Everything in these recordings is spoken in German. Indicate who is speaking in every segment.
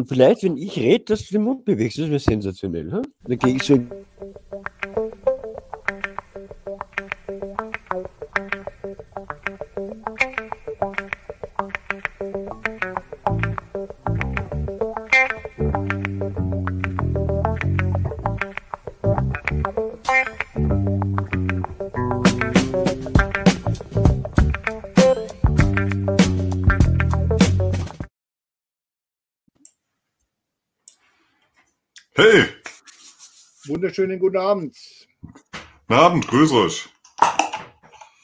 Speaker 1: Und vielleicht, wenn ich rede, dass du den Mund bewegst, das wäre sensationell. Hm? Dann gehe ich so.
Speaker 2: Wunderschönen guten Abend.
Speaker 3: guten Abend, grüß euch.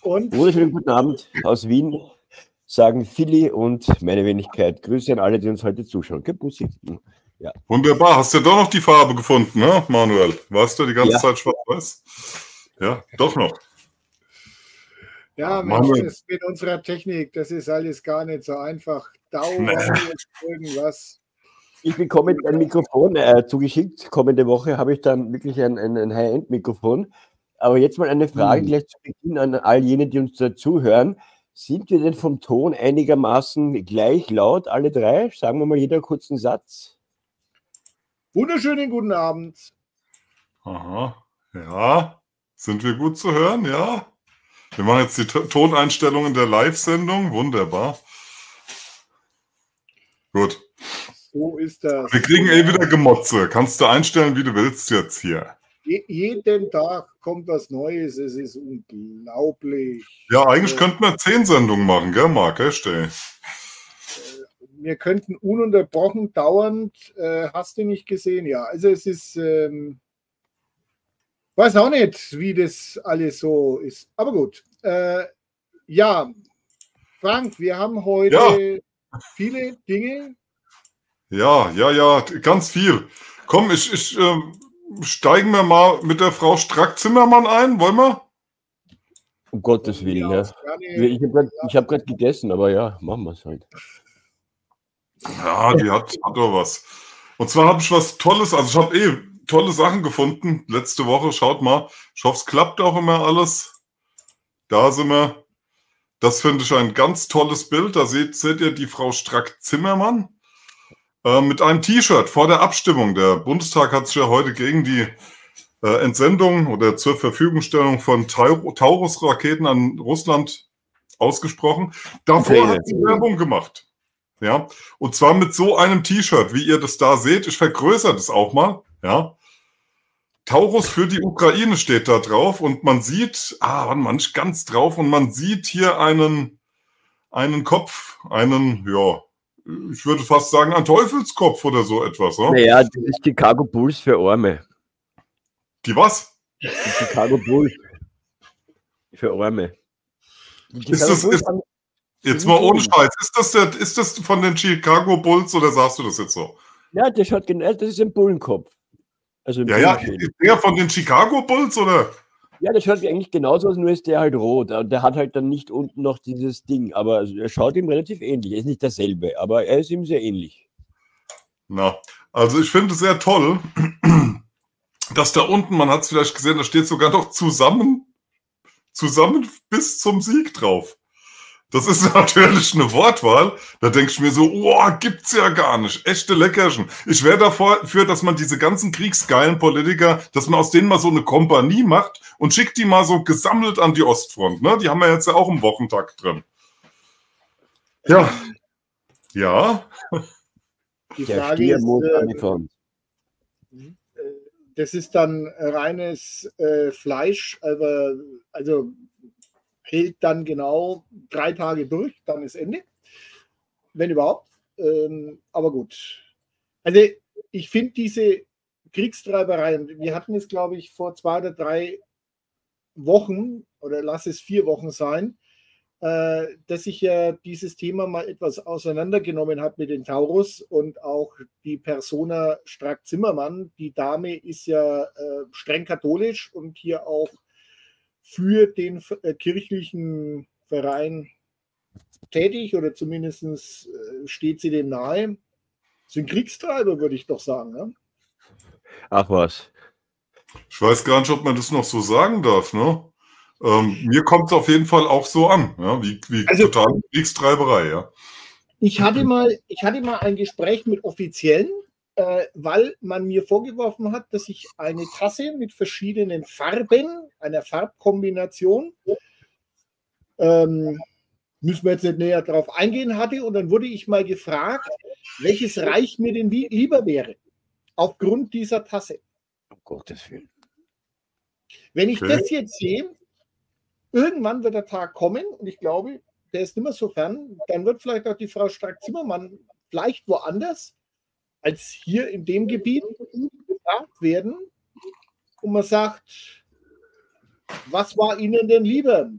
Speaker 2: Und
Speaker 1: Wunderschönen guten Abend aus Wien, sagen Philly und meine Wenigkeit. Grüße an alle, die uns heute zuschauen. Okay, Bussi.
Speaker 3: Wunderbar, hast du doch noch die Farbe gefunden, ne, Manuel? Warst du die ganze
Speaker 1: Ja.
Speaker 3: Zeit schwarz-weiß? Ja, doch noch.
Speaker 2: ja. Mensch, das mit unserer Technik, das ist alles gar nicht so einfach. Dauernd
Speaker 3: Nee.
Speaker 2: irgendwas.
Speaker 1: Ich bekomme ein Mikrofon äh, zugeschickt. Kommende Woche habe ich dann wirklich ein, ein, ein High-End-Mikrofon. Aber jetzt mal eine Frage
Speaker 3: Hm.
Speaker 1: gleich zu Beginn an all jene, die uns dazuhören. Sind wir denn vom Ton einigermaßen gleich laut, alle drei? Sagen wir mal jeder kurz einen Satz.
Speaker 2: Wunderschönen guten Abend.
Speaker 3: Aha, ja. Sind wir gut zu hören? Ja. Wir machen jetzt die Toneinstellungen der Live-Sendung. Wunderbar. Gut.
Speaker 2: So ist das.
Speaker 3: Wir kriegen eh wieder Gemotze. Kannst du einstellen, wie du willst jetzt hier.
Speaker 2: Je, jeden Tag kommt was Neues. Es ist unglaublich.
Speaker 3: Ja, eigentlich könnten wir zehn Sendungen machen, gell, Marc? Echt, ey.
Speaker 2: Wir könnten ununterbrochen dauernd, äh, hast du nicht gesehen? Ja, also es ist, ähm, weiß auch nicht, wie das alles so ist. Aber gut. Äh, ja, Frank, wir haben heute viele Dinge.
Speaker 3: Ja, ja, ja, ganz viel. Komm, ich, ich ähm, steigen wir mal mit der Frau Strack-Zimmermann ein, wollen wir?
Speaker 1: Um Gottes Willen. Ja.
Speaker 2: gerne-
Speaker 1: Ich habe gerade hab gegessen, aber ja, machen wir es halt.
Speaker 3: Ja, die hat, hat doch was. Und zwar habe ich was Tolles, also ich habe eh tolle Sachen gefunden letzte Woche. Schaut mal, ich hoffe, es klappt auch immer alles. Da sind wir. Das finde ich ein ganz tolles Bild. Da seht, seht ihr die Frau Strack-Zimmermann äh, mit einem T-Shirt vor der Abstimmung. Der Bundestag hat sich ja heute gegen die äh, Entsendung oder zur Verfügungstellung von Tau- Taurus-Raketen an Russland ausgesprochen. Davor
Speaker 1: Okay.
Speaker 3: hat sie Werbung gemacht. Ja, und zwar mit so einem T-Shirt, wie ihr das da seht. Ich vergrößere das auch mal. Ja. Taurus für die Ukraine steht da drauf und man sieht, ah, mal, nicht ganz drauf und man sieht hier einen, einen Kopf, einen, ja, ich würde fast sagen, ein Teufelskopf oder so etwas. Ja?
Speaker 1: Naja, das ist Chicago Bulls für Arme.
Speaker 3: Die was?
Speaker 1: Die Chicago Bulls für Arme.
Speaker 3: Ist das- ist- Jetzt mal ohne Scheiß. Ist das, der, ist das von den Chicago Bulls oder sagst du das jetzt so?
Speaker 1: Ja, schaut genau, das ist ein Bullenkopf. Also
Speaker 3: Ja, ja, ist der von den Chicago Bulls oder?
Speaker 1: Ja, der schaut eigentlich genauso aus, nur ist der halt rot. Der hat halt dann nicht unten noch dieses Ding. Aber er schaut ihm relativ ähnlich. Er ist nicht dasselbe, aber er ist ihm sehr ähnlich.
Speaker 3: Na, also ich finde es sehr toll, dass da unten, man hat es vielleicht gesehen, da steht sogar noch zusammen, zusammen bis zum Sieg drauf. Das ist natürlich eine Wortwahl. Da denke ich mir so, oh, gibt's ja gar nicht. Echte Leckerchen. Ich wäre dafür, dass man diese ganzen kriegsgeilen Politiker, dass man aus denen mal so eine Kompanie macht und schickt die mal so gesammelt an die Ostfront. Ne? Die haben wir jetzt ja auch im Wochentakt drin. Ja. Ja.
Speaker 2: Die Frage ist, äh,
Speaker 1: Front.
Speaker 2: das ist dann reines äh, Fleisch, aber also hält dann genau drei Tage durch, dann ist Ende. Wenn überhaupt. Ähm, aber gut. Also ich finde diese Kriegstreibereien, wir hatten es, glaube ich, vor zwei oder drei Wochen oder lass es vier Wochen sein, äh, dass ich ja dieses Thema mal etwas auseinandergenommen habe mit den Taurus und auch die Persona Strack-Zimmermann. Die Dame ist ja äh, streng katholisch und hier auch für den äh, kirchlichen Verein tätig oder zumindest äh, steht sie dem nahe. Sind Kriegstreiber, würde ich doch sagen. Ne?
Speaker 1: Ach was.
Speaker 3: Ich weiß gar nicht, ob man das noch so sagen darf, ne? Ähm, mir kommt es auf jeden Fall auch so an, ja? wie, wie
Speaker 2: Also-
Speaker 3: totale Kriegstreiberei, ja.
Speaker 2: Ich hatte mal, ich hatte mal ein Gespräch mit Offiziellen, äh, weil man mir vorgeworfen hat, dass ich eine Tasse mit verschiedenen Farben, einer Farbkombination, ähm, müssen wir jetzt nicht näher darauf eingehen, hatte. Und dann wurde ich mal gefragt, welches Reich mir denn lieber wäre, aufgrund dieser Tasse.
Speaker 1: Um Gottes Willen.
Speaker 2: Wenn ich okay. das jetzt sehe, irgendwann wird der Tag kommen und ich glaube, der ist nicht mehr so fern, dann wird vielleicht auch die Frau Strack-Zimmermann vielleicht woanders als hier in dem Gebiet gefragt werden und man sagt, was war Ihnen denn lieber?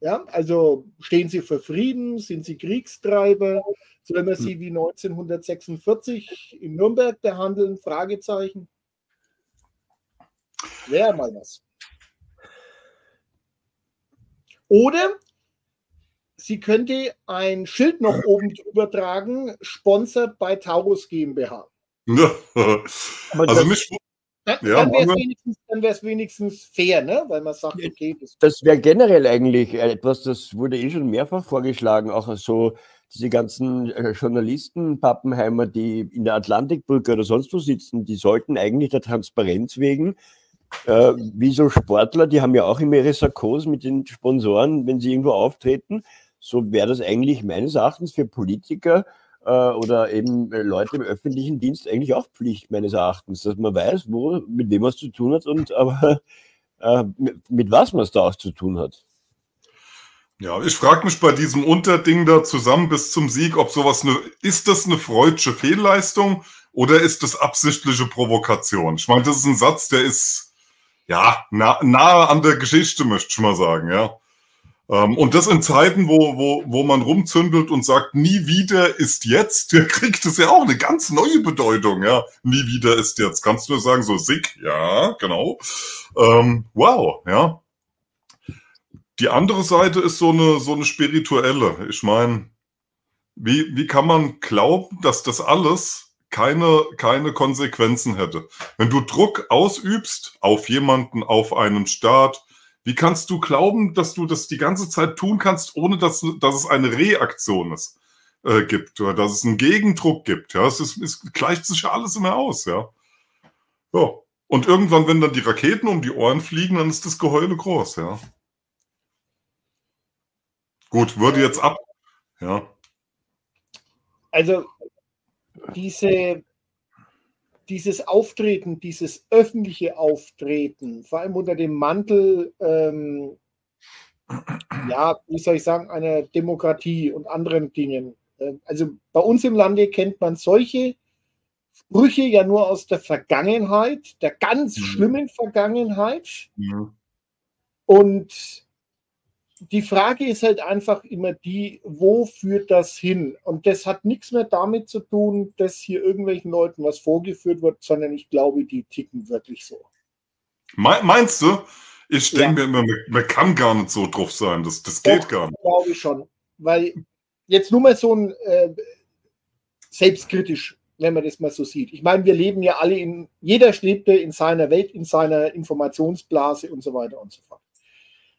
Speaker 2: Ja, also stehen Sie für Frieden, sind Sie Kriegstreiber, sollen wir Sie wie 1946 in Nürnberg behandeln? Fragezeichen. Wäre mal was. Oder sie könnte ein Schild noch oben drüber tragen, sponsert bei Taurus GmbH. also mich, dann, ja, dann wäre es wenigstens, fair, ne? weil man sagt, okay.
Speaker 1: Das, das wäre generell eigentlich etwas, das wurde eh schon mehrfach vorgeschlagen, auch so diese ganzen äh, Journalisten, Pappenheimer, die in der Atlantikbrücke oder sonst wo sitzen, die sollten eigentlich der Transparenz wegen, äh, wie so Sportler, die haben ja auch immer ihre Sarkos mit den Sponsoren, wenn sie irgendwo auftreten, so wäre das eigentlich meines Erachtens für Politiker äh, oder eben äh, Leute im öffentlichen Dienst eigentlich auch Pflicht meines Erachtens, dass man weiß, wo, mit wem man es zu tun hat und aber äh, mit, mit was man es da auch zu tun hat.
Speaker 3: Ja, ich frage mich bei diesem Unterding da zusammen bis zum Sieg, ob sowas eine, ist das eine freudsche Fehlleistung oder ist das absichtliche Provokation? Ich meine, das ist ein Satz, der ist ja nah, nahe an der Geschichte, möchte ich mal sagen, ja. Ähm, und das in Zeiten, wo, wo, wo man rumzündelt und sagt, nie wieder ist jetzt, der kriegt es ja auch eine ganz neue Bedeutung, ja. Nie wieder ist jetzt. Kannst du sagen, so sick, ja, genau. Ähm, wow, ja. Die andere Seite ist so eine, so eine spirituelle. Ich meine, wie, wie kann man glauben, dass das alles keine, keine Konsequenzen hätte? Wenn du Druck ausübst auf jemanden, auf einen Staat, wie kannst du glauben, dass du das die ganze Zeit tun kannst, ohne dass, dass es eine Reaktion ist, äh, gibt oder dass es einen Gegendruck gibt? Ja, es, ist, es gleicht sich ja alles immer aus, ja. Ja. Und irgendwann, wenn dann die Raketen um die Ohren fliegen, dann ist das Geheule groß, ja. Gut, würde jetzt ab. Ja.
Speaker 2: Also diese dieses Auftreten, dieses öffentliche Auftreten, vor allem unter dem Mantel, ähm, ja, wie soll ich sagen, einer Demokratie und anderen Dingen. Äh, also bei uns im Lande kennt man solche Sprüche ja nur aus der Vergangenheit, der ganz mhm. schlimmen Vergangenheit. Mhm. Und die Frage ist halt einfach immer die, wo führt das hin? Und das hat nichts mehr damit zu tun, dass hier irgendwelchen Leuten was vorgeführt wird, sondern ich glaube, die ticken wirklich so.
Speaker 3: Meinst du? Ich denke ja. mir immer, man kann gar nicht so drauf sein. Das, das geht Doch, gar nicht.
Speaker 2: Glaube ich schon. Weil jetzt nur mal so ein äh, selbstkritisch, wenn man das mal so sieht. Ich meine, wir leben ja alle in, jeder lebte in seiner Welt, in seiner Informationsblase und so weiter und so fort.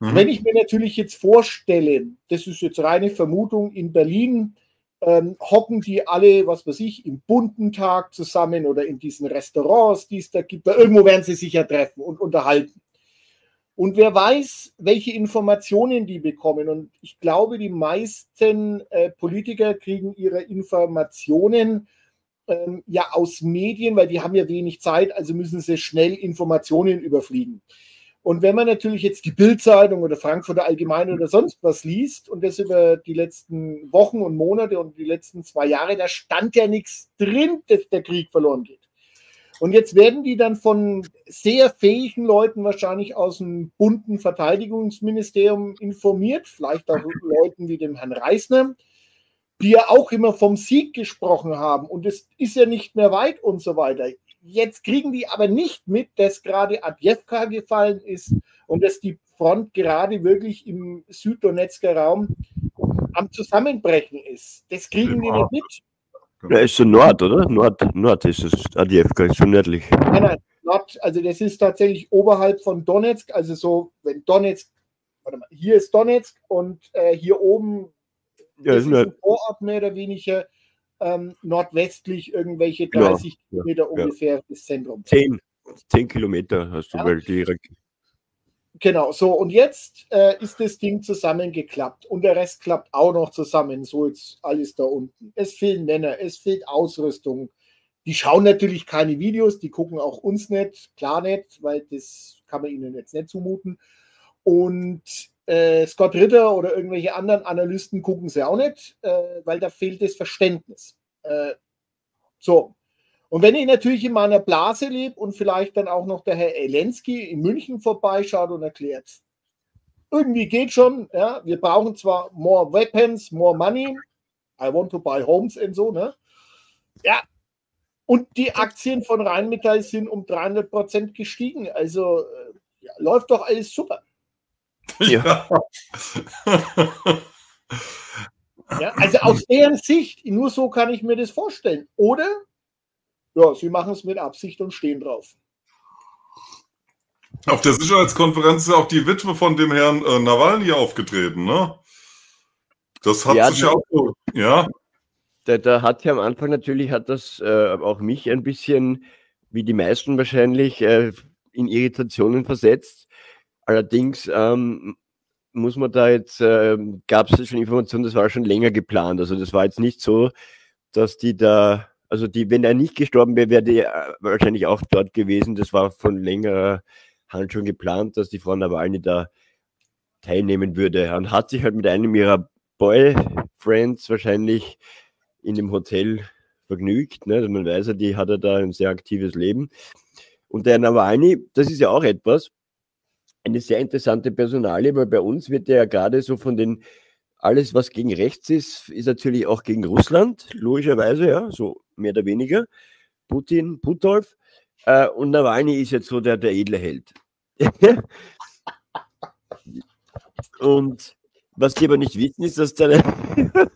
Speaker 2: Mhm. Wenn ich mir natürlich jetzt vorstelle, das ist jetzt reine Vermutung, in Berlin ähm, hocken die alle, was weiß ich, im bunten Tag zusammen oder in diesen Restaurants, die es da gibt. Irgendwo werden sie sich ja treffen und unterhalten. Und wer weiß, welche Informationen die bekommen. Und ich glaube, die meisten äh, Politiker kriegen ihre Informationen ähm, ja aus Medien, weil die haben ja wenig Zeit, also müssen sie schnell Informationen überfliegen. Und wenn man natürlich jetzt die Bildzeitung oder Frankfurter Allgemeine oder sonst was liest und das über die letzten Wochen und Monate und die letzten zwei Jahre, da stand ja nichts drin, dass der Krieg verloren geht. Und jetzt werden die dann von sehr fähigen Leuten wahrscheinlich aus dem bunten Verteidigungsministerium informiert, vielleicht auch Leuten wie dem Herrn Reisner, die ja auch immer vom Sieg gesprochen haben und es ist ja nicht mehr weit und so weiter. Jetzt kriegen die aber nicht mit, dass gerade Adjevka gefallen ist und dass die Front gerade wirklich im Süddonetsker Raum am Zusammenbrechen ist. Das kriegen die nicht mit.
Speaker 1: Ja, ist so Nord, oder? Nord, Nord ist es. Adjevka ist schon nördlich.
Speaker 2: Nein, nein, Nord, also das ist tatsächlich oberhalb von Donetsk, also so, wenn Donetsk, warte mal, hier ist Donetsk und äh, hier oben Ja, ist ein Vorort mehr oder weniger ähm, nordwestlich, irgendwelche 30 ja, Kilometer ja, ungefähr ja. das Zentrum.
Speaker 1: 10, 10 Kilometer hast du ja. direkt.
Speaker 2: Genau, so und jetzt äh, ist das Ding zusammengeklappt und der Rest klappt auch noch zusammen. So jetzt alles da unten. Es fehlen Männer, es fehlt Ausrüstung. Die schauen natürlich keine Videos, die gucken auch uns nicht, klar nicht, weil das kann man ihnen jetzt nicht zumuten. Und äh, Scott Ritter oder irgendwelche anderen Analysten gucken sie auch nicht, äh, weil da fehlt das Verständnis. Äh, so. Und wenn ich natürlich in meiner Blase lebe und vielleicht dann auch noch der Herr Elensky in München vorbeischaut und erklärt, irgendwie geht schon, ja, wir brauchen zwar more weapons, more money, I want to buy homes und so, ne? Ja, und die Aktien von Rheinmetall sind um 300 Prozent gestiegen. Also äh, ja, läuft doch alles super. Ja. ja. Also aus deren Sicht, nur so kann ich mir das vorstellen. Oder, ja, sie machen es mit Absicht und stehen drauf.
Speaker 3: Auf der Sicherheitskonferenz ist auch die Witwe von dem Herrn äh, Nawalny aufgetreten, ne? Das hat ja, sich ja auch so, ja.
Speaker 1: Da, da, hat ja am Anfang natürlich, hat das äh, auch mich ein bisschen, wie die meisten wahrscheinlich, äh, in Irritationen versetzt. Allerdings ähm, muss man da jetzt, äh, gab es schon Informationen, das war schon länger geplant. Also das war jetzt nicht so, dass die da, also die, wenn er nicht gestorben wäre, wäre die äh, wahrscheinlich auch dort gewesen. Das war von längerer Hand schon geplant, dass die Frau Nawalny da teilnehmen würde. Und hat sich halt mit einem ihrer Boyfriends wahrscheinlich in dem Hotel vergnügt. Ne? Man weiß ja, die hat ja da ein sehr aktives Leben. Und der Nawalny, das ist ja auch etwas, eine sehr interessante Personalie, weil bei uns wird ja gerade so von den, alles was gegen rechts ist, ist natürlich auch gegen Russland, logischerweise, ja, so mehr oder weniger. Putin, Putolf. Äh, und Nawalny ist jetzt so der, der edle Held. und was die aber nicht wissen, ist, dass der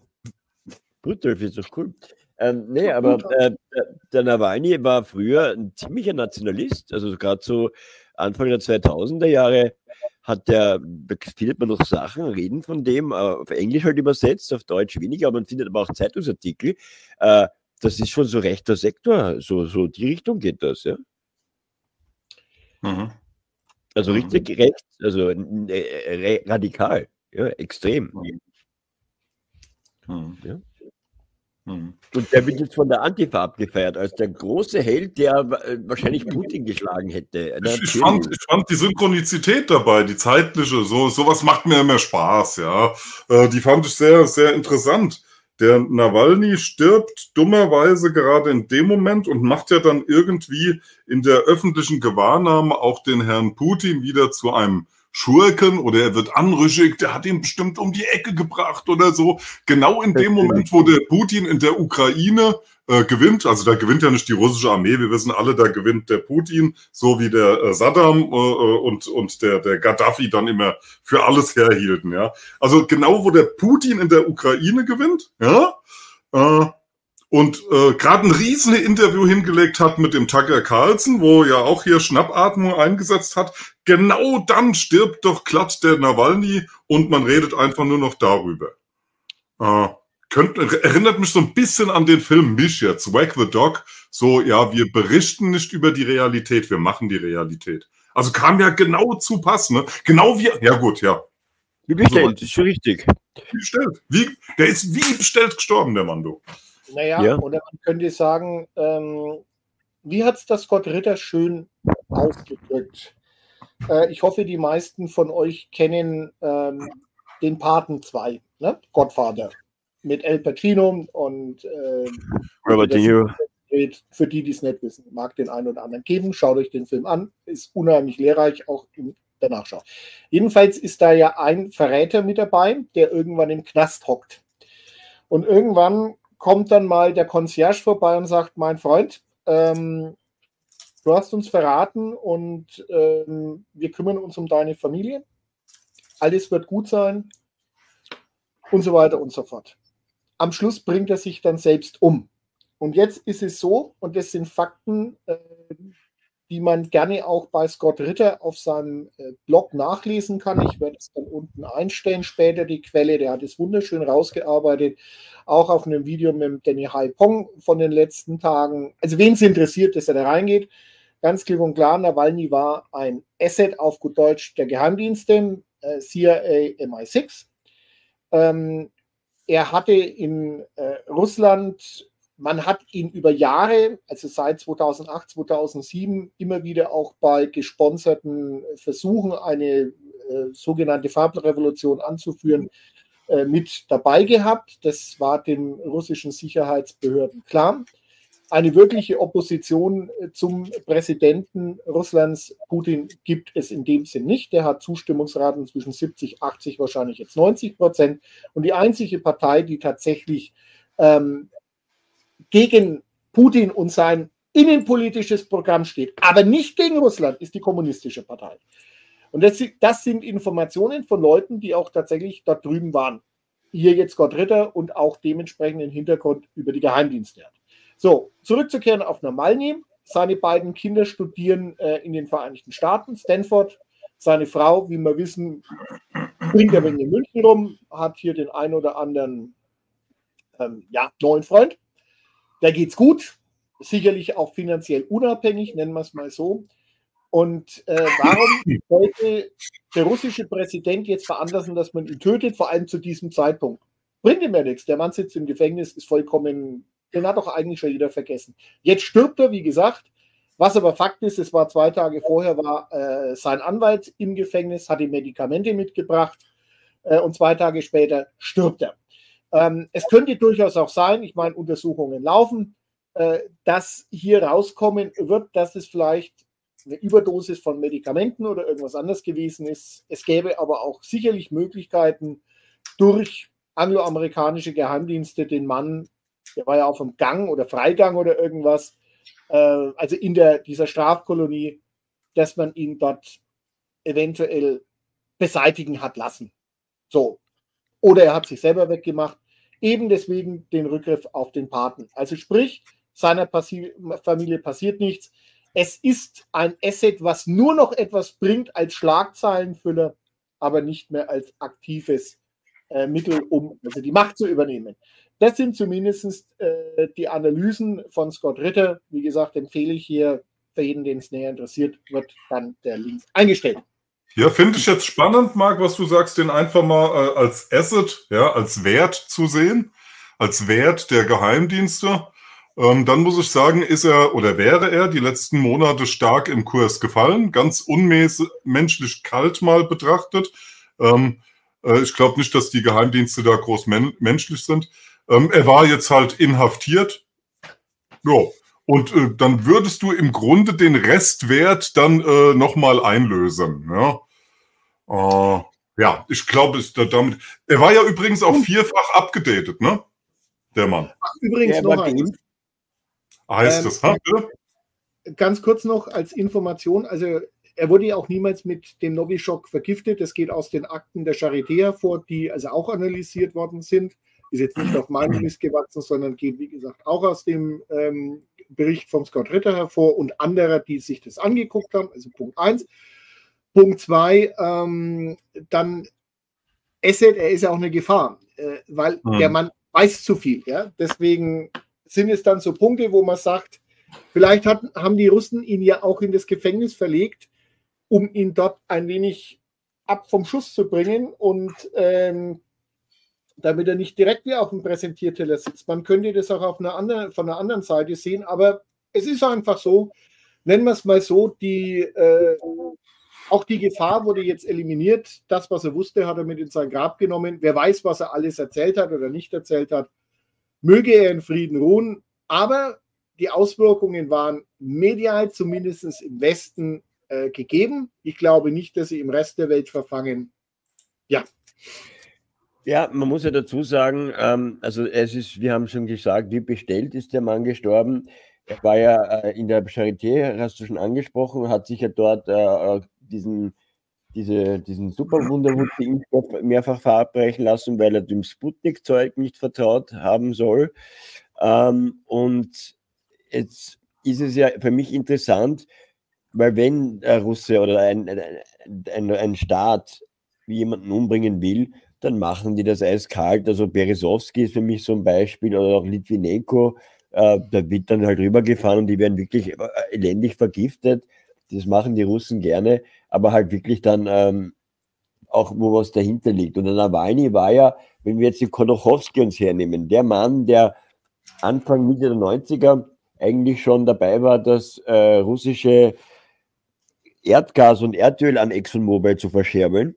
Speaker 1: Putolf ist doch cool. Ähm, nee, aber äh, der Nawalny war früher ein ziemlicher Nationalist, also gerade so Anfang der 2000er Jahre hat der, findet man noch Sachen, Reden von dem, äh, auf Englisch halt übersetzt, auf Deutsch weniger, aber man findet aber auch Zeitungsartikel. Äh, das ist schon so rechter Sektor, so, so die Richtung geht das, ja. Mhm. Also mhm. richtig mhm. rechts, also äh, radikal, ja, extrem. Mhm. Ja. Hm. Und der wird jetzt von der Antifa abgefeiert als der große Held, der äh, wahrscheinlich Putin geschlagen hätte.
Speaker 3: Ich, ich, fand, ich fand die Synchronizität dabei, die zeitliche, so sowas macht mir immer Spaß, ja. Äh, die fand ich sehr, sehr interessant. Der Nawalny stirbt dummerweise gerade in dem Moment und macht ja dann irgendwie in der öffentlichen Gewahrnahme auch den Herrn Putin wieder zu einem Schurken oder er wird anrüchig, der hat ihn bestimmt um die Ecke gebracht oder so. Genau in dem Moment, wo der Putin in der Ukraine äh, gewinnt, also da gewinnt ja nicht die russische Armee, wir wissen alle, da gewinnt der Putin, so wie der äh, Saddam äh, äh und, und der, der Gaddafi dann immer für alles herhielten, ja. Also genau, wo der Putin in der Ukraine gewinnt, ja, äh, und äh, gerade ein riesen Interview hingelegt hat mit dem Tucker Carlson, wo ja auch hier Schnappatmung eingesetzt hat. Genau dann stirbt doch glatt der Nawalny und man redet einfach nur noch darüber. Äh, könnt, erinnert mich so ein bisschen an den Film Misch jetzt, Wag the Dog. So, ja, wir berichten nicht über die Realität, wir machen die Realität. Also kam ja genau zu passen, ne? Genau wie, ja gut, ja.
Speaker 1: Wie bestellt, so, ist schon richtig.
Speaker 3: Wie bestellt. Wie, der ist wie bestellt gestorben, der Mann, du.
Speaker 2: Naja, ja. oder man könnte sagen, ähm, wie hat es das Scott Ritter schön ausgedrückt? Äh, ich hoffe, die meisten von euch kennen ähm, den Paten 2, ne? Godfather, mit El Pacino und äh,
Speaker 1: Robert De Niro.
Speaker 2: Für die, die es nicht wissen, mag den einen oder anderen geben. Schaut euch den Film an, ist unheimlich lehrreich, auch in der Nachschau. Jedenfalls ist da ja ein Verräter mit dabei, der irgendwann im Knast hockt. Und irgendwann kommt dann mal der Concierge vorbei und sagt, mein Freund, ähm, du hast uns verraten und ähm, wir kümmern uns um deine Familie. Alles wird gut sein und so weiter und so fort. Am Schluss bringt er sich dann selbst um. Und jetzt ist es so, und das sind Fakten, äh, die man gerne auch bei Scott Ritter auf seinem äh, Blog nachlesen kann. Ich werde es dann unten einstellen später, die Quelle. Der hat es wunderschön rausgearbeitet. Auch auf einem Video mit Danny Haipong von den letzten Tagen. Also wen es interessiert, dass er da reingeht. Ganz klipp und klar, Nawalny war ein Asset auf gut Deutsch der Geheimdienste, äh, CIA MI6. Ähm, er hatte in äh, Russland man hat ihn über Jahre, also seit 2008, 2007, immer wieder auch bei gesponserten Versuchen, eine äh, sogenannte Farbrevolution anzuführen, äh, mit dabei gehabt. Das war den russischen Sicherheitsbehörden klar. Eine wirkliche Opposition äh, zum Präsidenten Russlands, Putin, gibt es in dem Sinn nicht. Der hat Zustimmungsraten zwischen 70, 80, wahrscheinlich jetzt 90 Prozent. Und die einzige Partei, die tatsächlich ähm, gegen Putin und sein innenpolitisches Programm steht, aber nicht gegen Russland, ist die Kommunistische Partei. Und das, das sind Informationen von Leuten, die auch tatsächlich dort drüben waren. Hier jetzt Gott Ritter und auch dementsprechenden Hintergrund über die Geheimdienste hat. So, zurückzukehren auf Namalny. Seine beiden Kinder studieren äh, in den Vereinigten Staaten, Stanford. Seine Frau, wie wir wissen, bringt er in München rum, hat hier den einen oder anderen ähm, ja, neuen Freund. Da geht es gut, sicherlich auch finanziell unabhängig, nennen wir es mal so. Und äh, warum sollte der russische Präsident jetzt veranlassen, dass man ihn tötet, vor allem zu diesem Zeitpunkt? Bringt ihm ja nichts. Der Mann sitzt im Gefängnis, ist vollkommen, den hat doch eigentlich schon jeder vergessen. Jetzt stirbt er, wie gesagt. Was aber Fakt ist, es war zwei Tage vorher, war äh, sein Anwalt im Gefängnis, hat ihm Medikamente mitgebracht äh, und zwei Tage später stirbt er. Ähm, es könnte durchaus auch sein, ich meine, Untersuchungen laufen, äh, dass hier rauskommen wird, dass es vielleicht eine Überdosis von Medikamenten oder irgendwas anderes gewesen ist. Es gäbe aber auch sicherlich Möglichkeiten, durch angloamerikanische Geheimdienste den Mann, der war ja auf dem Gang oder Freigang oder irgendwas, äh, also in der, dieser Strafkolonie, dass man ihn dort eventuell beseitigen hat lassen. So. Oder er hat sich selber weggemacht. Eben deswegen den Rückgriff auf den Paten. Also sprich, seiner Passi Familie passiert nichts. Es ist ein Asset, was nur noch etwas bringt als Schlagzeilenfüller, aber nicht mehr als aktives äh, Mittel, um also die Macht zu übernehmen. Das sind zumindest äh, die Analysen von Scott Ritter. Wie gesagt, empfehle ich hier für jeden, den es näher interessiert, wird dann der Link eingestellt.
Speaker 3: Ja, finde ich jetzt spannend, Marc, was du sagst, den einfach mal äh, als Asset, ja, als Wert zu sehen, als Wert der Geheimdienste. Ähm, dann muss ich sagen, ist er oder wäre er die letzten Monate stark im Kurs gefallen, ganz unmenschlich kalt mal betrachtet. Ähm, äh, ich glaube nicht, dass die Geheimdienste da groß men menschlich sind. Ähm, er war jetzt halt inhaftiert. Ja, und äh, dann würdest du im Grunde den Restwert dann äh, nochmal einlösen. Ja? Äh, ja, ich glaube, ist damit. Er war ja übrigens auch vierfach abgedatet, ne? Der Mann.
Speaker 2: Ach, übrigens noch ein.
Speaker 3: Heißt ähm, das, ha?
Speaker 2: Ganz kurz noch als Information, also er wurde ja auch niemals mit dem Novichok vergiftet. Das geht aus den Akten der Charité hervor, die also auch analysiert worden sind. Ist jetzt nicht auf meinem Mist gewachsen, sondern geht, wie gesagt, auch aus dem ähm, Bericht von Scott Ritter hervor und anderer, die sich das angeguckt haben. Also Punkt 1. Punkt 2, ähm, dann Asset, er ist ja auch eine Gefahr, äh, weil mhm. der Mann weiß zu viel. Ja? Deswegen sind es dann so Punkte, wo man sagt, vielleicht hat, haben die Russen ihn ja auch in das Gefängnis verlegt, um ihn dort ein wenig ab vom Schuss zu bringen und ähm, damit er nicht direkt wie auf dem Präsentierteller sitzt. Man könnte das auch auf einer anderen, von einer anderen Seite sehen, aber es ist einfach so, nennen wir es mal so, die, äh, auch die Gefahr wurde jetzt eliminiert. Das, was er wusste, hat er mit in sein Grab genommen. Wer weiß, was er alles erzählt hat oder nicht erzählt hat, möge er in Frieden ruhen. Aber die Auswirkungen waren medial, zumindest im Westen, äh, gegeben. Ich glaube nicht, dass sie im Rest der Welt verfangen. Ja.
Speaker 1: Ja, man muss ja dazu sagen, ähm, also es ist, wir haben schon gesagt, wie bestellt ist der Mann gestorben. Er war ja äh, in der Charité, hast du schon angesprochen, hat sich ja dort äh, diesen, diese, diesen Superwunderwut-Impfstoff mehrfach verabreichen lassen, weil er dem Sputnik-Zeug nicht vertraut haben soll. Ähm, und jetzt ist es ja für mich interessant, weil wenn ein Russe oder ein, ein, ein Staat jemanden umbringen will, dann machen die das eiskalt. Also Beresowski ist für mich so ein Beispiel oder auch Litvinenko. Äh, da wird dann halt rübergefahren und die werden wirklich äh, elendig vergiftet. Das machen die Russen gerne, aber halt wirklich dann ähm, auch, wo was dahinter liegt. Und der Nawalny war ja, wenn wir jetzt den Kodochowski uns hernehmen, der Mann, der Anfang, Mitte der 90er eigentlich schon dabei war, das äh, russische Erdgas und Erdöl an ExxonMobil zu verscherbeln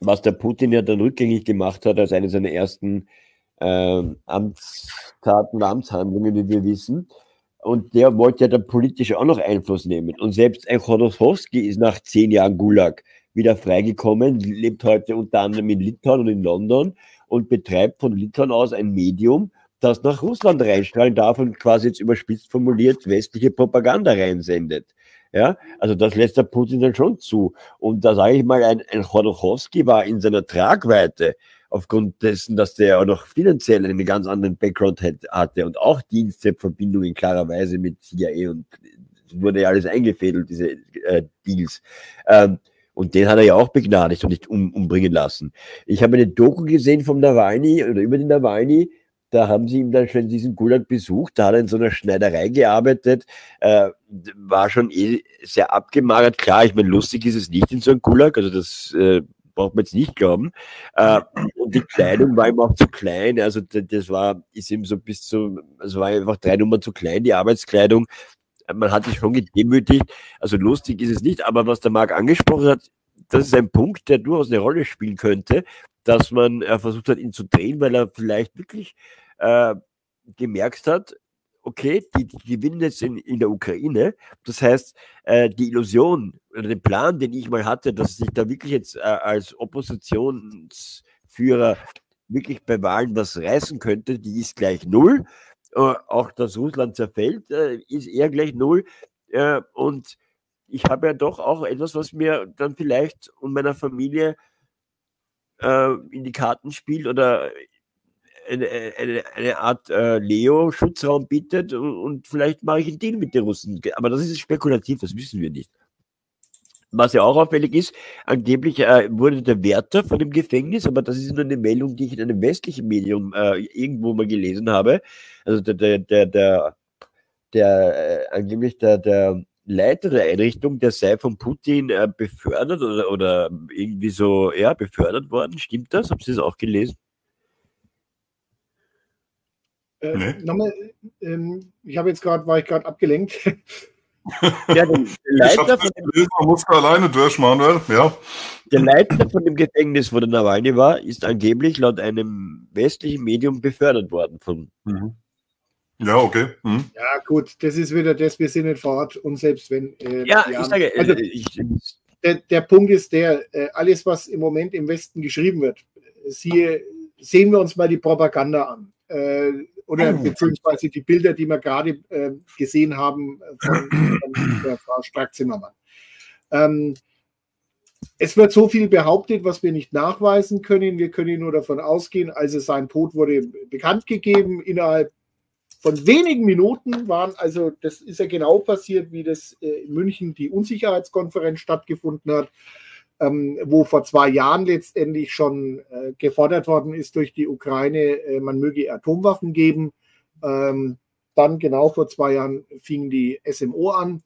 Speaker 1: was der Putin ja dann rückgängig gemacht hat als eine seiner ersten äh, Amtstaten, Amtshandlungen, wie wir wissen. Und der wollte ja dann politisch auch noch Einfluss nehmen. Und selbst ein Chodorowski ist nach zehn Jahren Gulag wieder freigekommen, lebt heute unter anderem in Litauen und in London und betreibt von Litauen aus ein Medium, das nach Russland reinstrahlen darf und quasi jetzt überspitzt formuliert westliche Propaganda reinsendet. Ja, also das lässt der Putin dann schon zu. Und da sage ich mal, ein, ein Chodorkowski war in seiner Tragweite aufgrund dessen, dass der auch noch finanziell einen ganz anderen Background hatte und auch Dienstverbindungen klarerweise mit CIA und wurde ja alles eingefädelt, diese äh, Deals. Ähm, und den hat er ja auch begnadigt und nicht um, umbringen lassen. Ich habe eine Doku gesehen vom Nawalny oder über den Nawalny, da haben sie ihm dann schon diesen Gulag besucht, da hat er in so einer Schneiderei gearbeitet, äh, war schon eh sehr abgemagert. Klar, ich meine, lustig ist es nicht in so einem Gulag, also das äh, braucht man jetzt nicht glauben. Äh, und die Kleidung war ihm auch zu klein, also das war, ist ihm so bis zu, also war einfach drei Nummern zu klein, die Arbeitskleidung. Man hat sich schon gedemütigt, also lustig ist es nicht, aber was der Marc angesprochen hat, das ist ein Punkt, der durchaus eine Rolle spielen könnte, dass man äh, versucht hat, ihn zu drehen, weil er vielleicht wirklich äh, gemerkt hat, okay, die, die gewinnen jetzt in, in der Ukraine. Das heißt, äh, die Illusion oder den Plan, den ich mal hatte, dass ich da wirklich jetzt äh, als Oppositionsführer wirklich bei Wahlen was reißen könnte, die ist gleich null. Äh, auch dass Russland zerfällt, äh, ist eher gleich null. Äh, und ich habe ja doch auch etwas, was mir dann vielleicht und meiner Familie äh, in die Karten spielt oder eine, eine, eine Art äh, Leo-Schutzraum bietet und, und, vielleicht mache ich einen Deal mit den Russen. Aber das ist spekulativ, das wissen wir nicht. Was ja auch auffällig ist, angeblich äh, wurde der Wärter von dem Gefängnis, aber das ist nur eine Meldung, die ich in einem westlichen Medium äh, irgendwo mal gelesen habe. Also der, der, der, der, der äh, angeblich der, der Leiter der Einrichtung, der sei von Putin äh, befördert oder, oder irgendwie so, ja, befördert worden. Stimmt das? Haben Sie das auch gelesen?
Speaker 2: Äh, nee. nochmal, ähm, ich habe jetzt gerade, war ich gerade abgelenkt.
Speaker 3: ja, der Leiter von dem, gelesen, man muss alleine durch, Manuel. Ja.
Speaker 1: Der Leiter von dem Gefängnis, wo der Nawalny war, ist angeblich laut einem westlichen Medium befördert worden von mhm.
Speaker 3: Ja, okay. Hm.
Speaker 2: Ja, gut, das ist wieder das, wir sind nicht vor Ort und selbst wenn.
Speaker 1: Äh, ja, ich sage,
Speaker 2: also, äh, ich, der, der Punkt ist der, äh, alles, was im Moment im Westen geschrieben wird, siehe, sehen wir uns mal die Propaganda an. Äh, oder oh. beziehungsweise die Bilder, die wir gerade äh, gesehen haben von, von der Frau Strack-Zimmermann. Ähm, es wird so viel behauptet, was wir nicht nachweisen können. Wir können nur davon ausgehen, also sein Tod wurde bekannt gegeben. Innerhalb von wenigen Minuten waren, also das ist ja genau passiert, wie das äh, in München die Unsicherheitskonferenz stattgefunden hat, ähm, wo vor zwei Jahren letztendlich schon äh, gefordert worden ist durch die Ukraine, äh, man möge Atomwaffen geben. Ähm, dann genau vor zwei Jahren fing die SMO an.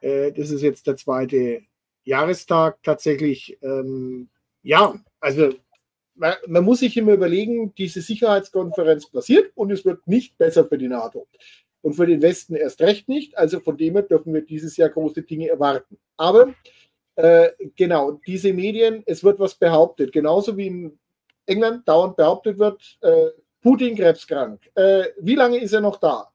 Speaker 2: Äh, das ist jetzt der zweite Jahrestag tatsächlich. Ähm, ja, also man, man, muss sich immer überlegen, diese Sicherheitskonferenz passiert und es wird nicht besser für die NATO. Und für den Westen erst recht nicht. Also von dem her dürfen wir dieses Jahr große Dinge erwarten. Aber äh, genau, diese Medien, es wird was behauptet. Genauso wie in England dauernd behauptet wird, äh, Putin krebskrank. Äh, wie lange ist er noch da?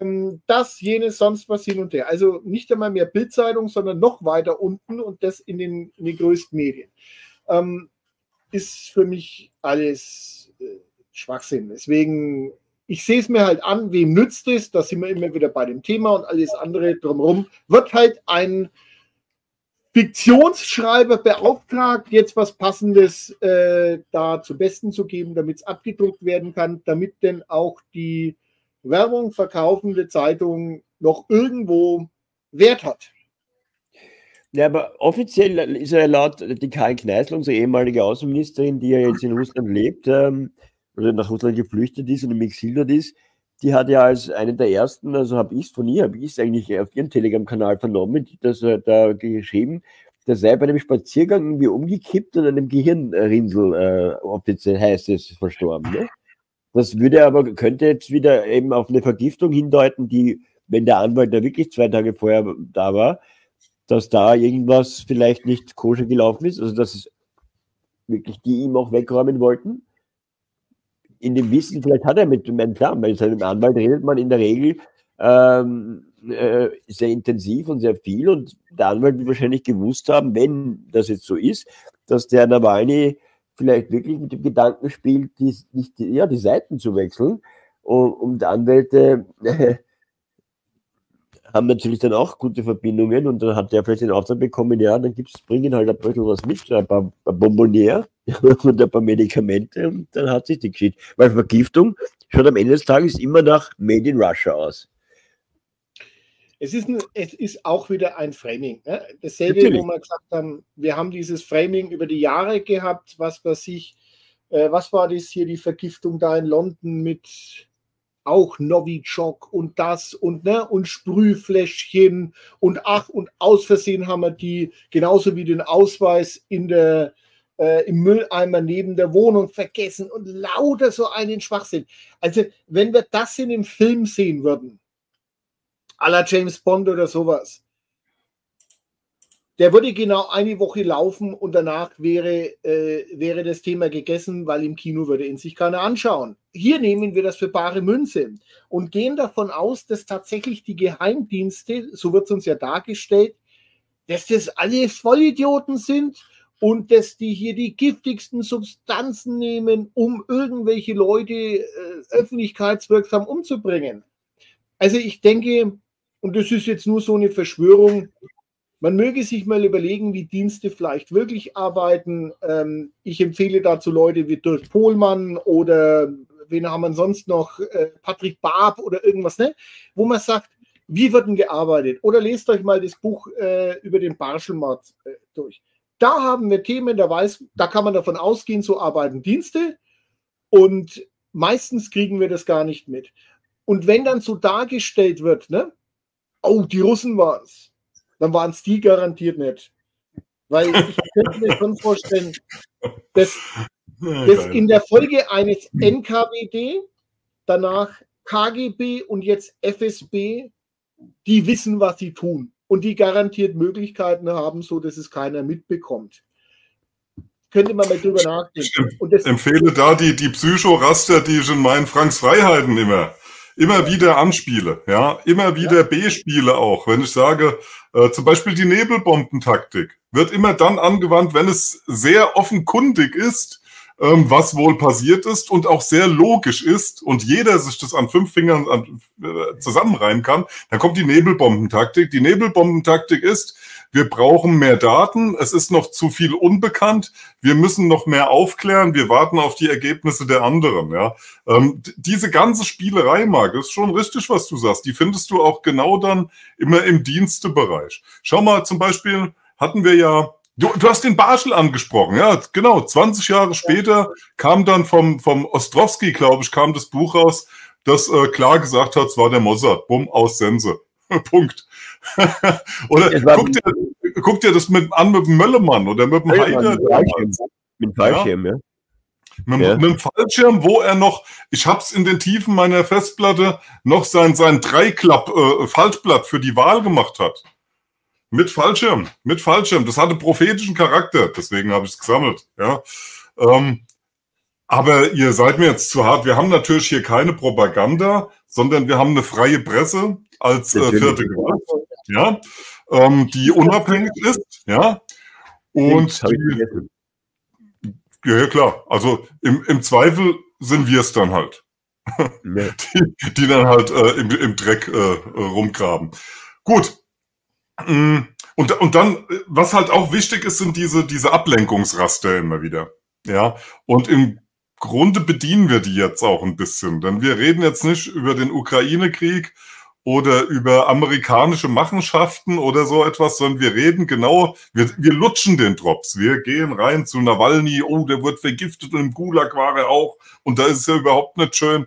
Speaker 2: Ähm, das, jenes, sonst was hin und her. Also nicht einmal mehr Bildzeitung, sondern noch weiter unten und das in den, in den größten Medien. Ähm, ist für mich alles äh, Schwachsinn. Deswegen, ich sehe es mir halt an, wem nützt es, da sind wir immer wieder bei dem Thema und alles andere drumherum, wird halt ein Fiktionsschreiber beauftragt, jetzt was Passendes äh, da zum Besten zu geben, damit es abgedruckt werden kann, damit denn auch die Werbung verkaufende Zeitung noch irgendwo Wert hat.
Speaker 1: Ja, aber offiziell ist er laut die Karin Kneißl, unsere ehemalige Außenministerin, die ja jetzt in Russland lebt, ähm, oder nach Russland geflüchtet ist und im Exil dort ist, die hat ja als eine der ersten, also habe ich es von ihr, habe ich es eigentlich auf ihrem Telegram-Kanal vernommen, die das äh, da geschrieben, der sei bei einem Spaziergang irgendwie umgekippt und einem Gehirnrinsel, äh, offiziell heißt es, verstorben. Ne? Das würde aber, könnte jetzt wieder eben auf eine Vergiftung hindeuten, die, wenn der Anwalt da wirklich zwei Tage vorher da war, dass da irgendwas vielleicht nicht koscher gelaufen ist, also dass es wirklich die ihm auch wegräumen wollten. In dem Wissen, vielleicht hat er mit weil mit seinem Anwalt redet man in der Regel ähm, äh, sehr intensiv und sehr viel und der Anwalt wird wahrscheinlich gewusst haben, wenn das jetzt so ist, dass der Nawalny vielleicht wirklich mit dem Gedanken spielt, die, nicht, ja, die Seiten zu wechseln. Und, und Anwälte äh, haben natürlich dann auch gute Verbindungen und dann hat der vielleicht den Auftrag bekommen, ja, dann gibt's, bringen halt ein bisschen was mit, ein paar, ein Bonbonier und ein paar Medikamente und dann hat sich die Geschichte. Weil Vergiftung schaut am Ende des Tages immer nach Made in Russia aus.
Speaker 2: Es ist, ein, es ist auch wieder ein Framing. Ne? Dasselbe, Natürlich. wo wir gesagt haben, wir haben dieses Framing über die Jahre gehabt, was bei sich, äh, was war das hier, die Vergiftung da in London mit auch Novichok und das und ne und Sprühfläschchen und ach und aus Versehen haben wir die genauso wie den Ausweis in der äh, im Mülleimer neben der Wohnung vergessen und lauter so einen Schwachsinn. Also wenn wir das in dem Film sehen würden, aller James Bond oder sowas, der würde genau eine Woche laufen und danach wäre, äh, wäre das Thema gegessen, weil im Kino würde ihn sich keiner anschauen. Hier nehmen wir das für bare Münze und gehen davon aus, dass tatsächlich die Geheimdienste, so wird es uns ja dargestellt, dass das alle Vollidioten sind und dass die hier die giftigsten Substanzen nehmen, um irgendwelche Leute äh, öffentlichkeitswirksam umzubringen. Also ich denke, und das ist jetzt nur so eine Verschwörung, man möge sich mal überlegen, wie Dienste vielleicht wirklich arbeiten. Ähm, ich empfehle dazu Leute wie Dirk Pohlmann oder wen haben wir sonst noch, äh, Patrick Barb oder irgendwas, ne? wo man sagt, wie wird denn gearbeitet? Oder lest euch mal das Buch äh, über den Barschelmord äh, durch. Da haben wir Themen, da weiß, da kann man davon ausgehen, so arbeiten Dienste und meistens kriegen wir das gar nicht mit. Und wenn dann so dargestellt wird, ne, oh, die Russen waren es, dann waren es die garantiert nicht. Weil ich könnte mir schon vorstellen, dass, dass in der Folge eines NKWD, danach KGB und jetzt FSB, die wissen, was sie tun und die garantiert Möglichkeiten haben, so dass es keiner mitbekommt. Könnte man mal drüber nachdenken.
Speaker 3: Ich empfehle da die, die Psychoraster, die ich in meinen Franks Freiheiten immer immer wieder anspiele, ja, immer wieder ja. B-Spiele auch. Wenn ich sage, äh, zum Beispiel die Nebelbombentaktik wird immer dann angewandt, wenn es sehr offenkundig ist, ähm, was wohl passiert ist und auch sehr logisch ist und jeder sich das an fünf Fingern an, äh, zusammenreimen kann, dann kommt die Nebelbombentaktik. Die Nebelbombentaktik ist, wir brauchen mehr Daten, es ist noch zu viel unbekannt, wir müssen noch mehr aufklären, wir warten auf die Ergebnisse der anderen. Ja. Ähm, diese ganze Spielerei, Marc, ist schon richtig, was du sagst. Die findest du auch genau dann immer im Dienstebereich. Schau mal, zum Beispiel hatten wir ja Du, du hast den Barschel angesprochen, ja, genau. 20 Jahre später kam dann vom, vom Ostrowski, glaube ich, kam das Buch raus, das äh, klar gesagt hat, es war der Mossad. Bumm, aus Sense. Punkt. oder guck dir, guck dir das mit, an mit dem Möllemann oder mit dem Heider. Mit dem Fallschirm, ja. ja. Mit, ja. mit, dem Fallschirm, wo er noch, ich hab's in den Tiefen meiner Festplatte, noch sein, sein Dreiklapp-Faltblatt äh, für die Wahl gemacht hat. Mit Fallschirm, mit Fallschirm. Das hatte prophetischen Charakter, deswegen habe ich es gesammelt. Ja. Ähm, aber ihr seid mir jetzt zu hart. Wir haben natürlich hier keine Propaganda, sondern wir haben eine freie Presse als äh, vierte Gewalt, ja, ähm, die unabhängig ist, ja. Und die, ja, klar. Also im, im Zweifel sind wir es dann halt. die, die dann halt äh, im, im Dreck äh, rumgraben. Gut. Mm, und, und dann, was halt auch wichtig ist, sind diese, diese Ablenkungsraster immer wieder. Ja. Und im Grunde bedienen wir die jetzt auch ein bisschen, denn wir reden jetzt nicht über den Ukraine-Krieg oder über amerikanische Machenschaften oder so etwas, sondern wir reden genau, wir, wir lutschen den Drops. Wir gehen rein zu Nawalny, oh, der wird vergiftet und im Gulag war er auch und da ist es ja überhaupt nicht schön.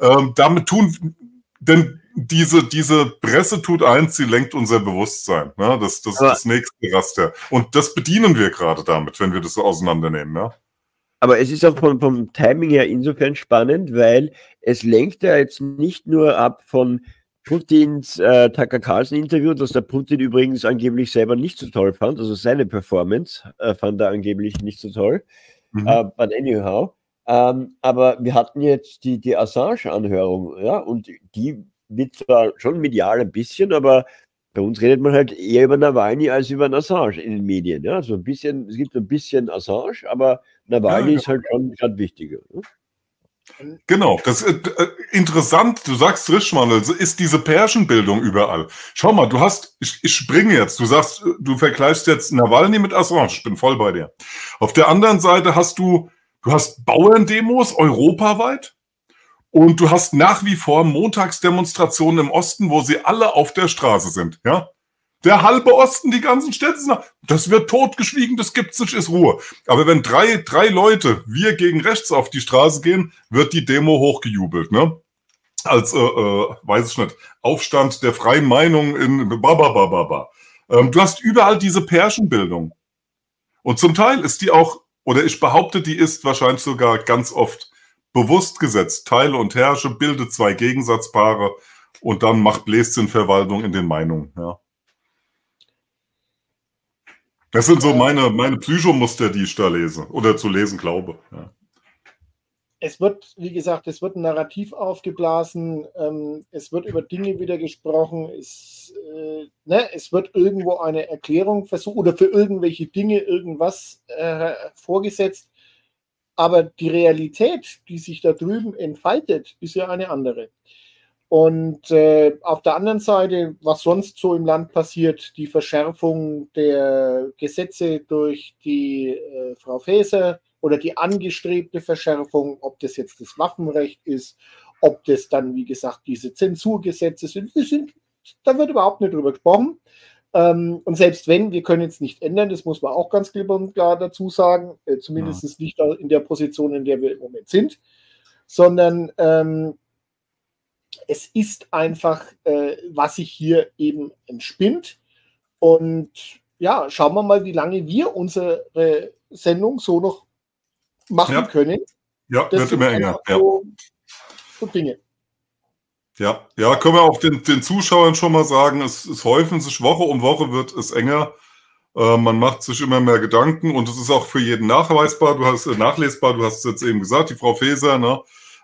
Speaker 3: Ähm, damit tun, denn diese, diese Presse tut eins, sie lenkt unser Bewusstsein. Ne? Das, das ist das nächste Raster. Und das bedienen wir gerade damit, wenn wir das so auseinandernehmen. Ja?
Speaker 1: Aber es ist auch vom, vom Timing her insofern spannend, weil es lenkt ja jetzt nicht nur ab von Putins äh, Tucker Carlson Interview, das der Putin übrigens angeblich selber nicht so toll fand, also seine Performance äh, fand er angeblich nicht so toll. Mhm. Uh, but anyhow. Ähm, aber wir hatten jetzt die, die Assange-Anhörung, ja, und die wird zwar schon medial ein bisschen, aber bei uns redet man halt eher über Nawalny als über Assange in den Medien. Ja, so ein bisschen, es gibt ein bisschen Assange, aber Nawalny ja, ist halt schon gerade wichtiger. Ne?
Speaker 3: Genau, das ist äh, interessant, du sagst Rischmann, also ist diese Pärchenbildung überall. Schau mal, du hast, ich, ich springe jetzt, du sagst, du vergleichst jetzt Nawalny mit Assange, ich bin voll bei dir. Auf der anderen Seite hast du, du hast Bauerndemos europaweit und du hast nach wie vor Montagsdemonstrationen im Osten, wo sie alle auf der Straße sind, ja? Der halbe Osten, die ganzen Städte das wird totgeschwiegen, das gibt's nicht, ist Ruhe. Aber wenn drei, drei Leute, wir gegen rechts auf die Straße gehen, wird die Demo hochgejubelt, ne? Als, äh, äh, weiß ich nicht, Aufstand der freien Meinung in bababababa. Ähm, du hast überall diese Pärchenbildung. Und zum Teil ist die auch, oder ich behaupte, die ist wahrscheinlich sogar ganz oft bewusst gesetzt. Teile und herrsche, bilde zwei Gegensatzpaare und dann macht Bläschen-Verwaltung in den Meinungen, ja. Das sind so meine, meine Psychomuster, die ich da lese oder zu lesen glaube. Ja.
Speaker 2: Es wird, wie gesagt, es wird ein Narrativ aufgeblasen, ähm, es wird über Dinge wieder gesprochen, es, äh, ne, es wird irgendwo eine Erklärung versucht oder für irgendwelche Dinge irgendwas äh, vorgesetzt. Aber die Realität, die sich da drüben entfaltet, ist ja eine andere. Und äh, auf der anderen Seite, was sonst so im Land passiert, die Verschärfung der Gesetze durch die äh, Frau Faeser oder die angestrebte Verschärfung, ob das jetzt das Waffenrecht ist, ob das dann, wie gesagt, diese Zensurgesetze sind, sind da wird überhaupt nicht drüber gesprochen. Ähm, und selbst wenn, wir können es nicht ändern, das muss man auch ganz klipp und klar dazu sagen, äh, zumindest ja. nicht in der Position, in der wir im Moment sind, sondern ähm, es ist einfach, äh, was sich hier eben entspinnt. Und ja, schauen wir mal, wie lange wir unsere Sendung so noch machen ja. können.
Speaker 3: Ja, das wird immer enger. So, so Dinge. Ja, ja, können wir auch den, den Zuschauern schon mal sagen, es, es häufen sich Woche um Woche wird es enger. Äh, man macht sich immer mehr Gedanken und es ist auch für jeden nachweisbar. Du hast äh, nachlesbar, du hast es jetzt eben gesagt, die Frau Feser, ne?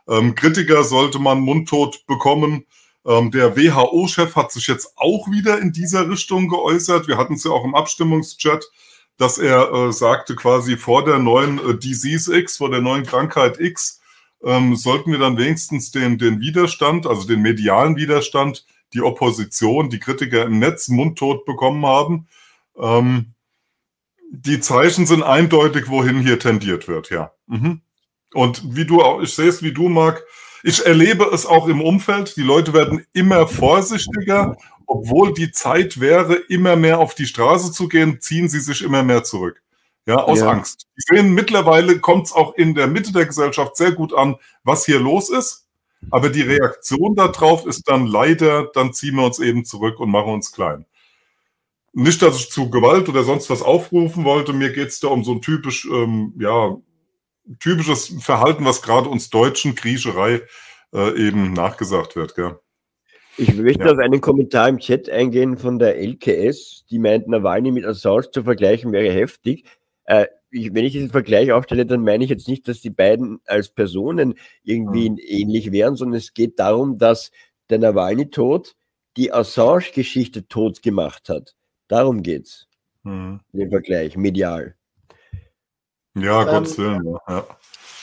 Speaker 3: Ähm, Kritiker sollte man mundtot bekommen. Ähm, der WHO-Chef hat sich jetzt auch wieder in dieser Richtung geäußert. Wir hatten es ja auch im Abstimmungschat, dass er äh, sagte, quasi vor der neuen äh, Disease X, vor der neuen Krankheit X, ähm, sollten wir dann wenigstens den, den Widerstand, also den medialen Widerstand, die Opposition, die Kritiker im Netz mundtot bekommen haben. Ähm, die Zeichen sind eindeutig, wohin hier tendiert wird, ja. Mhm. Und wie du auch, ich sehe es wie du, Marc, ich erlebe es auch im Umfeld. Die Leute werden immer vorsichtiger, obwohl die Zeit wäre, immer mehr auf die Straße zu gehen, ziehen sie sich immer mehr zurück. Ja, aus ja. Angst. Die sehen, mittlerweile kommt es auch in der Mitte der Gesellschaft sehr gut an, was hier los ist. Aber die Reaktion darauf ist dann leider, dann ziehen wir uns eben zurück und machen uns klein. Nicht, dass ich zu Gewalt oder sonst was aufrufen wollte. Mir geht es da um so ein typisch, ähm, ja, typisches Verhalten, was gerade uns Deutschen Griecherei äh, eben nachgesagt wird. Gell?
Speaker 1: Ich möchte ja. auf einen Kommentar im Chat eingehen von der LKS, die meint, Nawalny mit Assange zu vergleichen wäre heftig. Äh, ich, wenn ich diesen Vergleich aufstelle, dann meine ich jetzt nicht, dass die beiden als Personen irgendwie mhm. ähnlich wären, sondern es geht darum, dass der Nawalny-Tod die Assange-Geschichte tot gemacht hat. Darum geht's. Mhm. Den Vergleich, medial.
Speaker 3: Ja, ähm, Gottes Willen. Ja.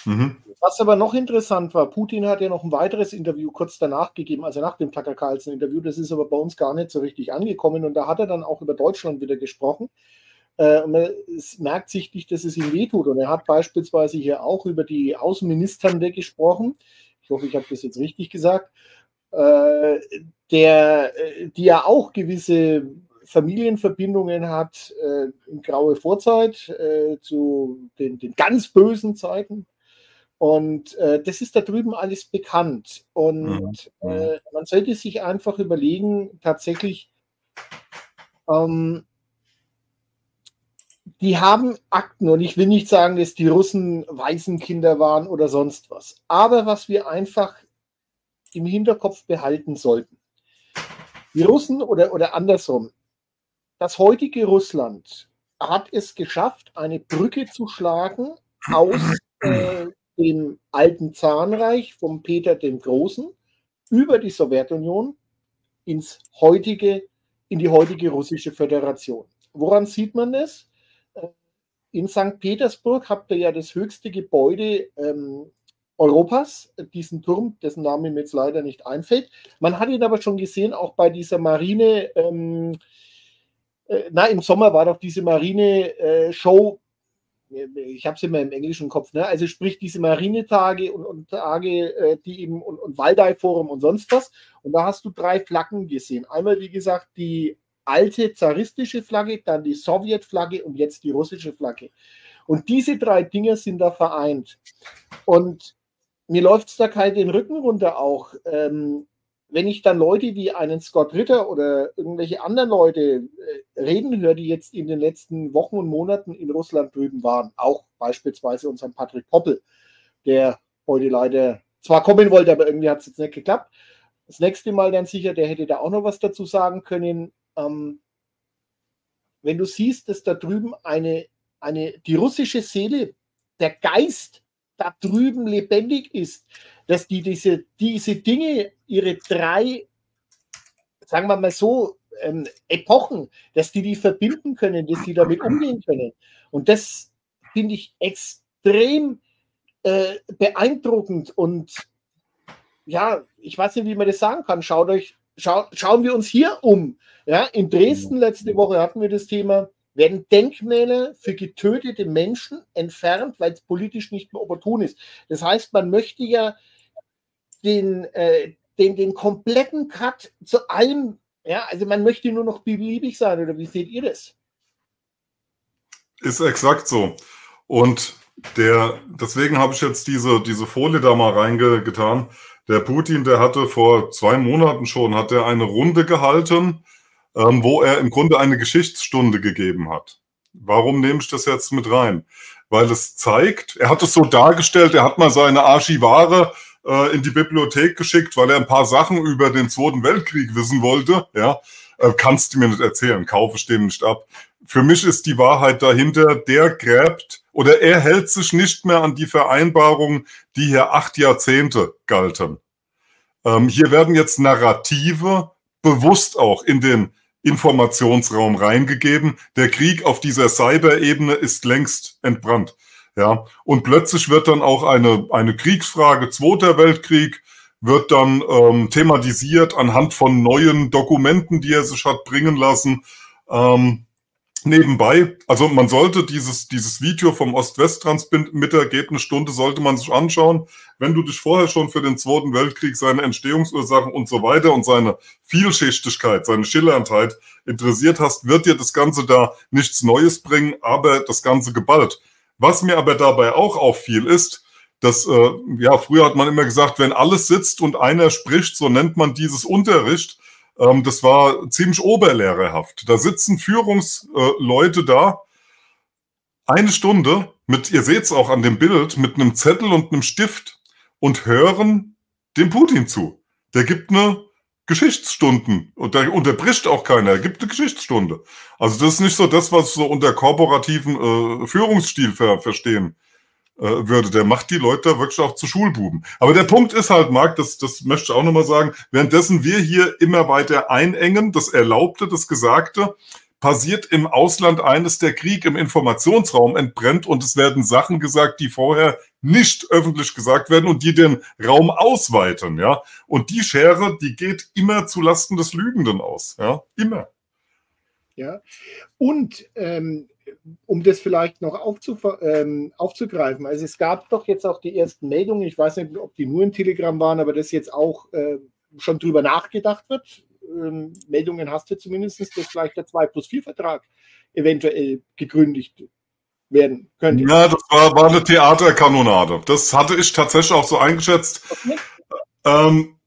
Speaker 2: Mhm. Was aber noch interessant war, Putin hat ja noch ein weiteres Interview kurz danach gegeben, also nach dem Tucker Carlson Interview. Das ist aber bei uns gar nicht so richtig angekommen und da hat er dann auch über Deutschland wieder gesprochen. Äh, und es merkt sich nicht, dass es ihm wehtut. Und er hat beispielsweise hier auch über die Außenministern gesprochen. Ich hoffe, ich habe das jetzt richtig gesagt. äh, der, äh, die ja auch gewisse Familienverbindungen hat äh, in graue Vorzeit äh, zu den, den, ganz bösen Zeiten. Und äh, das ist da drüben alles bekannt. Und mhm. äh, man sollte sich einfach überlegen, tatsächlich, ähm, die haben Akten und ich will nicht sagen, dass die Russen Waisenkinder waren oder sonst was. Aber was wir einfach im Hinterkopf behalten sollten. Die Russen oder, oder andersrum, das heutige Russland hat es geschafft, eine Brücke zu schlagen aus äh, dem alten Zahnreich von Peter dem Großen über die Sowjetunion ins heutige, in die heutige russische Föderation. Woran sieht man das? In St. Petersburg habt ihr ja das höchste Gebäude ähm, Europas, diesen Turm, dessen Name mir jetzt leider nicht einfällt. Man hat ihn aber schon gesehen, auch bei dieser Marine, ähm, äh, na, im Sommer war doch diese Marine-Show, äh, ich habe es immer im englischen Kopf, ne? also sprich diese Marinetage und, und Tage, äh, die eben und, und Waldai-Forum und sonst was. Und da hast du drei Flaggen gesehen. Einmal, wie gesagt, die alte zaristische Flagge, dann die Sowjetflagge und jetzt die russische Flagge. Und diese drei Dinge sind da vereint. Und mir läuft es da kalt den Rücken runter auch. Ähm, wenn ich dann Leute wie einen Scott Ritter oder irgendwelche anderen Leute äh, reden höre, die jetzt in den letzten Wochen und Monaten in Russland drüben waren, auch beispielsweise unseren Patrick Poppel, der heute leider zwar kommen wollte, aber irgendwie hat es jetzt nicht geklappt. Das nächste Mal dann sicher, der hätte da auch noch was dazu sagen können. Ähm, wenn du siehst, dass da drüben eine, eine, die russische Seele, der Geist da drüben lebendig ist, dass die diese, diese Dinge, ihre drei, sagen wir mal so, ähm, Epochen, dass die die verbinden können, dass die damit umgehen können. Und das finde ich extrem äh, beeindruckend und ja, ich weiß nicht, wie man das sagen kann. Schaut euch, schau, schauen wir uns hier um. Ja, in Dresden letzte Woche hatten wir das Thema werden Denkmäler für getötete Menschen entfernt, weil es politisch nicht mehr opportun ist. Das heißt, man möchte ja den, äh, den, den kompletten Cut zu allem, ja, also man möchte nur noch beliebig sein, oder wie seht ihr das?
Speaker 3: Ist exakt so. Und der, deswegen habe ich jetzt diese, diese Folie da mal reingetan. Der Putin, der hatte vor zwei Monaten schon, hat er eine Runde gehalten ähm, wo er im Grunde eine Geschichtsstunde gegeben hat. Warum nehme ich das jetzt mit rein? Weil es zeigt, er hat es so dargestellt, er hat mal seine Archivare äh, in die Bibliothek geschickt, weil er ein paar Sachen über den Zweiten Weltkrieg wissen wollte. Ja, äh, kannst du mir nicht erzählen, kaufe ich den nicht ab. Für mich ist die Wahrheit dahinter, der gräbt oder er hält sich nicht mehr an die Vereinbarungen, die hier acht Jahrzehnte galten. Ähm, hier werden jetzt Narrative bewusst auch in den Informationsraum reingegeben. Der Krieg auf dieser Cyber-Ebene ist längst entbrannt. Ja, und plötzlich wird dann auch eine, eine Kriegsfrage, Zweiter Weltkrieg, wird dann ähm, thematisiert anhand von neuen Dokumenten, die er sich hat bringen lassen. Ähm, nebenbei, also man sollte dieses, dieses Video vom Ost-West-Transmitter geht eine Stunde, sollte man sich anschauen. Wenn du dich vorher schon für den Zweiten Weltkrieg, seine Entstehungsursachen und so weiter und seine Vielschichtigkeit, seine Schillerndheit interessiert hast, wird dir das Ganze da nichts Neues bringen, aber das Ganze geballt. Was mir aber dabei auch auffiel, ist, dass, äh, ja, früher hat man immer gesagt, wenn alles sitzt und einer spricht, so nennt man dieses Unterricht. Ähm, das war ziemlich oberlehrerhaft. Da sitzen Führungsleute da, eine Stunde mit, ihr seht es auch an dem Bild, mit einem Zettel und einem Stift und hören dem Putin zu. Der gibt eine Geschichtsstunden und da unterbricht auch keiner, er gibt eine Geschichtsstunde. Also das ist nicht so das, was so unter korporativen äh, Führungsstil ver verstehen würde. Der macht die Leute wirklich auch zu Schulbuben. Aber der Punkt ist halt, Marc, das, das möchte ich auch nochmal sagen, währenddessen wir hier immer weiter einengen, das Erlaubte, das Gesagte, passiert im Ausland eines, der Krieg im Informationsraum entbrennt und es werden Sachen gesagt, die vorher nicht öffentlich gesagt werden und die den Raum ausweiten, ja. Und die Schere, die geht immer zu Lasten des Lügenden aus, ja, immer.
Speaker 2: Ja, und ähm, um das vielleicht noch ähm, aufzugreifen, also es gab doch jetzt auch die ersten Meldungen, ich weiß nicht, ob die nur in Telegram waren, aber das jetzt auch äh, schon drüber nachgedacht wird. Ähm, Meldungen hast du zumindest, dass vielleicht der 2 plus 4 Vertrag eventuell gegründet werden könnte.
Speaker 3: Ja, das war, war eine Theaterkanonade. Das hatte ich tatsächlich auch so eingeschätzt. Okay. Ähm,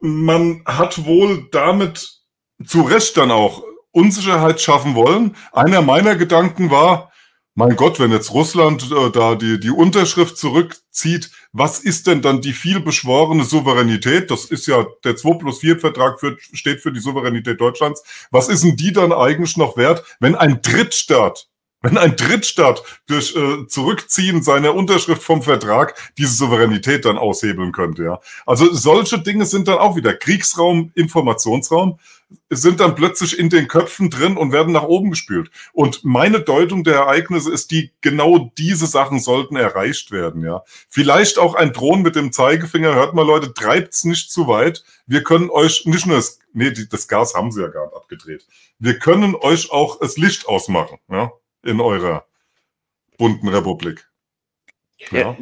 Speaker 3: man hat wohl damit zu Recht dann auch Unsicherheit schaffen wollen. Einer meiner Gedanken war, mein Gott, wenn jetzt Russland äh, da die, die Unterschrift zurückzieht, was ist denn dann die vielbeschworene Souveränität? Das ist ja der 2 plus 4 Vertrag für, steht für die Souveränität Deutschlands. Was ist denn die dann eigentlich noch wert, wenn ein Drittstaat wenn ein Drittstaat durch äh, Zurückziehen seiner Unterschrift vom Vertrag diese Souveränität dann aushebeln könnte, ja. Also solche Dinge sind dann auch wieder Kriegsraum, Informationsraum, sind dann plötzlich in den Köpfen drin und werden nach oben gespült. Und meine Deutung der Ereignisse ist die, genau diese Sachen sollten erreicht werden, ja. Vielleicht auch ein Drohnen mit dem Zeigefinger, hört mal Leute, treibt's nicht zu weit. Wir können euch nicht nur das, nee, das Gas haben sie ja gar nicht abgedreht. Wir können euch auch das Licht ausmachen, ja in eurer bunten Republik.
Speaker 2: Ja. ja.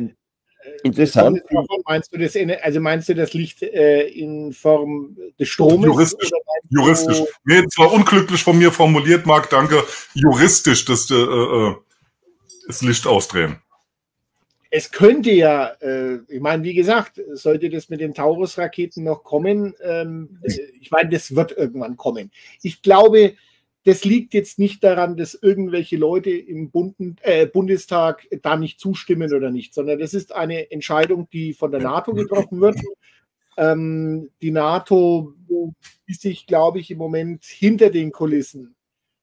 Speaker 2: Interessant. Meinst du das, in, also meinst du das Licht äh, in Form des Stromes?
Speaker 3: Juristisch. Juristisch. Nee, zwar unglücklich von mir formuliert, Marc, danke. Juristisch das, äh, äh, das Licht ausdrehen.
Speaker 2: Es könnte ja, äh, ich meine, wie gesagt, sollte das mit den Taurus-Raketen noch kommen, ähm, ich meine, das wird irgendwann kommen. Ich glaube, das liegt jetzt nicht daran, dass irgendwelche Leute im Bunden, äh, Bundestag da nicht zustimmen oder nicht, sondern das ist eine Entscheidung, die von der NATO getroffen wird. Ähm, die NATO ist sich, glaube ich, im Moment hinter den Kulissen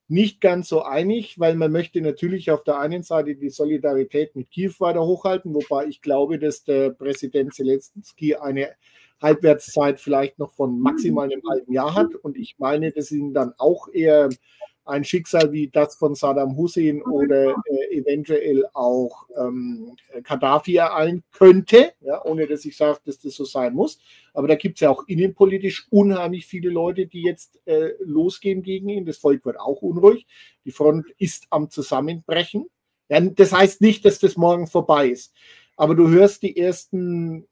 Speaker 2: nicht ganz so einig, weil man möchte natürlich auf der einen Seite die Solidarität mit Kiew weiter hochhalten, wobei ich glaube, dass der Präsident Zelensky eine Halbwertszeit vielleicht noch von maximal einem halben Jahr hat. Und ich meine, dass ihn dann auch eher ein Schicksal wie das von Saddam Hussein oder äh, eventuell auch ähm, Gaddafi ereilen könnte, ja, ohne dass ich sage, dass das so sein muss. Aber da gibt es ja auch innenpolitisch unheimlich viele Leute, die jetzt äh, losgehen gegen ihn. Das Volk wird auch unruhig. Die Front ist am Zusammenbrechen. Ja, das heißt nicht, dass das morgen vorbei ist. Aber du hörst die ersten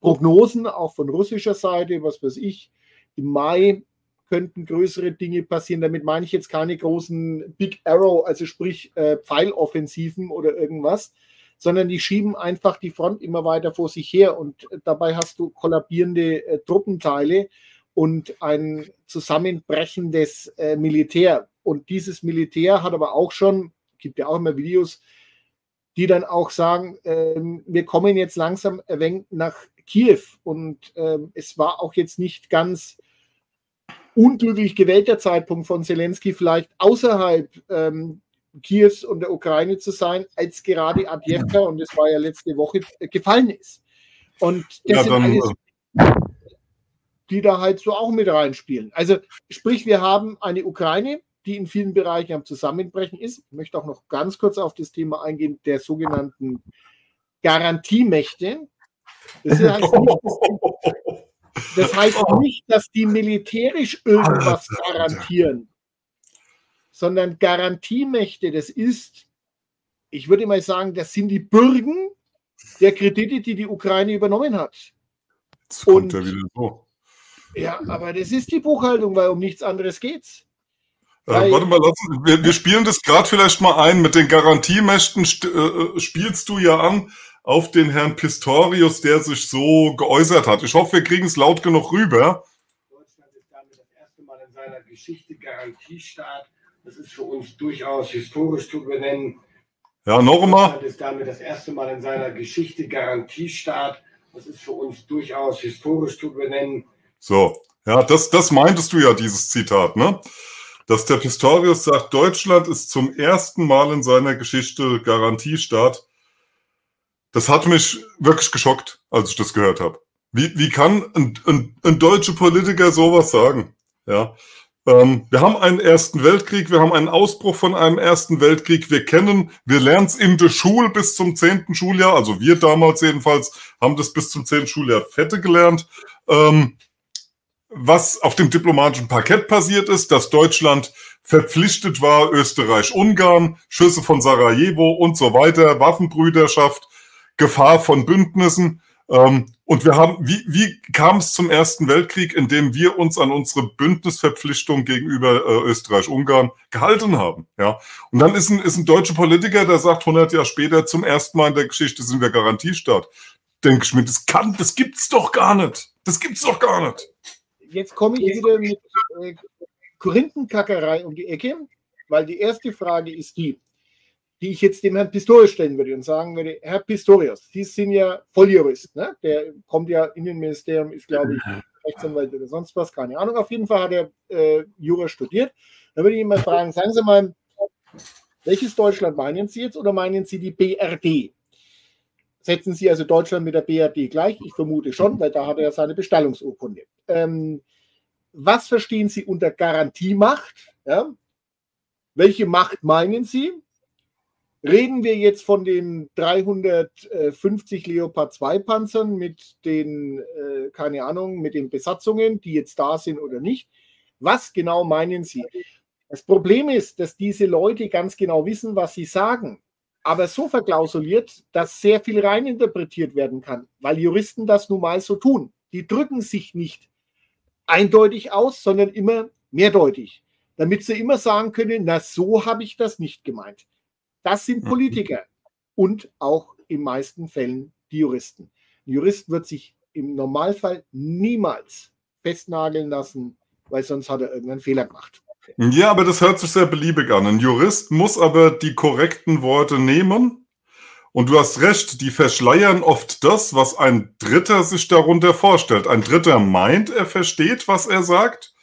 Speaker 2: Prognosen, auch von russischer Seite, was weiß ich, im Mai könnten größere Dinge passieren. Damit meine ich jetzt keine großen Big Arrow, also sprich äh, Pfeiloffensiven oder irgendwas, sondern die schieben einfach die Front immer weiter vor sich her und dabei hast du kollabierende äh, Truppenteile und ein zusammenbrechendes äh, Militär. Und dieses Militär hat aber auch schon, gibt ja auch immer Videos, die dann auch sagen, äh, wir kommen jetzt langsam ein nach Kiew. Und ähm, es war auch jetzt nicht ganz unglücklich gewählter Zeitpunkt von Zelensky, vielleicht außerhalb ähm, Kiews und der Ukraine zu sein, als gerade Adjevka, und das war ja letzte Woche, äh, gefallen ist. Und das ja, sind alles, äh, die da halt so auch mit reinspielen. Also sprich, wir haben eine Ukraine, die in vielen Bereichen am Zusammenbrechen ist. Ich möchte auch noch ganz kurz auf das Thema eingehen der sogenannten Garantiemächte. Das heißt nicht, das heißt nicht dass die militärisch irgendwas garantieren, sondern Garantiemächte, das ist, ich würde mal sagen, das sind die Bürgen der Kredite, die die Ukraine übernommen hat.
Speaker 3: Jetzt kommt Und, ja wieder so.
Speaker 2: Ja, aber das ist die Buchhaltung, weil um nichts anderes geht's.
Speaker 3: Äh, warte mal, lass, wir, wir spielen das gerade vielleicht mal ein. Mit den Garantiemächten äh, äh, spielst du ja an auf den Herrn Pistorius, der sich so geäußert hat. Ich hoffe, wir kriegen es laut genug rüber.
Speaker 4: Deutschland ist damit das erste Mal in seiner Geschichte Garantiestaat. Das ist für uns durchaus historisch zu benennen.
Speaker 3: Ja, noch einmal.
Speaker 4: Deutschland ist damit das erste Mal in seiner Geschichte Garantiestaat. Das ist für uns durchaus historisch zu benennen.
Speaker 3: So, ja, das, das meintest du ja, dieses Zitat, ne? Dass der Pistorius sagt, Deutschland ist zum ersten Mal in seiner Geschichte Garantiestaat. Das hat mich wirklich geschockt, als ich das gehört habe. Wie, wie kann ein, ein, ein deutscher Politiker sowas sagen? Ja. Ähm, wir haben einen Ersten Weltkrieg, wir haben einen Ausbruch von einem Ersten Weltkrieg. Wir kennen, wir lernen es in der Schule bis zum zehnten Schuljahr, also wir damals jedenfalls haben das bis zum zehnten Schuljahr fette gelernt. Ähm, was auf dem diplomatischen Parkett passiert ist, dass Deutschland verpflichtet war, Österreich, Ungarn, Schüsse von Sarajevo und so weiter, Waffenbrüderschaft, Gefahr von Bündnissen. Ähm, und wir haben, wie, wie kam es zum Ersten Weltkrieg, in dem wir uns an unsere Bündnisverpflichtung gegenüber äh, Österreich-Ungarn gehalten haben? Ja. Und dann ist ein, ist ein deutscher Politiker, der sagt 100 Jahre später, zum ersten Mal in der Geschichte sind wir Garantiestaat. Denke ich mir, das kann, das gibt's doch gar nicht. Das gibt's doch gar nicht.
Speaker 2: Jetzt komme ich wieder mit äh, Korinthenkackerei um die Ecke, weil die erste Frage ist die, die ich jetzt dem Herrn Pistorius stellen würde und sagen würde, Herr Pistorius, Sie sind ja Volljurist, ne? der kommt ja in den Ministerium, ist glaube ich Rechtsanwalt oder sonst was, keine Ahnung. Auf jeden Fall hat er äh, Jura studiert. Da würde ich ihn mal fragen, sagen Sie mal, welches Deutschland meinen Sie jetzt oder meinen Sie die BRD? Setzen Sie also Deutschland mit der BRD gleich? Ich vermute schon, weil da hat er ja seine Bestallungsurkunde. Ähm, was verstehen Sie unter Garantiemacht? Ja? Welche Macht meinen Sie? Reden wir jetzt von den 350 Leopard 2 Panzern mit den, äh, keine Ahnung, mit den Besatzungen, die jetzt da sind oder nicht? Was genau meinen Sie? Das Problem ist, dass diese Leute ganz genau wissen, was sie sagen, aber so verklausuliert, dass sehr viel reininterpretiert werden kann, weil Juristen das nun mal so tun. Die drücken sich nicht eindeutig aus, sondern immer mehrdeutig, damit sie immer sagen können, na so habe ich das nicht gemeint. Das sind mhm. Politiker und auch in meisten Fällen die Juristen. Ein Jurist wird sich im Normalfall niemals festnageln lassen, weil sonst hat er irgendeinen Fehler gemacht.
Speaker 3: Ja, aber das hört sich sehr beliebig an. Ein Jurist muss aber die korrekten Worte nehmen. Und du hast recht, die verschleiern oft das, was ein Dritter sich darunter vorstellt. Ein Dritter meint, er versteht, was er sagt.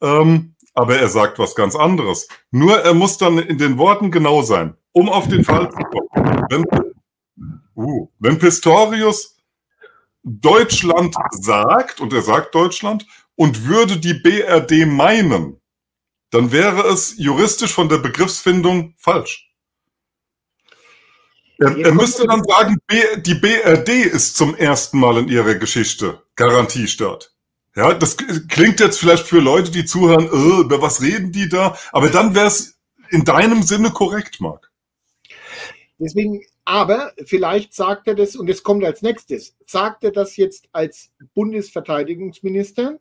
Speaker 3: Ähm, aber er sagt was ganz anderes. Nur er muss dann in den Worten genau sein, um auf den Fall zu kommen. Wenn, uh, wenn Pistorius Deutschland sagt, und er sagt Deutschland, und würde die BRD meinen, dann wäre es juristisch von der Begriffsfindung falsch. Er, er müsste dann sagen, die BRD ist zum ersten Mal in ihrer Geschichte Garantiestaat. Ja, das klingt jetzt vielleicht für Leute, die zuhören, äh, über was reden die da? Aber dann wäre es in deinem Sinne korrekt, Marc.
Speaker 2: Deswegen, aber vielleicht sagt er das, und es kommt als nächstes, sagt er das jetzt als Bundesverteidigungsminister?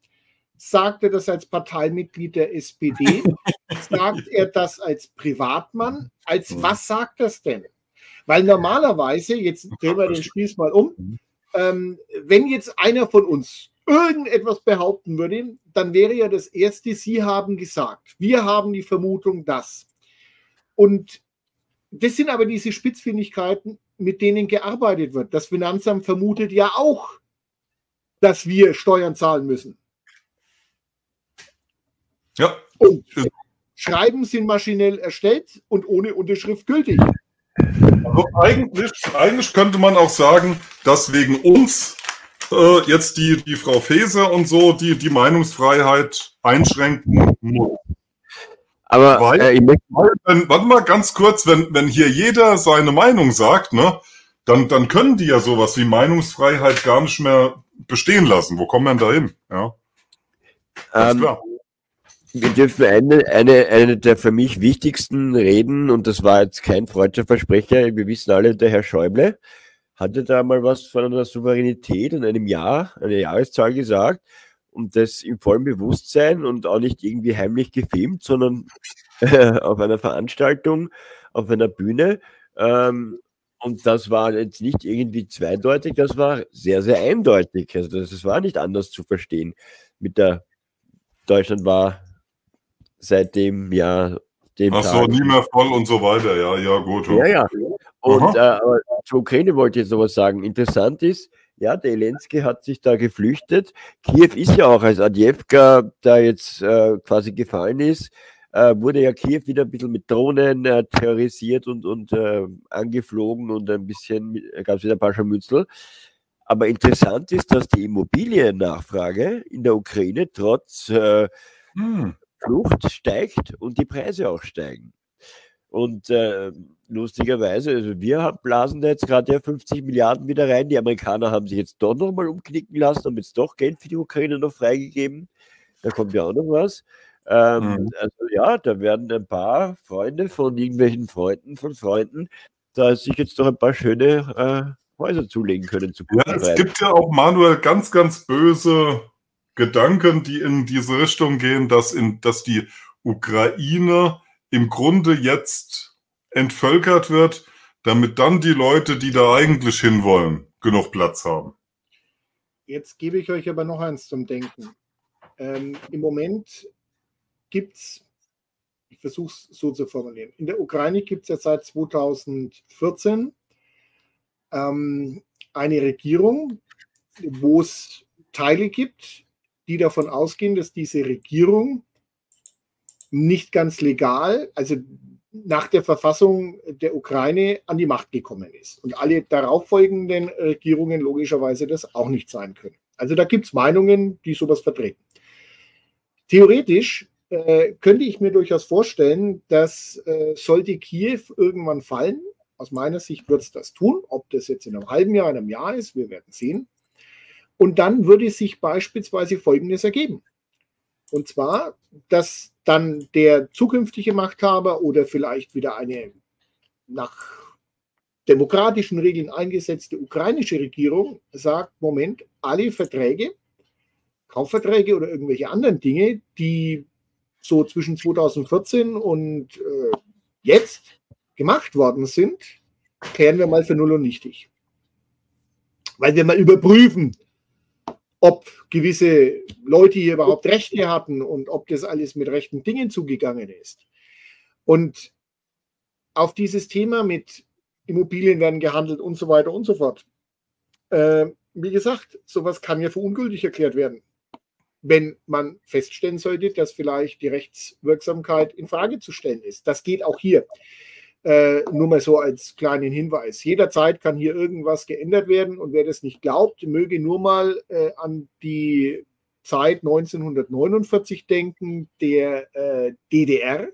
Speaker 2: Sagt er das als Parteimitglied der SPD? sagt er das als Privatmann? Als hm. was sagt das denn? Weil normalerweise, jetzt drehen wir den Spieß mal um, hm. ähm, wenn jetzt einer von uns irgendetwas behaupten würde, dann wäre ja das Erste, Sie haben gesagt, wir haben die Vermutung, dass. Und das sind aber diese Spitzfindigkeiten, mit denen gearbeitet wird. Das Finanzamt vermutet ja auch, dass wir Steuern zahlen müssen.
Speaker 3: Ja.
Speaker 2: Und Schreiben sind maschinell erstellt und ohne Unterschrift gültig.
Speaker 3: Also eigentlich, eigentlich könnte man auch sagen, dass wegen uns äh, jetzt die, die Frau Feser und so die, die Meinungsfreiheit einschränken muss. Aber Weil, äh, ich möchte... wenn, warte mal ganz kurz, wenn, wenn hier jeder seine Meinung sagt, ne, dann, dann können die ja sowas wie Meinungsfreiheit gar nicht mehr bestehen lassen. Wo kommen wir denn da hin? Ja.
Speaker 1: Ähm, klar. Wir dürfen eine, eine, eine der für mich wichtigsten Reden, und das war jetzt kein freudscher Versprecher, wir wissen alle, der Herr Schäuble, hatte da mal was von einer Souveränität und einem Jahr, eine Jahreszahl gesagt und das im vollen Bewusstsein und auch nicht irgendwie heimlich gefilmt, sondern äh, auf einer Veranstaltung, auf einer Bühne. Ähm, und das war jetzt nicht irgendwie zweideutig, das war sehr, sehr eindeutig. Also das, das war nicht anders zu verstehen. Mit der Deutschland war seit dem Jahr
Speaker 3: dem Ach so, Tag. nie mehr voll und so weiter. Ja, ja, gut.
Speaker 1: Ja, ja. Und äh, zur Ukraine wollte ich jetzt noch was sagen. Interessant ist, ja, der Zelensky hat sich da geflüchtet. Kiew ist ja auch als Adjevka da jetzt äh, quasi gefallen ist, äh, wurde ja Kiew wieder ein bisschen mit Drohnen äh, terrorisiert und, und äh, angeflogen und ein bisschen gab es wieder ein paar Scharmützel. Aber interessant ist, dass die Immobiliennachfrage in der Ukraine trotz äh, hm. Flucht steigt und die Preise auch steigen. Und äh, lustigerweise, also wir blasen da jetzt gerade ja 50 Milliarden wieder rein. Die Amerikaner haben sich jetzt doch nochmal umknicken lassen, haben jetzt doch Geld für die Ukraine noch freigegeben. Da kommt ja auch noch was. Ähm, mhm. Also ja, da werden ein paar Freunde von irgendwelchen Freunden von Freunden da sich jetzt doch ein paar schöne äh, Häuser zulegen können. Zu
Speaker 3: ja, es gibt ja auch Manuel ganz, ganz böse Gedanken, die in diese Richtung gehen, dass, in, dass die Ukraine im Grunde jetzt entvölkert wird, damit dann die Leute, die da eigentlich hinwollen, genug Platz haben.
Speaker 2: Jetzt gebe ich euch aber noch eins zum Denken. Ähm, Im Moment gibt es, ich versuche es so zu formulieren, in der Ukraine gibt es ja seit 2014 ähm, eine Regierung, wo es Teile gibt, die davon ausgehen, dass diese Regierung nicht ganz legal, also nach der Verfassung der Ukraine an die Macht gekommen ist. Und alle darauffolgenden Regierungen logischerweise das auch nicht sein können. Also da gibt es Meinungen, die sowas vertreten. Theoretisch äh, könnte ich mir durchaus vorstellen, dass äh, sollte Kiew irgendwann fallen, aus meiner Sicht wird es das tun, ob das jetzt in einem halben Jahr, in einem Jahr ist, wir werden sehen. Und dann würde sich beispielsweise Folgendes ergeben. Und zwar, dass dann der zukünftige Machthaber oder vielleicht wieder eine nach demokratischen Regeln eingesetzte ukrainische Regierung sagt, Moment, alle Verträge, Kaufverträge oder irgendwelche anderen Dinge, die so zwischen 2014 und äh, jetzt gemacht worden sind, klären wir mal für null und nichtig. Weil wir mal überprüfen, ob gewisse Leute hier überhaupt Rechte hatten und ob das alles mit rechten Dingen zugegangen ist. Und auf dieses Thema mit Immobilien werden gehandelt und so weiter und so fort. Äh, wie gesagt, sowas kann ja für ungültig erklärt werden, wenn man feststellen sollte, dass vielleicht die Rechtswirksamkeit in Frage zu stellen ist. Das geht auch hier. Äh, nur mal so als kleinen Hinweis. Jederzeit kann hier irgendwas geändert werden und wer das nicht glaubt, möge nur mal äh, an die Zeit 1949 denken, der äh, DDR,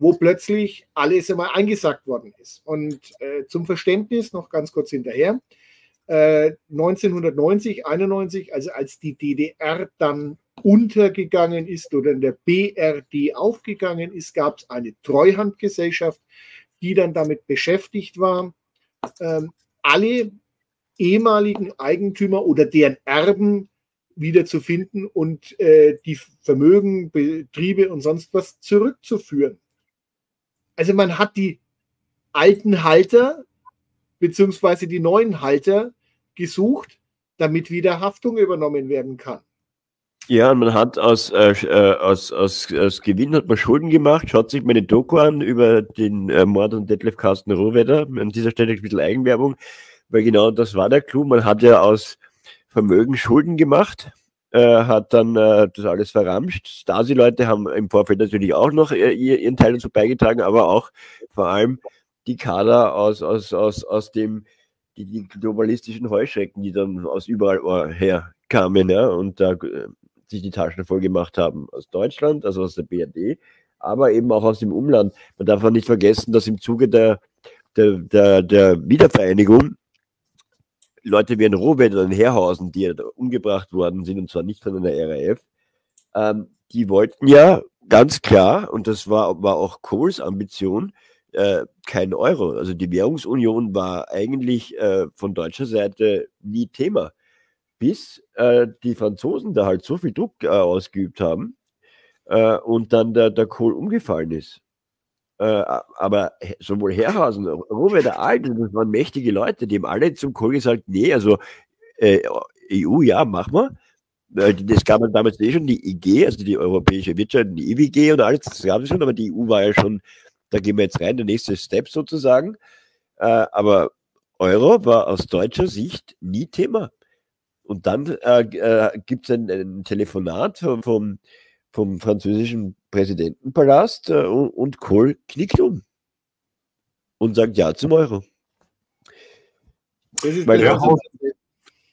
Speaker 2: wo plötzlich alles einmal eingesackt worden ist. Und äh, zum Verständnis noch ganz kurz hinterher. 1990, äh, 91, also als die DDR dann untergegangen ist oder in der BRD aufgegangen ist, gab es eine Treuhandgesellschaft, die dann damit beschäftigt war, ähm, alle ehemaligen Eigentümer oder deren Erben wiederzufinden und äh, die Vermögen, Betriebe und sonst was zurückzuführen. Also man hat die alten Halter beziehungsweise die neuen Halter gesucht, damit wieder Haftung übernommen werden kann.
Speaker 1: Ja, man hat aus, äh, äh, aus, aus, aus Gewinn hat man Schulden gemacht. Schaut sich meine Doku an über den äh, Mord an Detlef Carsten Rohwedder. An dieser Stelle ein bisschen Eigenwerbung, weil genau das war der Clou. Man hat ja aus Vermögen Schulden gemacht, äh, hat dann äh, das alles verramscht. Stasi-Leute haben im Vorfeld natürlich auch noch äh, ihren Teil dazu beigetragen, aber auch vor allem die Kader aus, aus, aus, aus dem, die, die globalistischen Heuschrecken, die dann aus überall her kamen, ja, und da sich die Taschen voll gemacht haben aus Deutschland, also aus der BRD, aber eben auch aus dem Umland. Man darf auch nicht vergessen, dass im Zuge der, der, der, der Wiedervereinigung Leute wie ein Robert oder ein Herrhausen, die ja umgebracht worden sind, und zwar nicht von einer RAF, ähm, die wollten ja ganz klar, und das war, war auch Kohls Ambition, äh, kein Euro. Also die Währungsunion war eigentlich äh, von deutscher Seite nie Thema bis äh, die Franzosen da halt so viel Druck äh, ausgeübt haben äh, und dann der, der Kohl umgefallen ist. Äh, aber sowohl Herrhausen, Robert der Alte, das waren mächtige Leute, die haben alle zum Kohl gesagt, nee, also äh, EU, ja, mach mal. Das gab es damals eh schon die IG, also die Europäische Wirtschaft, die IWG und alles, das gab es schon, aber die EU war ja schon, da gehen wir jetzt rein, der nächste Step sozusagen. Äh, aber Euro war aus deutscher Sicht nie Thema. Und dann äh, äh, gibt es ein, ein, Telefonat vom, vom französischen Präsidentenpalast äh, und, Kohl knickt um und sagt Ja zum Euro.
Speaker 3: Bei Herrhausen,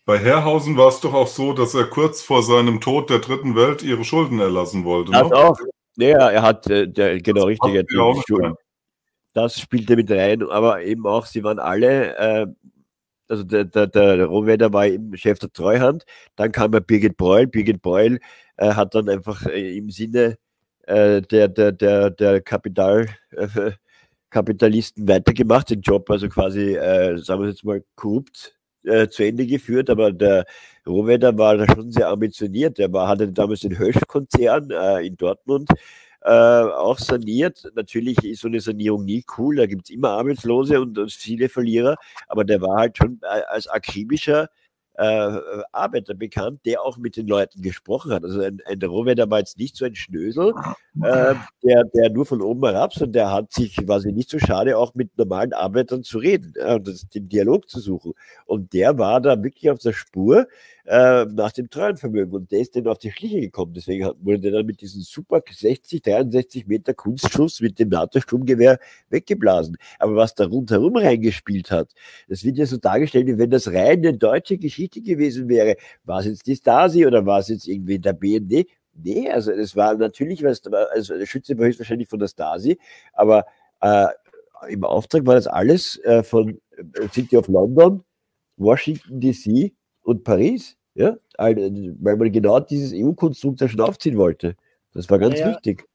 Speaker 3: bei Herrhausen war es doch auch so, dass er kurz vor seinem Tod der dritten Welt ihre Schulden erlassen wollte.
Speaker 1: Das ne? auch. Ja, er hat, äh, der, genau, richtig. Schulden. Das spielte mit rein, aber eben auch, sie waren alle äh, also der, der, der Rohwedder war eben Chef der Treuhand, dann kam ja Birgit Breul. Birgit Breul äh, hat dann einfach äh, im Sinne äh, der, der, der, der Kapital, äh, Kapitalisten weitergemacht, den Job also quasi, äh, sagen wir jetzt mal, korrupt äh, zu Ende geführt, aber der Rohwedder war da schon sehr ambitioniert. Der war, hatte damals den Hösch-Konzern in Dortmund äh, auch saniert. Natürlich ist so eine Sanierung nie cool, da gibt es immer Arbeitslose und, und, viele Verlierer, aber der war halt schon äh, als akribischer äh, Arbeiter bekannt, der auch mit den Leuten gesprochen hat. Also ein, ein Rohwedder war jetzt nicht so ein Schnösel, äh, der, der nur von oben herab, sondern der hat sich quasi nicht so schade, auch mit normalen Arbeitern zu reden äh, und das, den Dialog zu suchen. Und der war da wirklich auf der Spur äh, nach dem Treuenvermögen und der ist dann auf die Schliche gekommen. Deswegen wurde der dann mit diesem super 60, 63 Meter Kunstschuss mit dem NATO-Sturmgewehr weggeblasen. Aber was da rundherum reingespielt hat, das wird ja so dargestellt, wie wenn das reine deutsche Geschichte gewesen wäre. War es jetzt die Stasi oder war es jetzt irgendwie der BND? Nee, also es war natürlich, was, also der Schütze war höchstwahrscheinlich von der Stasi, aber äh, im Auftrag war das alles äh, von äh, City of London, Washington DC und Paris, ja, weil man genau dieses EU-Konstrukt da schon aufziehen wollte. Das war ganz naja, wichtig.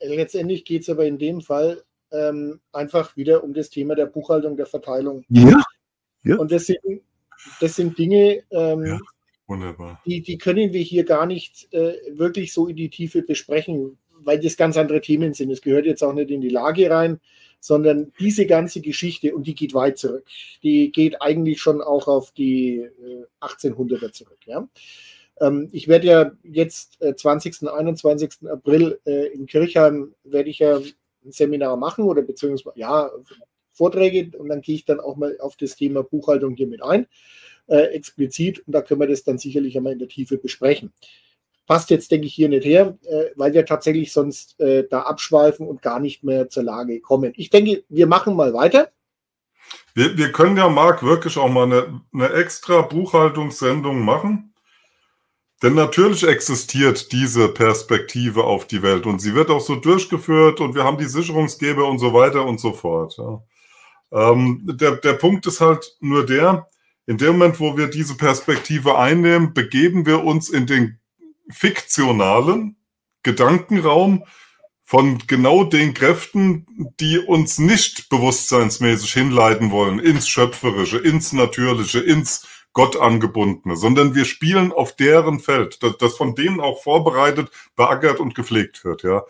Speaker 2: Letztendlich geht es aber in dem Fall ähm, einfach wieder um das Thema der Buchhaltung, der Verteilung.
Speaker 1: Ja. ja.
Speaker 2: Und das sind, das sind Dinge, ähm, ja. Wunderbar. Die, die können wir hier gar nicht äh, wirklich so in die Tiefe besprechen, weil das ganz andere Themen sind. Es gehört jetzt auch nicht in die Lage rein, sondern diese ganze Geschichte, und die geht weit zurück, die geht eigentlich schon auch auf die äh, 1800er zurück. Ja? Ähm, ich werde ja jetzt äh, 20. 21. April äh, in Kirchheim, werde ich ja ein Seminar machen oder beziehungsweise, ja, Vorträge und dann gehe ich dann auch mal auf das Thema Buchhaltung hier mit ein äh, explizit und da können wir das dann sicherlich einmal in der Tiefe besprechen. Passt jetzt, denke ich, hier nicht her, äh, weil wir tatsächlich sonst äh, da abschweifen und gar nicht mehr zur Lage kommen. Ich denke, wir machen mal weiter.
Speaker 3: Wir, wir können ja, Marc, wirklich auch mal eine, eine extra Buchhaltungssendung machen. Denn natürlich existiert diese Perspektive auf die Welt und sie wird auch so durchgeführt und wir haben die Sicherungsgeber und so weiter und so fort. Ja. Ähm, der, der Punkt ist halt nur der, in dem Moment, wo wir diese Perspektive einnehmen, begeben wir uns in den fiktionalen Gedankenraum von genau den Kräften, die uns nicht bewusstseinsmäßig hinleiten wollen ins Schöpferische, ins Natürliche, ins Gottangebundene, sondern wir spielen auf deren Feld, das, das von denen auch vorbereitet, beackert und gepflegt wird, ja.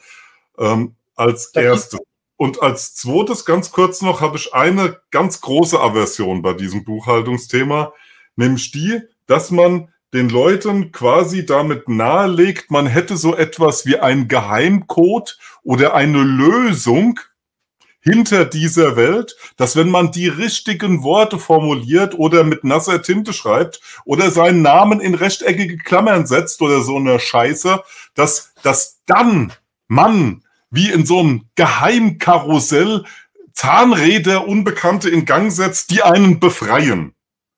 Speaker 3: Ähm, als erstes. Und als zweites, ganz kurz noch, habe ich eine ganz große Aversion bei diesem Buchhaltungsthema, nämlich die, dass man den Leuten quasi damit nahelegt, man hätte so etwas wie ein Geheimcode oder eine Lösung hinter dieser Welt, dass wenn man die richtigen Worte formuliert oder mit nasser Tinte schreibt oder seinen Namen in rechteckige Klammern setzt oder so eine Scheiße, dass, dass dann man wie in so einem Geheimkarussell Zahnräder Unbekannte in Gang setzt, die einen befreien.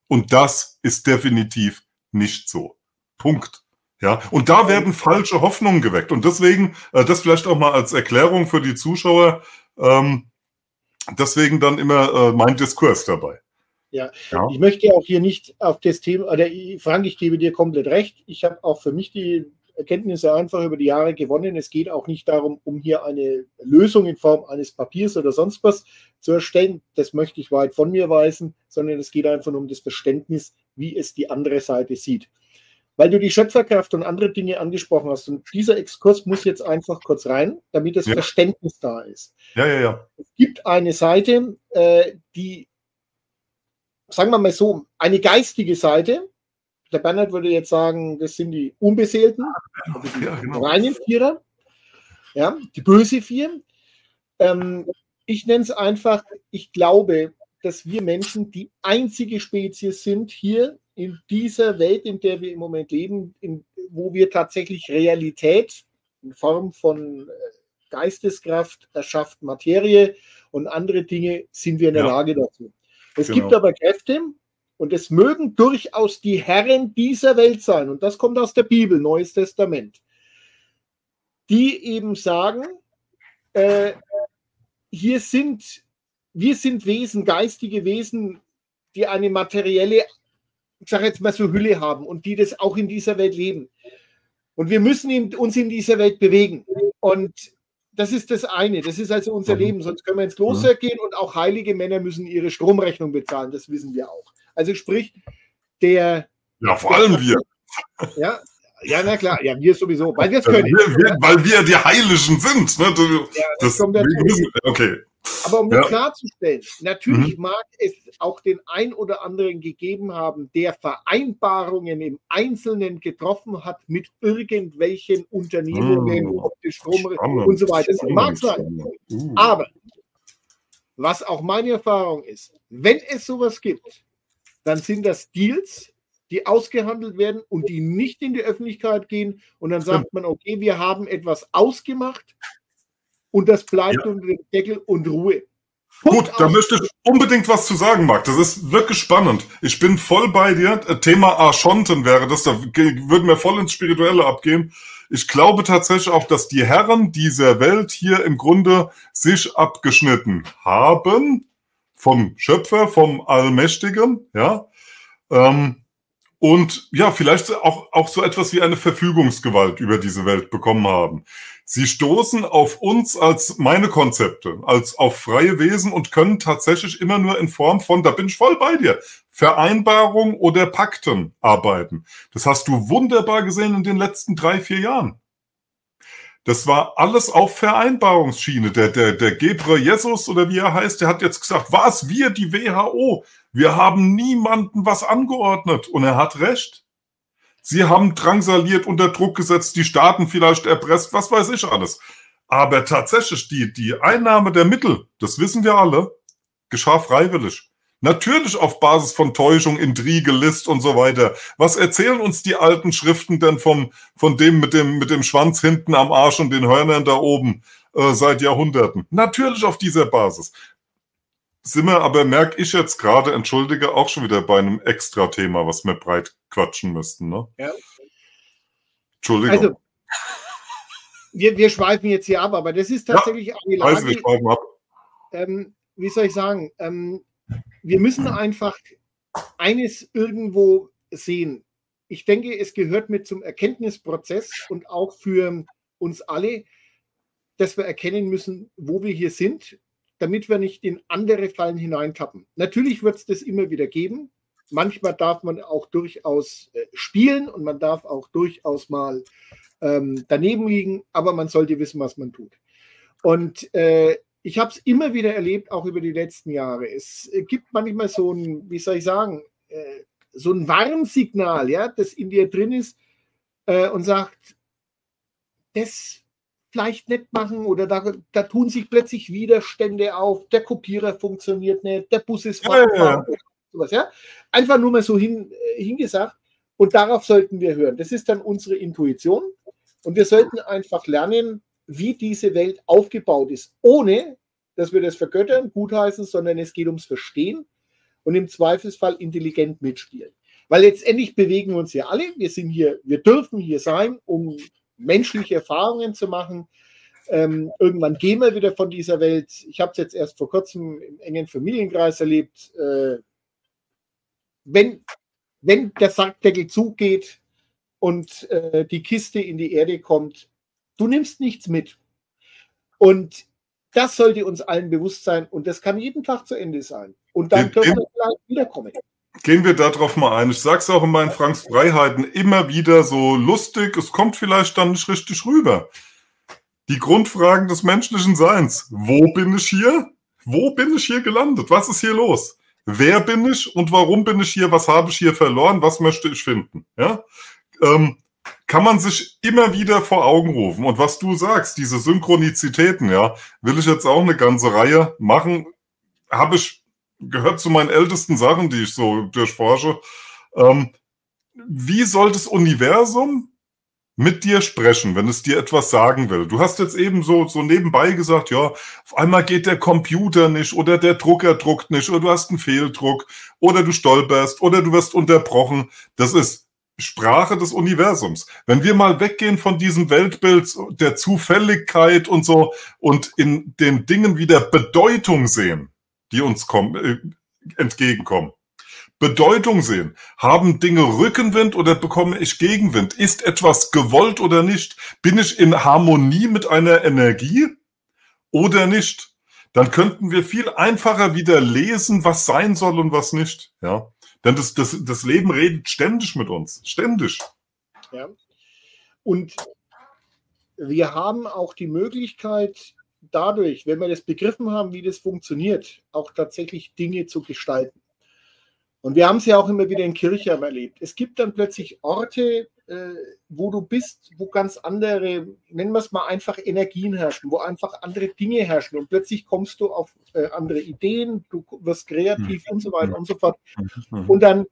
Speaker 3: Und das ist definitiv nicht so. Punkt. Ja, und da werden falsche Hoffnungen geweckt. Und deswegen, äh, das vielleicht auch mal als Erklärung für die Zuschauer, ähm, deswegen dann immer äh, mein Diskurs dabei.
Speaker 2: Ja. ja. ich möchte auch hier nicht auf das Thema, oder Frank, ich gebe dir komplett recht. Ich habe auch für mich die Erkenntnisse einfach über die Jahre gewonnen. Es geht auch nicht darum, um hier eine Lösung in Form eines Papiers oder sonst was zu erstellen. Das möchte ich weit von mir weisen, sondern es geht einfach um das Verständnis, wie es die andere Seite sieht. Weil du die Schöpferkraft und andere Dinge angesprochen hast. Und dieser Exkurs muss jetzt einfach kurz rein, damit das ja. Verständnis da ist.
Speaker 3: Ja, ja, ja.
Speaker 2: Es gibt eine Seite, äh, die, sagen wir mal so, eine geistige Seite, der Bernhard würde jetzt sagen, das sind die Unbeseelten, also die ja, genau. reinen Vierer, ja, die böse Vier. Ähm, ich nenne es einfach, ich glaube, dass wir Menschen die einzige Spezies sind hier in dieser Welt, in der wir im Moment leben, in, wo wir tatsächlich Realität in Form von äh, Geisteskraft erschafft Materie und andere Dinge sind wir in der ja. Lage dazu. Es genau. gibt aber Kräfte, und es mögen durchaus die Herren dieser Welt sein, und das kommt aus der Bibel, Neues Testament, die eben sagen, äh, hier sind, wir sind Wesen, geistige Wesen, die eine materielle, ich sage jetzt mal so Hülle haben und die das auch in dieser Welt leben. Und wir müssen in, uns in dieser Welt bewegen. Und das ist das eine. Das ist also unser
Speaker 3: Mhm.
Speaker 2: Leben. Sonst können wir ins Kloster gehen und auch heilige Männer müssen ihre Stromrechnung bezahlen. Das wissen wir auch. Also sprich, der,
Speaker 3: Ja, vor allem wir.
Speaker 2: ja, ja, na klar, ja, wir sowieso, weil wir es
Speaker 3: Wir,
Speaker 2: können.
Speaker 3: wir, weil wir die Heiligen sind. Ne? Du-
Speaker 2: Ja, das
Speaker 3: Das, wir wissen- okay.
Speaker 2: Aber um
Speaker 3: Ja.
Speaker 2: klarzustellen, natürlich mag es auch den ein oder anderen gegeben haben, der Vereinbarungen im Einzelnen getroffen hat mit irgendwelchen Unternehmungen,
Speaker 3: Hm.
Speaker 2: ob die Strom und so weiter. Das mag sein.
Speaker 3: Uh.
Speaker 2: Aber was auch meine Erfahrung ist, wenn es sowas gibt, dann sind das Deals, die ausgehandelt werden und die nicht in die Öffentlichkeit gehen. Und dann sagt man, okay, wir haben etwas ausgemacht und das bleibt
Speaker 3: Ja.
Speaker 2: unter dem Deckel und Ruhe.
Speaker 3: Gut,
Speaker 2: Punkt
Speaker 3: da
Speaker 2: aus.
Speaker 3: möchte ich unbedingt was zu sagen, Marc. Das ist wirklich spannend. Ich bin voll bei dir. Äh, Thema Archonten wäre das, da würden wir voll ins Spirituelle abgehen. Ich glaube tatsächlich auch, dass die Herren dieser Welt hier im Grunde sich abgeschnitten haben vom Schöpfer, vom Allmächtigen, ja. Ähm, und ja, vielleicht auch, auch so etwas wie eine Verfügungsgewalt über diese Welt bekommen haben. Sie stoßen auf uns als meine Konzepte, als auf freie Wesen und können tatsächlich immer nur in Form von, da bin ich voll bei dir, Vereinbarung oder Pakten arbeiten. Das hast du wunderbar gesehen in den letzten drei, vier Jahren. Das war alles auf Vereinbarungsschiene. Der, der, der Gebre Jesus oder wie er heißt, der hat jetzt gesagt, was, wir, die WHO, wir haben niemanden was angeordnet. Und er hat recht. Sie haben drangsaliert, unter Druck gesetzt, die Staaten vielleicht erpresst, was weiß ich alles. Aber tatsächlich, die, die Einnahme der Mittel, das wissen wir alle, geschah freiwillig. Natürlich auf Basis von Täuschung, Intrige, List und so weiter. Was erzählen uns die alten Schriften denn vom, von dem mit dem, mit dem Schwanz hinten am Arsch und den Hörnern da oben äh, seit Jahrhunderten? Natürlich auf dieser Basis. Sind wir aber, merke ich jetzt gerade, entschuldige, auch schon wieder bei einem Extra-Thema, was wir breit quatschen müssten. Ne?
Speaker 2: Ja.
Speaker 3: Entschuldigung.
Speaker 2: Also, wir, wir schweifen jetzt hier ab, aber das ist tatsächlich eine
Speaker 3: Weiß
Speaker 2: Lage,
Speaker 3: nicht, schweifen ab.
Speaker 2: ähm, wie soll ich sagen, ähm, wir müssen einfach eines irgendwo sehen. Ich denke, es gehört mit zum Erkenntnisprozess und auch für uns alle, dass wir erkennen müssen, wo wir hier sind, damit wir nicht in andere Fallen hineintappen. Natürlich wird es das immer wieder geben. Manchmal darf man auch durchaus äh, spielen und man darf auch durchaus mal ähm, daneben liegen, aber man sollte wissen, was man tut. Und äh, ich habe es immer wieder erlebt, auch über die letzten Jahre. Es äh, gibt manchmal so ein, wie soll ich sagen, äh, so ein Warnsignal, ja, das in dir drin ist äh, und sagt, das vielleicht nicht machen oder da, da tun sich plötzlich Widerstände auf, der Kopierer funktioniert nicht, der Bus ist
Speaker 3: Ja, ja,
Speaker 2: sowas, ja. Einfach nur mal so hin, äh, hingesagt und darauf sollten wir hören. Das ist dann unsere Intuition und wir sollten einfach lernen, wie diese Welt aufgebaut ist, ohne dass wir das vergöttern, gutheißen, sondern es geht ums Verstehen und im Zweifelsfall intelligent mitspielen. Weil letztendlich bewegen wir uns ja alle. Wir sind hier, wir dürfen hier sein, um menschliche Erfahrungen zu machen. Ähm, irgendwann gehen wir wieder von dieser Welt. Ich habe es jetzt erst vor kurzem im engen Familienkreis erlebt. Äh, wenn, wenn der Sackdeckel zugeht und äh, die Kiste in die Erde kommt, du nimmst nichts mit. Und das sollte uns allen bewusst sein und das kann jeden Tag zu Ende sein. Und dann können wir vielleicht wiederkommen.
Speaker 3: Gehen wir darauf mal ein. Ich sag's auch in meinen Franks Freiheiten immer wieder so lustig. Es kommt vielleicht dann nicht richtig rüber. Die Grundfragen des menschlichen Seins. Wo bin ich hier? Wo bin ich hier gelandet? Was ist hier los? Wer bin ich und warum bin ich hier? Was habe ich hier verloren? Was möchte ich finden? Ja? Ähm, kann man sich immer wieder vor Augen rufen. Und was du sagst, diese Synchronizitäten, ja, will ich jetzt auch eine ganze Reihe machen. Habe ich gehört zu meinen ältesten Sachen, die ich so durchforsche. Ähm, wie soll das Universum mit dir sprechen, wenn es dir etwas sagen will? Du hast jetzt eben so, so nebenbei gesagt, ja, auf einmal geht der Computer nicht oder der Drucker druckt nicht oder du hast einen Fehldruck oder du stolperst oder du wirst unterbrochen. Das ist Sprache des Universums. Wenn wir mal weggehen von diesem Weltbild der Zufälligkeit und so und in den Dingen wieder Bedeutung sehen, die uns kommen, äh, entgegenkommen. Bedeutung sehen. Haben Dinge Rückenwind oder bekomme ich Gegenwind? Ist etwas gewollt oder nicht? Bin ich in Harmonie mit einer Energie? oder nicht. Dann könnten wir viel einfacher wieder lesen, was sein soll und was nicht. Ja. Denn das, das, das Leben redet ständig mit uns. Ständig.
Speaker 2: Ja. Und wir haben auch die Möglichkeit, dadurch, wenn wir das begriffen haben, wie das funktioniert, auch tatsächlich Dinge zu gestalten. Und wir haben es ja auch immer wieder in Kirchheim erlebt. Es gibt dann plötzlich Orte, äh, wo du bist, wo ganz andere, nennen wir es mal einfach Energien herrschen, wo einfach andere Dinge herrschen. Und plötzlich kommst du auf äh, andere Ideen, du wirst kreativ und so weiter und so fort. Und dann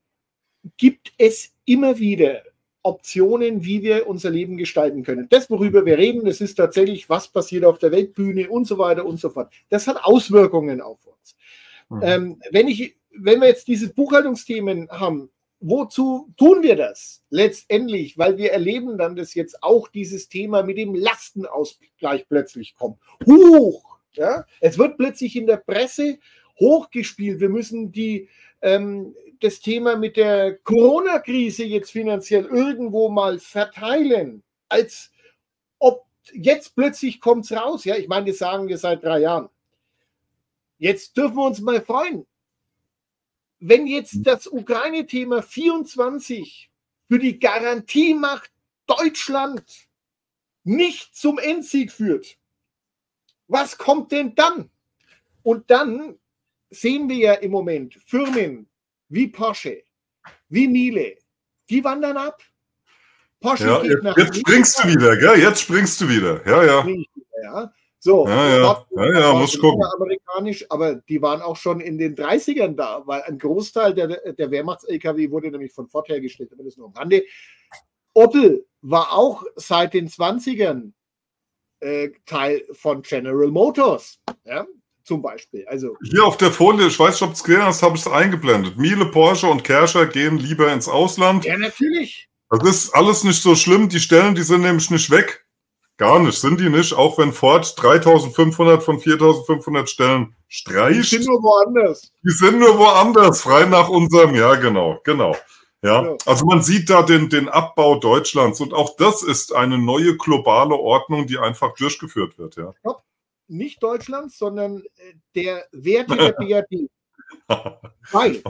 Speaker 2: gibt es immer wieder Optionen, wie wir unser Leben gestalten können. Das, worüber wir reden, das ist tatsächlich, was passiert auf der Weltbühne und so weiter und so fort. Das hat Auswirkungen auf uns. Mhm. Ähm, wenn, ich, wenn wir jetzt diese Buchhaltungsthemen haben, wozu tun wir das? Letztendlich, weil wir erleben dann, dass jetzt auch dieses Thema mit dem Lastenausgleich plötzlich kommt. Huch! Ja? Es wird plötzlich in der Presse hochgespielt. Wir müssen die, ähm, das Thema mit der Corona-Krise jetzt finanziell irgendwo mal verteilen, als ob jetzt plötzlich kommt es raus. Ja, ich meine, das sagen wir seit drei Jahren. Jetzt dürfen wir uns mal freuen. Wenn jetzt das Ukraine-Thema 24 für die Garantiemacht Deutschland nicht zum Endsieg führt, was kommt denn dann? Und dann sehen wir ja im Moment Firmen wie Porsche, wie Miele, die wandern ab.
Speaker 3: Porsche ja, geht nach jetzt springst du wieder, gell? Jetzt springst du wieder. Ja, ja.
Speaker 2: ja. So,
Speaker 3: ja, ja, ja, ja muss gucken.
Speaker 2: Amerikanisch, aber die waren auch schon in den 30ern da, weil ein Großteil der, der Wehrmachts-LKW wurde nämlich von Ford hergestellt, aber das nur am Rande. Opel war auch seit den 20ern äh, Teil von General Motors. Ja? Zum Beispiel. Also
Speaker 3: Hier auf der Folie, ich weiß nicht, ob es gesehen hast, habe ich es eingeblendet. Miele, Porsche und Kerscher gehen lieber ins Ausland.
Speaker 2: Ja, natürlich.
Speaker 3: Das ist alles nicht so schlimm. Die Stellen, die sind nämlich nicht weg. Gar nicht, sind die nicht. Auch wenn Ford 3500 von 4500 Stellen streicht. Die
Speaker 2: sind nur woanders.
Speaker 3: Die sind nur woanders, frei nach unserem, ja, genau, genau. Ja, also man sieht da den, den Abbau Deutschlands und auch das ist eine neue globale Ordnung, die einfach durchgeführt wird, ja.
Speaker 2: Top nicht Deutschlands, sondern äh, der Werte der BRD. Weil,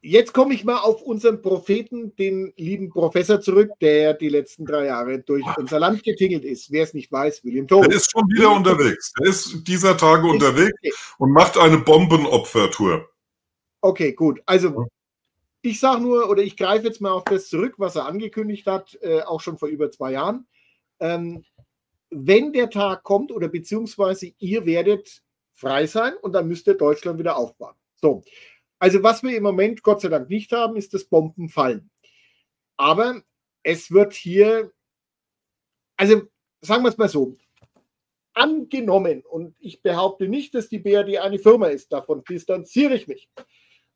Speaker 2: jetzt komme ich mal auf unseren Propheten, den lieben Professor zurück, der die letzten drei Jahre durch unser Land getingelt ist. Wer es nicht weiß, William Thomas.
Speaker 3: Der ist schon wieder unterwegs. Der ist dieser Tage unterwegs und macht eine Bombenopfertour.
Speaker 2: Okay, gut. Also ich sage nur, oder ich greife jetzt mal auf das zurück, was er angekündigt hat, äh, auch schon vor über zwei Jahren. Ähm, wenn der Tag kommt oder beziehungsweise ihr werdet frei sein und dann müsst ihr Deutschland wieder aufbauen. So. Also was wir im Moment Gott sei Dank nicht haben, ist das Bombenfallen. Aber es wird hier, also sagen wir es mal so, angenommen, und ich behaupte nicht, dass die BRD eine Firma ist, davon distanziere ich mich.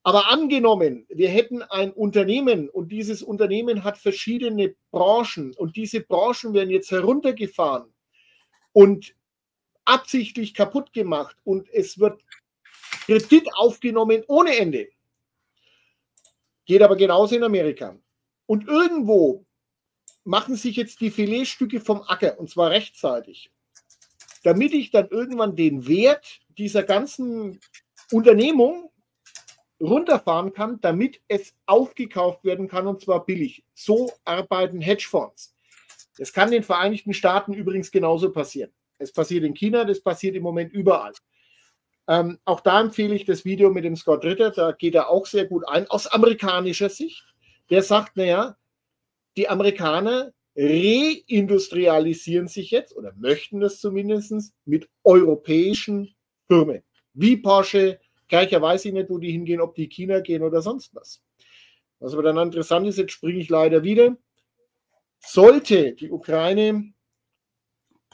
Speaker 2: Aber angenommen, wir hätten ein Unternehmen und dieses Unternehmen hat verschiedene Branchen und diese Branchen werden jetzt heruntergefahren und absichtlich kaputt gemacht und es wird Kredit aufgenommen ohne Ende. Geht aber genauso in Amerika. Und irgendwo machen sich jetzt die Filetstücke vom Acker und zwar rechtzeitig, damit ich dann irgendwann den Wert dieser ganzen Unternehmung runterfahren kann, damit es aufgekauft werden kann und zwar billig. So arbeiten Hedgefonds. Das kann den Vereinigten Staaten übrigens genauso passieren. Es passiert in China, das passiert im Moment überall. Ähm, auch da empfehle ich das Video mit dem Scott Ritter, da geht er auch sehr gut ein, aus amerikanischer Sicht. Der sagt, naja, die Amerikaner reindustrialisieren sich jetzt oder möchten das zumindest mit europäischen Firmen, wie Porsche. Gleicher weiß ich nicht, wo die hingehen, ob die China gehen oder sonst was. Was aber dann interessant ist, jetzt springe ich leider wieder sollte die Ukraine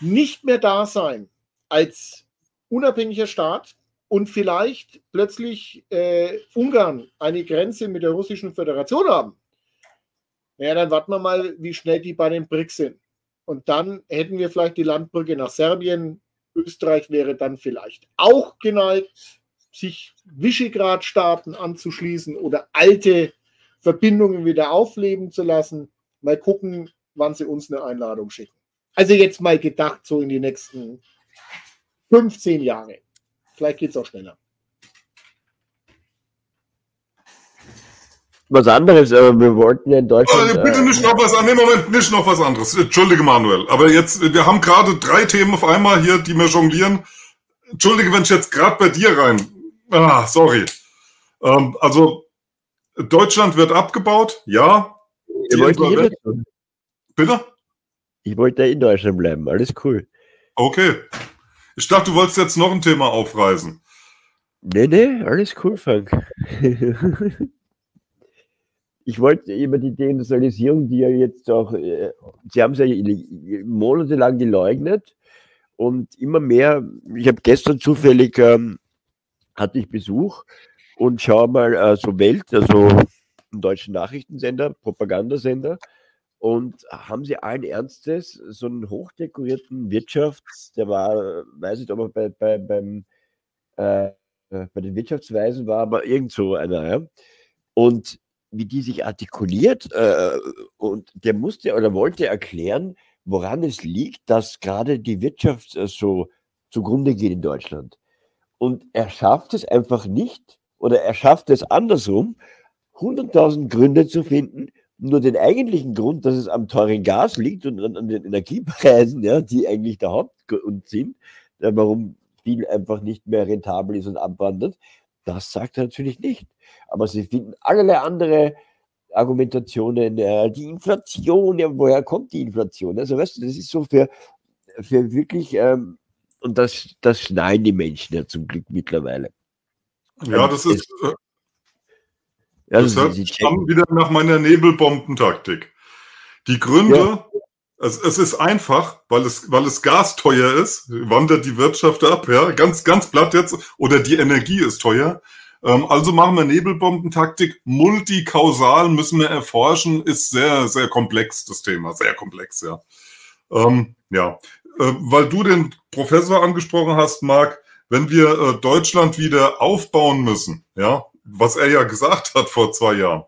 Speaker 2: nicht mehr da sein als unabhängiger Staat und vielleicht plötzlich äh, Ungarn eine Grenze mit der Russischen Föderation haben, ja, dann warten wir mal, wie schnell die bei den BRICS sind. Und dann hätten wir vielleicht die Landbrücke nach Serbien. Österreich wäre dann vielleicht auch geneigt, sich Visegrad-Staaten anzuschließen oder alte Verbindungen wieder aufleben zu lassen. Mal gucken, wann sie uns eine Einladung schicken. Also jetzt mal gedacht, so in die nächsten 15 Jahre. Vielleicht geht es auch schneller.
Speaker 1: Was anderes, aber wir wollten ja in Deutschland.
Speaker 3: Bitte nicht noch was anderes. Moment, nicht noch was anderes. Entschuldige, Manuel. Aber jetzt, wir haben gerade drei Themen auf einmal hier, die wir jonglieren. Entschuldige, wenn ich jetzt gerade bei dir rein. Ah, sorry. Ähm, also, Deutschland wird abgebaut, ja.
Speaker 1: Ihr wollt hier
Speaker 3: Bitte?
Speaker 1: Ich wollte in Deutschland bleiben, alles cool.
Speaker 3: Okay. Ich dachte, du wolltest jetzt noch ein Thema aufreißen.
Speaker 1: Nee, nee, alles cool, Frank. ich wollte über die Deindustrialisierung, die ja jetzt auch, äh, Sie haben es ja monatelang geleugnet und immer mehr, ich habe gestern zufällig, ähm, hatte ich Besuch und schaue mal äh, so Welt, also deutschen Nachrichtensender, Propagandasender, und haben sie allen Ernstes so einen hochdekorierten Wirtschafts-, der war, weiß nicht, ob er bei, bei, beim, äh, bei den Wirtschaftsweisen war, aber irgend so einer, ja. Und wie die sich artikuliert äh, und der musste oder wollte erklären, woran es liegt, dass gerade die Wirtschaft äh, so zugrunde geht in Deutschland. Und er schafft es einfach nicht oder er schafft es andersrum, 100.000 Gründe zu finden, nur den eigentlichen Grund, dass es am teuren Gas liegt und an, den Energiepreisen, ja, die eigentlich der Hauptgrund sind, warum viel einfach nicht mehr rentabel ist und abwandert, das sagt er natürlich nicht. Aber sie finden allerlei andere Argumentationen, äh, die Inflation, ja, woher kommt die Inflation? Also weißt du, das ist so für, für wirklich, ähm, und das, das schneiden die Menschen ja zum Glück mittlerweile.
Speaker 3: Ja, das ist, äh, also das hört schon wieder nach meiner Nebelbombentaktik. Die Gründe, ja. es, es, ist einfach, weil es, weil es Gas teuer ist, wandert die Wirtschaft ab, ja, ganz, ganz platt jetzt, oder die Energie ist teuer. Ähm, also machen wir Nebelbombentaktik. Multikausal müssen wir erforschen, ist sehr, sehr komplex, das Thema, sehr komplex, ja. Ähm, ja, äh, weil du den Professor angesprochen hast, Marc, wenn wir äh, Deutschland wieder aufbauen müssen, ja, was er ja gesagt hat vor zwei Jahren,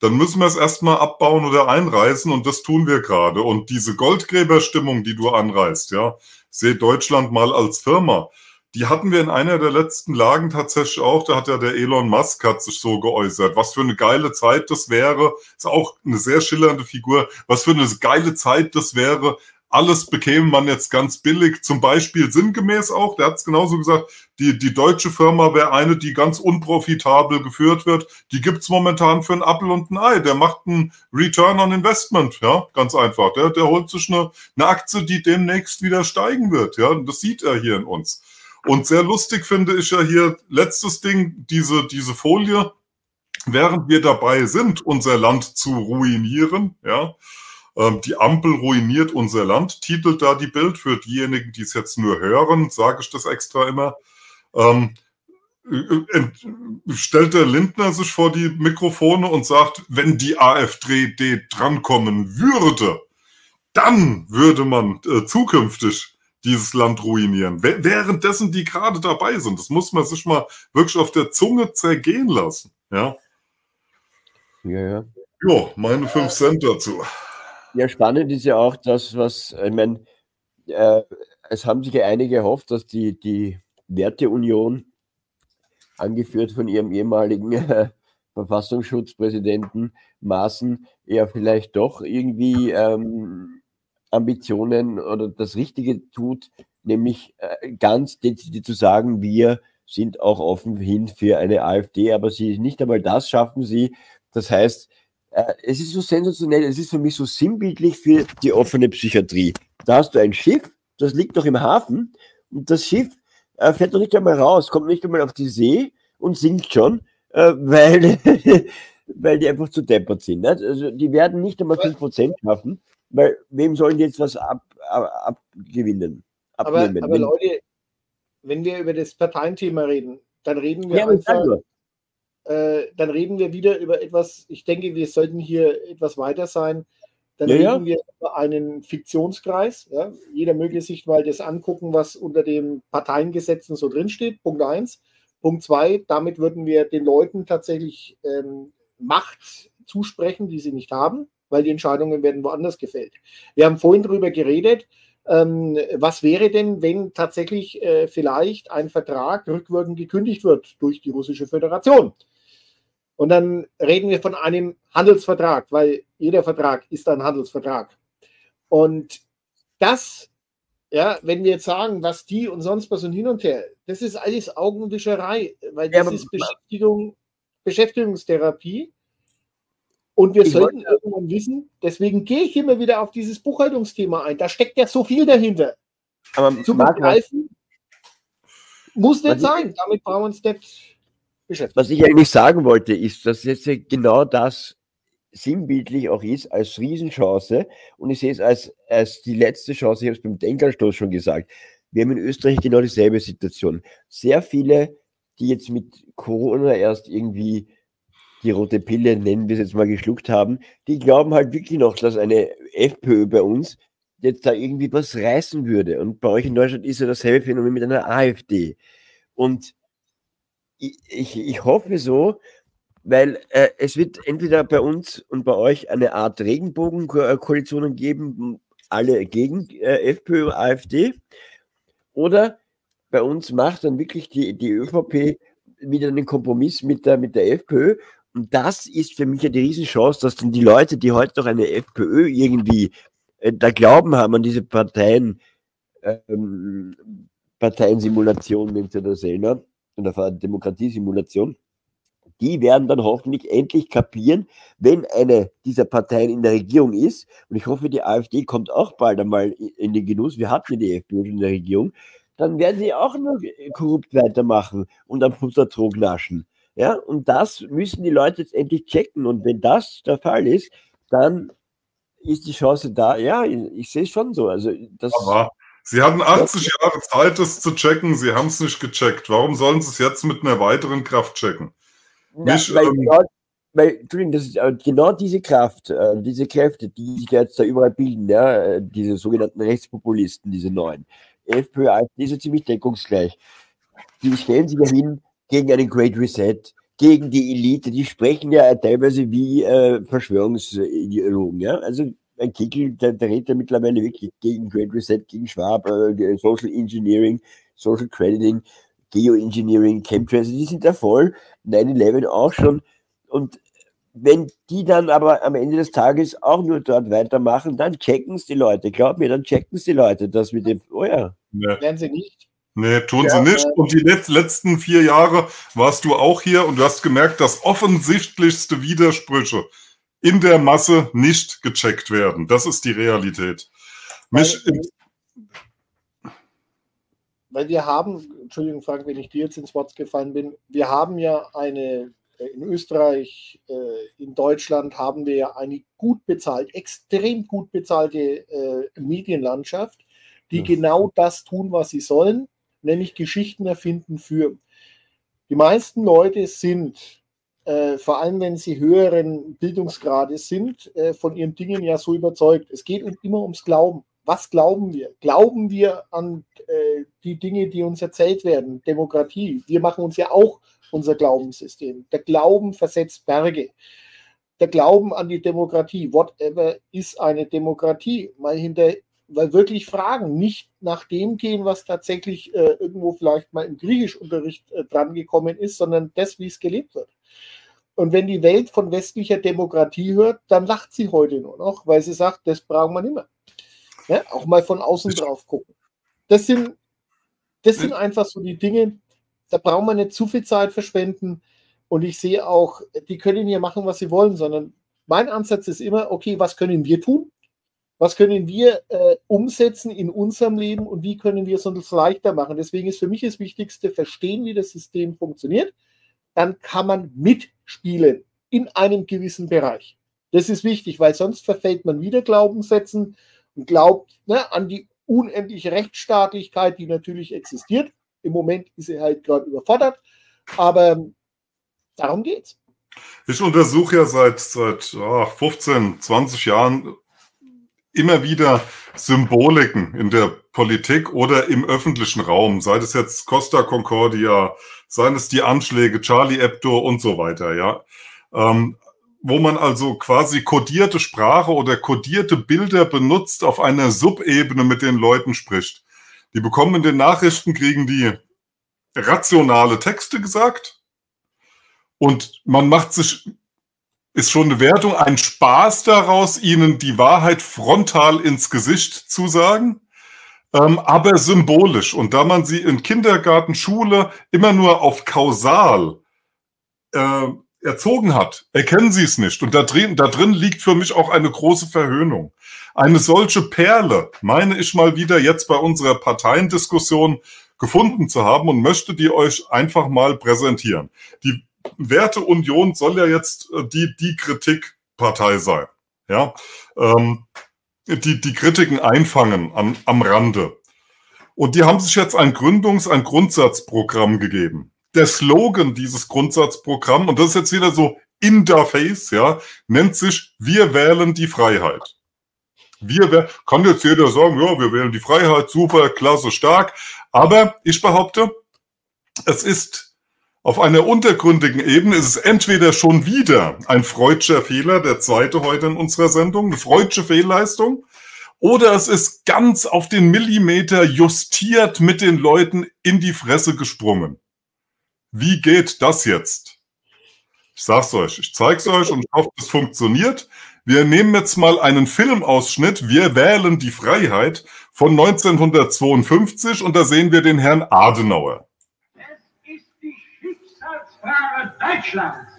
Speaker 3: dann müssen wir es erstmal abbauen oder einreißen und das tun wir gerade. Und diese Goldgräberstimmung, die du anreißt, ja, sehe Deutschland mal als Firma. Die hatten wir in einer der letzten Lagen tatsächlich auch. Da hat ja der Elon Musk hat sich so geäußert. Was für eine geile Zeit das wäre. Ist auch eine sehr schillernde Figur. Was für eine geile Zeit das wäre, alles bekäme man jetzt ganz billig. Zum Beispiel sinngemäß auch, der hat es genauso gesagt, die, die deutsche Firma wäre eine, die ganz unprofitabel geführt wird. Die gibt's momentan für ein Apple und ein Ei. Der macht einen Return on Investment, ja, ganz einfach. Der, der holt sich eine, eine Aktie, die demnächst wieder steigen wird. Ja, und das sieht er hier in uns. Und sehr lustig finde ich ja hier, letztes Ding, diese, diese Folie, während wir dabei sind, unser Land zu ruinieren, ja, ähm, die Ampel ruiniert unser Land, titelt da die Bild. Für diejenigen, die es jetzt nur hören, sage ich das extra immer. Ähm, äh, stellt der Lindner sich vor die Mikrofone und sagt, wenn die AfD drankommen würde, dann würde man äh, zukünftig dieses Land ruinieren. Währenddessen die gerade dabei sind. Das muss man sich mal wirklich auf der Zunge zergehen lassen. Ja.
Speaker 1: Ja, ja.
Speaker 3: Jo, meine fünf Cent dazu.
Speaker 1: Ja, spannend ist ja auch das, was, ich meine, äh, es haben sich ja einige gehofft, dass die, die Werteunion, angeführt von ihrem ehemaligen äh, Verfassungsschutzpräsidenten Maaßen, ja vielleicht doch irgendwie ähm, Ambitionen oder das Richtige tut, nämlich äh, ganz dezidiert zu sagen, wir sind auch offen hin für eine AfD, aber sie nicht einmal das schaffen sie. Das heißt, es ist so sensationell, es ist für mich so sinnbildlich für die offene Psychiatrie. Da hast du ein Schiff, das liegt doch im Hafen und das Schiff äh, fährt doch nicht einmal raus, kommt nicht einmal auf die See und sinkt schon, äh, weil, weil die einfach zu deppert sind. Nicht? Also die werden nicht einmal 5% schaffen, weil wem sollen die jetzt was ab, ab, abgewinnen?
Speaker 2: Aber, aber Leute, wenn wir über das Parteienthema reden, dann reden wir ja, einfach äh, dann reden wir wieder über etwas, ich denke, wir sollten hier etwas weiter sein. Dann ja, reden ja. wir über einen Fiktionskreis. Ja? Jeder möge sich mal das angucken, was unter den Parteiengesetzen so drinsteht. Punkt eins. Punkt zwei, damit würden wir den Leuten tatsächlich ähm, Macht zusprechen, die sie nicht haben, weil die Entscheidungen werden woanders gefällt. Wir haben vorhin darüber geredet, ähm, was wäre denn, wenn tatsächlich äh, vielleicht ein Vertrag rückwirkend gekündigt wird durch die russische Föderation? Und dann reden wir von einem Handelsvertrag, weil jeder Vertrag ist ein Handelsvertrag. Und das, ja, wenn wir jetzt sagen, was die und sonst was und hin und her, das ist alles Augenwischerei, weil das ja, ist Beschäftigung, Beschäftigungstherapie. Und wir sollten irgendwann wissen, deswegen gehe ich immer wieder auf dieses Buchhaltungsthema ein. Da steckt ja so viel dahinter. Aber Zu begreifen muss nicht sein. Damit brauchen wir uns nicht
Speaker 1: beschäftigt. Was ich eigentlich sagen wollte, ist, dass jetzt genau das sinnbildlich auch ist als Riesenchance und ich sehe es als, als die letzte Chance, ich habe es beim Denkanstoß schon gesagt. Wir haben in Österreich genau dieselbe Situation. Sehr viele, die jetzt mit Corona erst irgendwie die rote Pille, nennen wir es jetzt mal, geschluckt haben, die glauben halt wirklich noch, dass eine FPÖ bei uns jetzt da irgendwie was reißen würde. Und bei euch in Deutschland ist ja dasselbe Phänomen mit einer AfD. Und ich, ich, hoffe so, weil äh, es wird entweder bei uns und bei euch eine Art Regenbogenkoalitionen geben, alle gegen äh, FPÖ und AfD, oder bei uns macht dann wirklich die, die ÖVP wieder einen Kompromiss mit der, mit der FPÖ. Und das ist für mich ja die Riesenchance, dass dann die Leute, die heute noch eine FPÖ irgendwie äh, da Glauben haben an diese Parteien, ähm, Parteiensimulation nennt sie das In der Demokratiesimulation, die werden dann hoffentlich endlich kapieren, wenn eine dieser Parteien in der Regierung ist, und ich hoffe, die AfD kommt auch bald einmal in den Genuss, wir hatten die FPÖ in der Regierung, dann werden sie auch nur korrupt weitermachen und am Futtertrog naschen. Ja, und das müssen die Leute jetzt endlich checken. Und wenn das der Fall ist, dann ist die Chance da. Ja, ich, ich sehe es schon so. Also das,
Speaker 3: Aber Sie hatten 80 ja. Jahre Zeit, das zu checken. Sie haben es nicht gecheckt. Warum sollen Sie es jetzt mit einer weiteren Kraft checken?
Speaker 1: Ja, nicht, weil, ähm, genau, weil, Entschuldigung, das ist äh, genau diese Kraft, äh, diese Kräfte, die sich jetzt da überall bilden, ja, äh, diese sogenannten Rechtspopulisten, diese neuen. FPÖ, AfD sind ziemlich deckungsgleich. Die stellen sich ja hin gegen einen Great Reset, gegen die Elite. Die sprechen ja teilweise wie äh, Verschwörungsideologen. Ja? Also Kickel, der, der redet ja mittlerweile wirklich gegen Great Reset, gegen Schwab, äh, Social Engineering, Social Crediting, Geoengineering, Chemtrails, die sind da voll, 9-11 auch schon. Und wenn die dann aber am Ende des Tages auch nur dort weitermachen, dann checken es die Leute. Glaub mir, dann checken es die Leute, das mit dem, oh ja.
Speaker 2: ja. Werden sie nicht.
Speaker 3: Nee, tun ja, sie nicht. Äh, und die letzten vier Jahre warst du auch hier und du hast gemerkt, dass offensichtlichste Widersprüche in der Masse nicht gecheckt werden. Das ist die Realität.
Speaker 2: Mich weil, weil wir haben, Entschuldigung, Frank, wenn ich dir jetzt ins Wort gefallen bin, wir haben ja eine, äh, in Österreich, äh, in Deutschland haben wir ja eine gut bezahlt, extrem gut bezahlte äh, Medienlandschaft, die ja. genau das tun, was sie sollen, nämlich Geschichten erfinden für. Die meisten Leute sind äh, vor allem wenn sie höheren Bildungsgrades sind, äh, von ihren Dingen ja so überzeugt. Es geht immer ums Glauben. Was glauben wir? Glauben wir an äh, die Dinge, die uns erzählt werden? Demokratie. Wir machen uns ja auch unser Glaubenssystem. Der Glauben versetzt Berge. Der Glauben an die Demokratie. Whatever ist eine Demokratie? Mal hinter, weil wirklich Fragen nicht nach dem gehen, was tatsächlich äh, irgendwo vielleicht mal im Griechischunterricht äh, drangekommen ist, sondern das, wie es gelebt wird. Und wenn die Welt von westlicher Demokratie hört, dann lacht sie heute nur noch, weil sie sagt, das braucht man immer. Ja, auch mal von außen drauf gucken. Das sind, das sind einfach so die Dinge, da braucht man nicht zu viel Zeit verschwenden. Und ich sehe auch, die können hier machen, was sie wollen, sondern mein Ansatz ist immer, okay, was können wir tun? Was können wir äh, umsetzen in unserem Leben und wie können wir es uns leichter machen? Deswegen ist für mich das Wichtigste, verstehen, wie das System funktioniert dann kann man mitspielen in einem gewissen Bereich. Das ist wichtig, weil sonst verfällt man wieder Glaubenssätzen und glaubt ne, an die unendliche Rechtsstaatlichkeit, die natürlich existiert. Im Moment ist sie halt gerade überfordert, aber darum geht's.
Speaker 3: Ich untersuche ja seit, seit oh, 15, 20 Jahren immer wieder Symboliken in der Politik oder im öffentlichen Raum, sei es jetzt Costa Concordia, seien es die Anschläge, Charlie Hebdo und so weiter, ja. Ähm, wo man also quasi kodierte Sprache oder kodierte Bilder benutzt, auf einer Subebene mit den Leuten spricht. Die bekommen in den Nachrichten, kriegen die rationale Texte gesagt und man macht sich, ist schon eine Wertung, ein Spaß daraus, ihnen die Wahrheit frontal ins Gesicht zu sagen, ähm, aber symbolisch. Und da man sie in Kindergarten, Schule immer nur auf kausal äh, erzogen hat, erkennen sie es nicht. Und da drin, da drin liegt für mich auch eine große Verhöhnung. Eine solche Perle, meine ich mal wieder jetzt bei unserer Parteiendiskussion gefunden zu haben und möchte die euch einfach mal präsentieren. Die Werteunion soll ja jetzt äh, die, die Kritikpartei sein. Ja, ähm, die, die Kritiken einfangen an, am Rande. Und die haben sich jetzt ein Gründungs-, ein Grundsatzprogramm gegeben der Slogan dieses Grundsatzprogramms, und das ist jetzt wieder so in der Face, ja, nennt sich Wir wählen die Freiheit. Wir kann jetzt jeder sagen, ja, wir wählen die Freiheit, super, klasse, stark. Aber ich behaupte, es ist auf einer untergründigen Ebene ist es entweder schon wieder ein freudscher Fehler, der zweite heute in unserer Sendung, eine freudsche Fehlleistung, oder es ist ganz auf den Millimeter justiert mit den Leuten in die Fresse gesprungen. Wie geht das jetzt? Ich sag's euch, ich zeig's euch und hoffe, es funktioniert. Wir nehmen jetzt mal einen Filmausschnitt. Wir wählen die Freiheit von 1952 und da sehen wir den Herrn Adenauer.
Speaker 5: Es ist die Schicksalsfrage Deutschlands.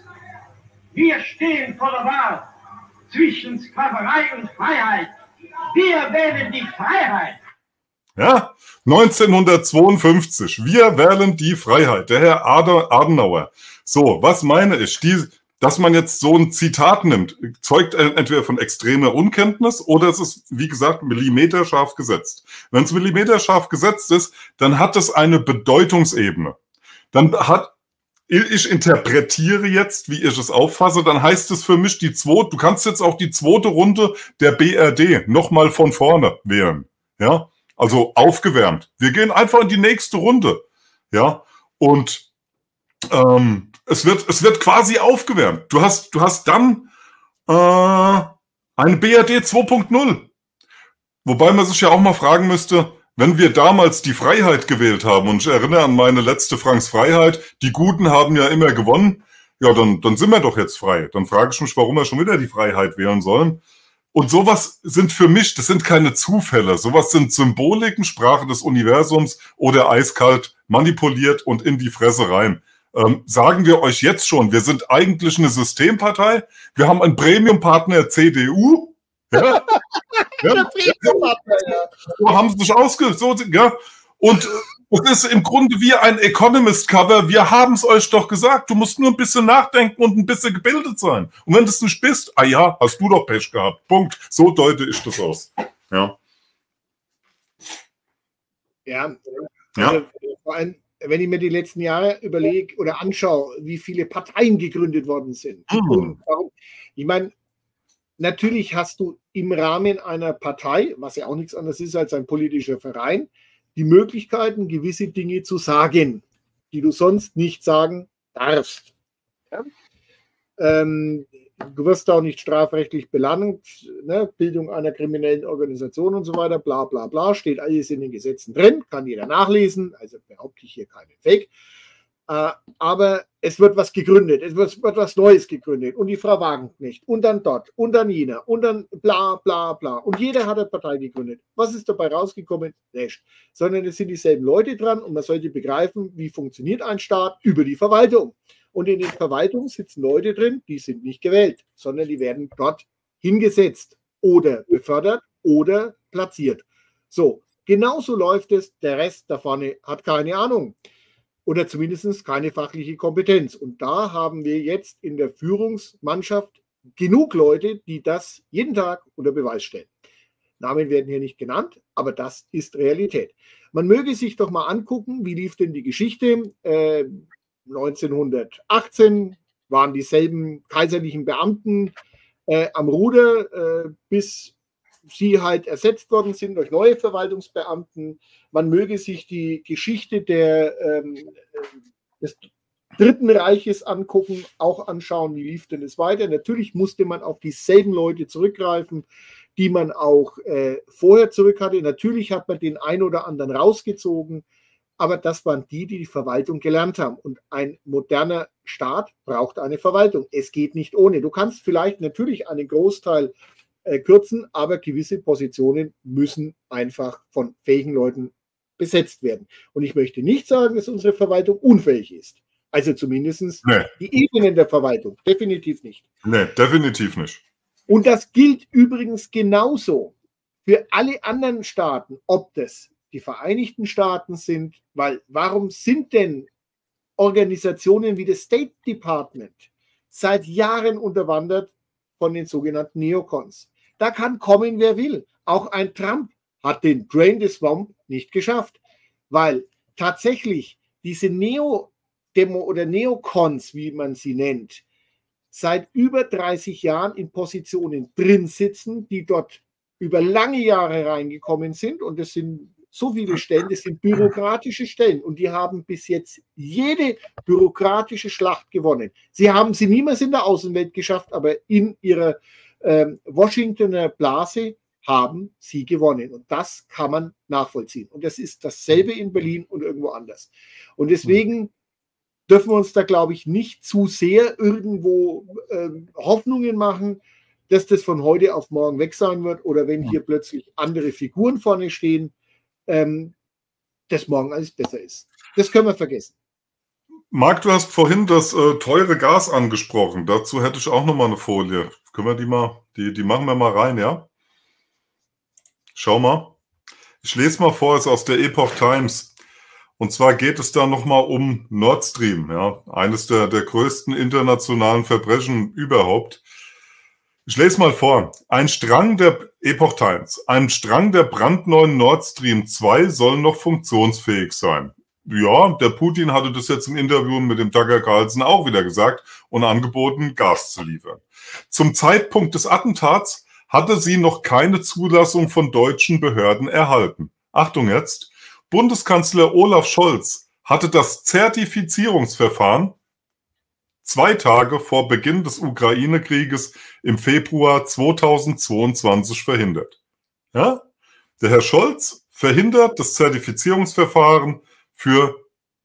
Speaker 5: Wir stehen vor der Wahl zwischen Sklaverei und Freiheit. Wir wählen die Freiheit.
Speaker 3: Ja, 1952. Wir wählen die Freiheit. Der Herr Adenauer. So, was meine ich? Die, dass man jetzt so ein Zitat nimmt, zeugt entweder von extremer Unkenntnis oder es ist, wie gesagt, millimeterscharf gesetzt. Wenn es millimeterscharf gesetzt ist, dann hat es eine Bedeutungsebene. Dann hat, ich interpretiere jetzt, wie ich es auffasse, dann heißt es für mich die zweite, du kannst jetzt auch die zweite Runde der BRD nochmal von vorne wählen. Ja, also aufgewärmt. Wir gehen einfach in die nächste Runde. Ja, und ähm, es, wird, es wird quasi aufgewärmt. Du hast, du hast dann äh, eine BRD 2.0. Wobei man sich ja auch mal fragen müsste, wenn wir damals die Freiheit gewählt haben, und ich erinnere an meine letzte Franks Freiheit, die Guten haben ja immer gewonnen, ja, dann, dann sind wir doch jetzt frei. Dann frage ich mich, warum wir schon wieder die Freiheit wählen sollen. Und sowas sind für mich, das sind keine Zufälle. Sowas sind Symboliken, Sprache des Universums oder eiskalt manipuliert und in die Fresse rein. Ähm, sagen wir euch jetzt schon, wir sind eigentlich eine Systempartei. Wir haben einen Premium-Partner CDU. Ja? ja? So haben sie sich ausgesucht, ja. Und äh, es ist im Grunde wie ein Economist-Cover. Wir haben es euch doch gesagt. Du musst nur ein bisschen nachdenken und ein bisschen gebildet sein. Und wenn du es nicht bist, ah ja, hast du doch Pech gehabt. Punkt. So deute ich das aus. Ja.
Speaker 2: Ja. ja. Also, vor allem, wenn ich mir die letzten Jahre überlege oder anschaue, wie viele Parteien gegründet worden sind. Mhm. Warum, ich meine, natürlich hast du im Rahmen einer Partei, was ja auch nichts anderes ist als ein politischer Verein, die Möglichkeiten, gewisse Dinge zu sagen, die du sonst nicht sagen darfst. Ja? Ähm, du wirst auch nicht strafrechtlich belangt, ne? Bildung einer kriminellen Organisation und so weiter, bla bla bla, steht alles in den Gesetzen drin, kann jeder nachlesen, also behaupte ich hier keinen Fake. Äh, aber es wird was gegründet, es wird, wird, was Neues gegründet und die Frau Wagenknecht und dann dort und dann jener und dann bla bla bla. Und jeder hat eine Partei gegründet. Was ist dabei rausgekommen? Nicht. Sondern es sind dieselben Leute dran und man sollte begreifen, wie funktioniert ein Staat über die Verwaltung. Und in den Verwaltungen sitzen Leute drin, die sind nicht gewählt, sondern die werden dort hingesetzt oder befördert oder platziert. So, genauso läuft es. Der Rest da vorne hat keine Ahnung oder zumindest keine fachliche Kompetenz. Und da haben wir jetzt in der Führungsmannschaft genug Leute, die das jeden Tag unter Beweis stellen. Namen werden hier nicht genannt, aber das ist Realität. Man möge sich doch mal angucken, wie lief denn die Geschichte. Äh, 1918 waren dieselben kaiserlichen Beamten äh, am Ruder, äh, bis sie halt ersetzt worden sind durch neue Verwaltungsbeamten. Man möge sich die Geschichte der, ähm, des Dritten Reiches angucken, auch anschauen, wie lief denn es weiter. Natürlich musste man auf dieselben Leute zurückgreifen, die man auch äh, vorher zurück hatte. Natürlich hat man den einen oder anderen rausgezogen, aber das waren die, die die Verwaltung gelernt haben. Und ein moderner Staat braucht eine Verwaltung. Es geht nicht ohne. Du kannst vielleicht natürlich einen Großteil äh, kürzen, aber gewisse Positionen müssen einfach von fähigen Leuten besetzt werden. Und ich möchte nicht sagen, dass unsere Verwaltung unfähig ist. Also zumindest nee. die Ebenen der Verwaltung. Definitiv nicht.
Speaker 3: Nee, definitiv nicht.
Speaker 2: Und das gilt übrigens genauso für alle anderen Staaten, ob das die Vereinigten Staaten sind, weil warum sind denn Organisationen wie das State Department seit Jahren unterwandert von den sogenannten Neocons? Da kann kommen, wer will. Auch ein Trump hat den Drain the Swamp nicht geschafft, weil tatsächlich diese Neo-Demo oder Neocons, wie man sie nennt, seit über 30 Jahren in Positionen drin sitzen, die dort über lange Jahre reingekommen sind. Und das sind so viele Stellen, das sind bürokratische Stellen. Und die haben bis jetzt jede bürokratische Schlacht gewonnen. Sie haben sie niemals in der Außenwelt geschafft, aber in ihrer Washingtoner Blase haben sie gewonnen. Und das kann man nachvollziehen. Und das ist dasselbe in Berlin und irgendwo anders. Und deswegen dürfen wir uns da, glaube ich, nicht zu sehr irgendwo äh, Hoffnungen machen, dass das von heute auf morgen weg sein wird oder wenn hier plötzlich andere Figuren vorne stehen, ähm, dass morgen alles besser ist. Das können wir vergessen.
Speaker 3: Marc, du hast vorhin das äh, teure Gas angesprochen. Dazu hätte ich auch noch mal eine Folie. Können wir die mal, die, die machen wir mal rein, ja? Schau mal. Ich lese mal vor, es ist aus der Epoch Times. Und zwar geht es da nochmal um Nord Stream, ja, eines der, der größten internationalen Verbrechen überhaupt. Ich lese mal vor. Ein Strang der Epoch Times, ein Strang der brandneuen Nord Stream 2 soll noch funktionsfähig sein. Ja, der Putin hatte das jetzt im Interview mit dem Tucker Carlson auch wieder gesagt und angeboten, Gas zu liefern. Zum Zeitpunkt des Attentats hatte sie noch keine Zulassung von deutschen Behörden erhalten. Achtung jetzt. Bundeskanzler Olaf Scholz hatte das Zertifizierungsverfahren zwei Tage vor Beginn des Ukraine-Krieges im Februar 2022 verhindert. Ja? Der Herr Scholz verhindert das Zertifizierungsverfahren für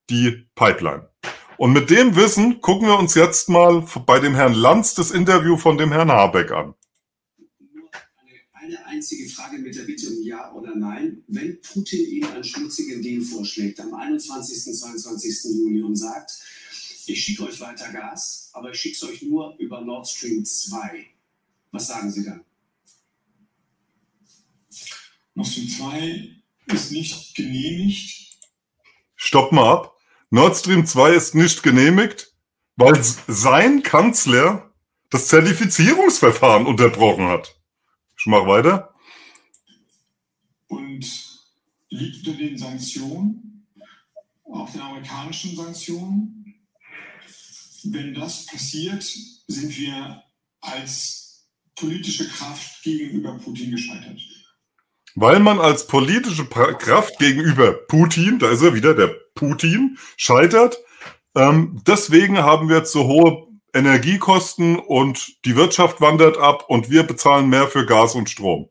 Speaker 3: die Pipeline. Und mit dem Wissen gucken wir uns jetzt mal bei dem Herrn Lanz das Interview von dem Herrn Habeck an
Speaker 6: eine einzige Frage mit der Bitte um Ja oder Nein. Wenn Putin Ihnen einen schmutzigen Deal vorschlägt am 21. 22. Juli und sagt, ich schicke euch weiter Gas, aber ich schicke es euch nur über Nord Stream 2. Was sagen Sie dann?
Speaker 7: Nord Stream 2 ist nicht genehmigt.
Speaker 3: Stopp mal ab. Nord Stream 2 ist nicht genehmigt, weil sein Kanzler das Zertifizierungsverfahren unterbrochen hat. Ich mach weiter.
Speaker 7: Und liegt unter den Sanktionen, auch den amerikanischen Sanktionen. Wenn das passiert, sind wir als politische Kraft gegenüber Putin gescheitert.
Speaker 3: Weil man als politische Kraft gegenüber Putin, da ist er wieder, der Putin, scheitert. Ähm, deswegen haben wir zu hohe Energiekosten und die Wirtschaft wandert ab und wir bezahlen mehr für Gas und Strom.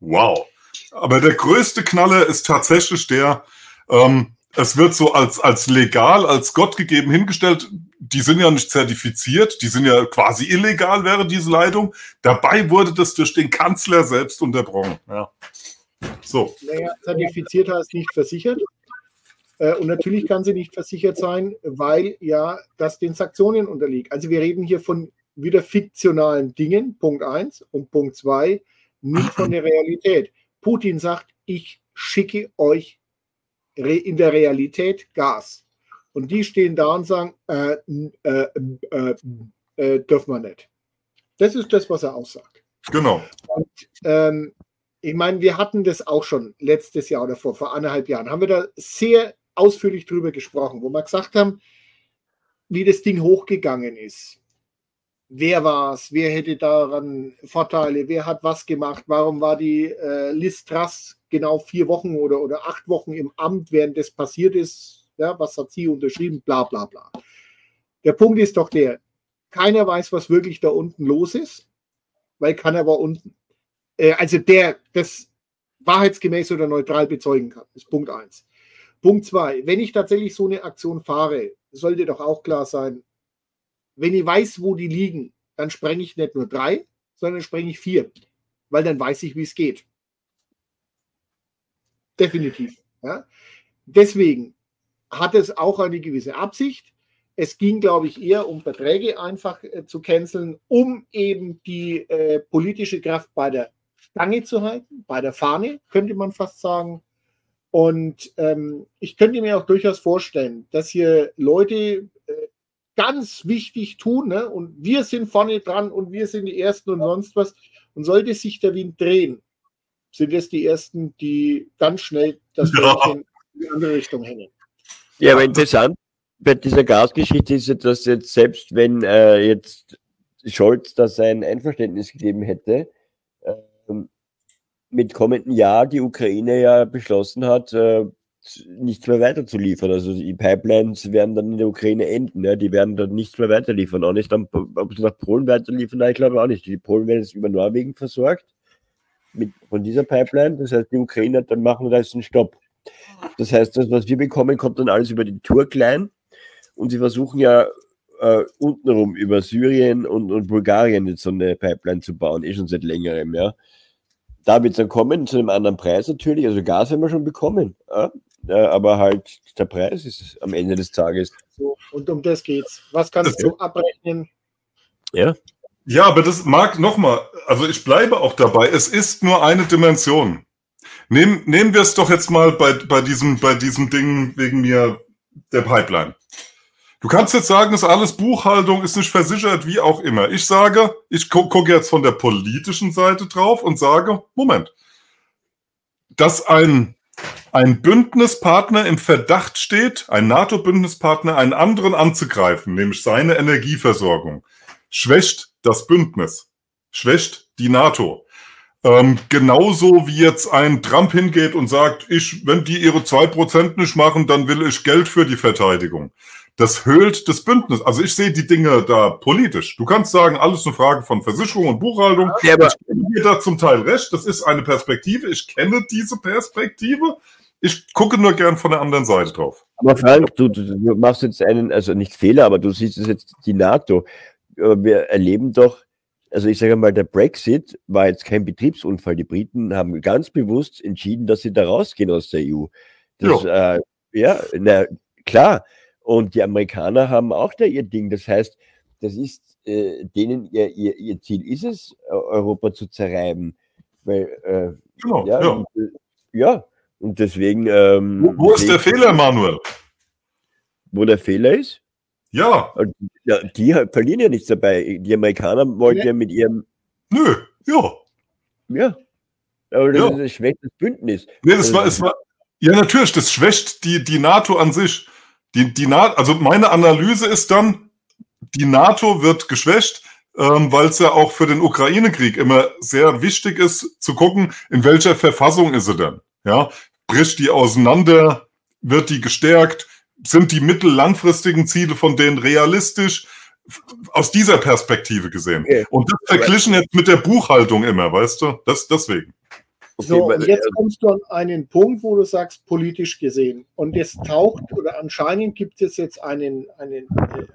Speaker 3: Wow. Aber der größte Knaller ist tatsächlich der, ähm, es wird so als, als legal, als Gott gegeben hingestellt. Die sind ja nicht zertifiziert, die sind ja quasi illegal, wäre diese Leitung. Dabei wurde das durch den Kanzler selbst unterbrochen. Ja. So.
Speaker 2: Naja, zertifiziert heißt nicht versichert. Äh, und natürlich kann sie nicht versichert sein, weil ja das den Sanktionen unterliegt. Also wir reden hier von wieder fiktionalen Dingen, Punkt 1 und Punkt 2, nicht von der Realität. Putin sagt, ich schicke euch in der Realität Gas. Und die stehen da und sagen, äh, äh, äh, äh, dürfen wir nicht. Das ist das, was er aussagt.
Speaker 3: Genau.
Speaker 2: Und, ähm, ich meine, wir hatten das auch schon letztes Jahr oder vor, vor anderthalb Jahren, haben wir da sehr ausführlich drüber gesprochen, wo wir gesagt haben, wie das Ding hochgegangen ist. Wer war es? Wer hätte daran Vorteile? Wer hat was gemacht? Warum war die äh, Liz Truss genau vier Wochen oder, oder acht Wochen im Amt, während das passiert ist? Ja, was hat sie unterschrieben? Bla bla bla. Der Punkt ist doch der, keiner weiß, was wirklich da unten los ist, weil keiner war unten. Äh, also der das wahrheitsgemäß oder neutral bezeugen kann, ist Punkt eins. Punkt zwei, wenn ich tatsächlich so eine Aktion fahre, sollte doch auch klar sein, wenn ich weiß, wo die liegen, dann sprenge ich nicht nur drei, sondern sprenge ich vier, weil dann weiß ich, wie es geht. Definitiv. Ja. Deswegen hat es auch eine gewisse Absicht. Es ging, glaube ich, eher um Verträge einfach äh, zu canceln, um eben die äh, politische Kraft bei der Stange zu halten, bei der Fahne, könnte man fast sagen. Und ähm, ich könnte mir auch durchaus vorstellen, dass hier Leute äh, ganz wichtig tun ne? und wir sind vorne dran und wir sind die Ersten und sonst was. Und sollte sich der Wind drehen, sind es die Ersten, die ganz schnell das ja. in die andere Richtung hängen.
Speaker 1: Ja, aber interessant bei dieser Gasgeschichte ist ja, dass jetzt selbst wenn äh, jetzt Scholz da sein Einverständnis gegeben hätte, äh, mit kommenden Jahr die Ukraine ja beschlossen hat, äh, nichts mehr weiter zu liefern. Also die Pipelines werden dann in der Ukraine enden. Ja? Die werden dann nichts mehr weiterliefern. Auch nicht, dann, ob sie nach Polen weiterliefern, ich glaube auch nicht. Die Polen werden jetzt über Norwegen versorgt mit, von dieser Pipeline. Das heißt, die Ukrainer dann machen da jetzt einen Stopp. Das heißt, das, was wir bekommen, kommt dann alles über die Turkline. Und sie versuchen ja äh, untenrum über Syrien und, und Bulgarien jetzt so eine Pipeline zu bauen, eh schon seit längerem, ja. Da wird es dann kommen, zu einem anderen Preis natürlich. Also Gas haben wir schon bekommen. Ja? Ja, aber halt der Preis ist am Ende des Tages.
Speaker 2: So, und um das geht's. Was kannst du abrechnen?
Speaker 1: Ja.
Speaker 3: Ja, aber das mag nochmal, also ich bleibe auch dabei, es ist nur eine Dimension. Nehmen, nehmen wir es doch jetzt mal bei, bei, diesem, bei diesem Ding wegen mir der Pipeline. Du kannst jetzt sagen, ist alles Buchhaltung, ist nicht versichert, wie auch immer. Ich sage, ich gu gucke jetzt von der politischen Seite drauf und sage, Moment, dass ein, ein Bündnispartner im Verdacht steht, ein NATO-Bündnispartner einen anderen anzugreifen, nämlich seine Energieversorgung, schwächt das Bündnis, schwächt die NATO. Ähm, genauso wie jetzt ein Trump hingeht und sagt, ich, wenn die ihre zwei Prozent nicht machen, dann will ich Geld für die Verteidigung das höhlt das Bündnis. Also ich sehe die Dinge da politisch. Du kannst sagen, alles eine Frage von Versicherung und Buchhaltung. Ja, aber ich gebe dir da zum Teil recht. Das ist eine Perspektive. Ich kenne diese Perspektive. Ich gucke nur gern von der anderen Seite drauf.
Speaker 1: Aber Frank, du, du, machst jetzt einen, also nicht Fehler, aber du siehst es jetzt die NATO. Wir erleben doch, also ich sage mal, der Brexit war jetzt kein Betriebsunfall. Die Briten haben ganz bewusst entschieden, dass sie da rausgehen aus der EU. Das, ja, äh, ja na, klar. Und die Amerikaner haben auch da ihr Ding. Das heißt, das ist äh, denen ihr, ihr, ihr Ziel ist es, Europa zu zerreiben. Weil, äh, genau, ja, ja. Und, äh, ja. Und deswegen. Ähm,
Speaker 3: wo, wo ist der Fehler, Manuel?
Speaker 1: Wo der Fehler ist?
Speaker 3: Ja.
Speaker 1: ja. Die verlieren ja nichts dabei. Die Amerikaner wollten ja, ja mit ihrem.
Speaker 3: Nö, ja.
Speaker 1: Ja. Aber das, ja. das schwächt das Bündnis.
Speaker 3: Nee, das war, es war. Ja, natürlich, das schwächt die, die NATO an sich. Die, die NATO, also meine Analyse ist dann, die NATO wird geschwächt, ähm, weil es ja auch für den Ukraine-Krieg immer sehr wichtig ist, zu gucken, in welcher Verfassung ist sie denn? Ja, bricht die auseinander? Wird die gestärkt? Sind die mittel-langfristigen Ziele von denen realistisch? Aus dieser Perspektive gesehen. Okay. Und das verglichen jetzt mit der Buchhaltung immer, weißt du? Das deswegen.
Speaker 2: Okay, so, und jetzt kommst du an einen Punkt, wo du sagst, politisch gesehen. Und es taucht, oder anscheinend gibt es jetzt einen, einen, äh,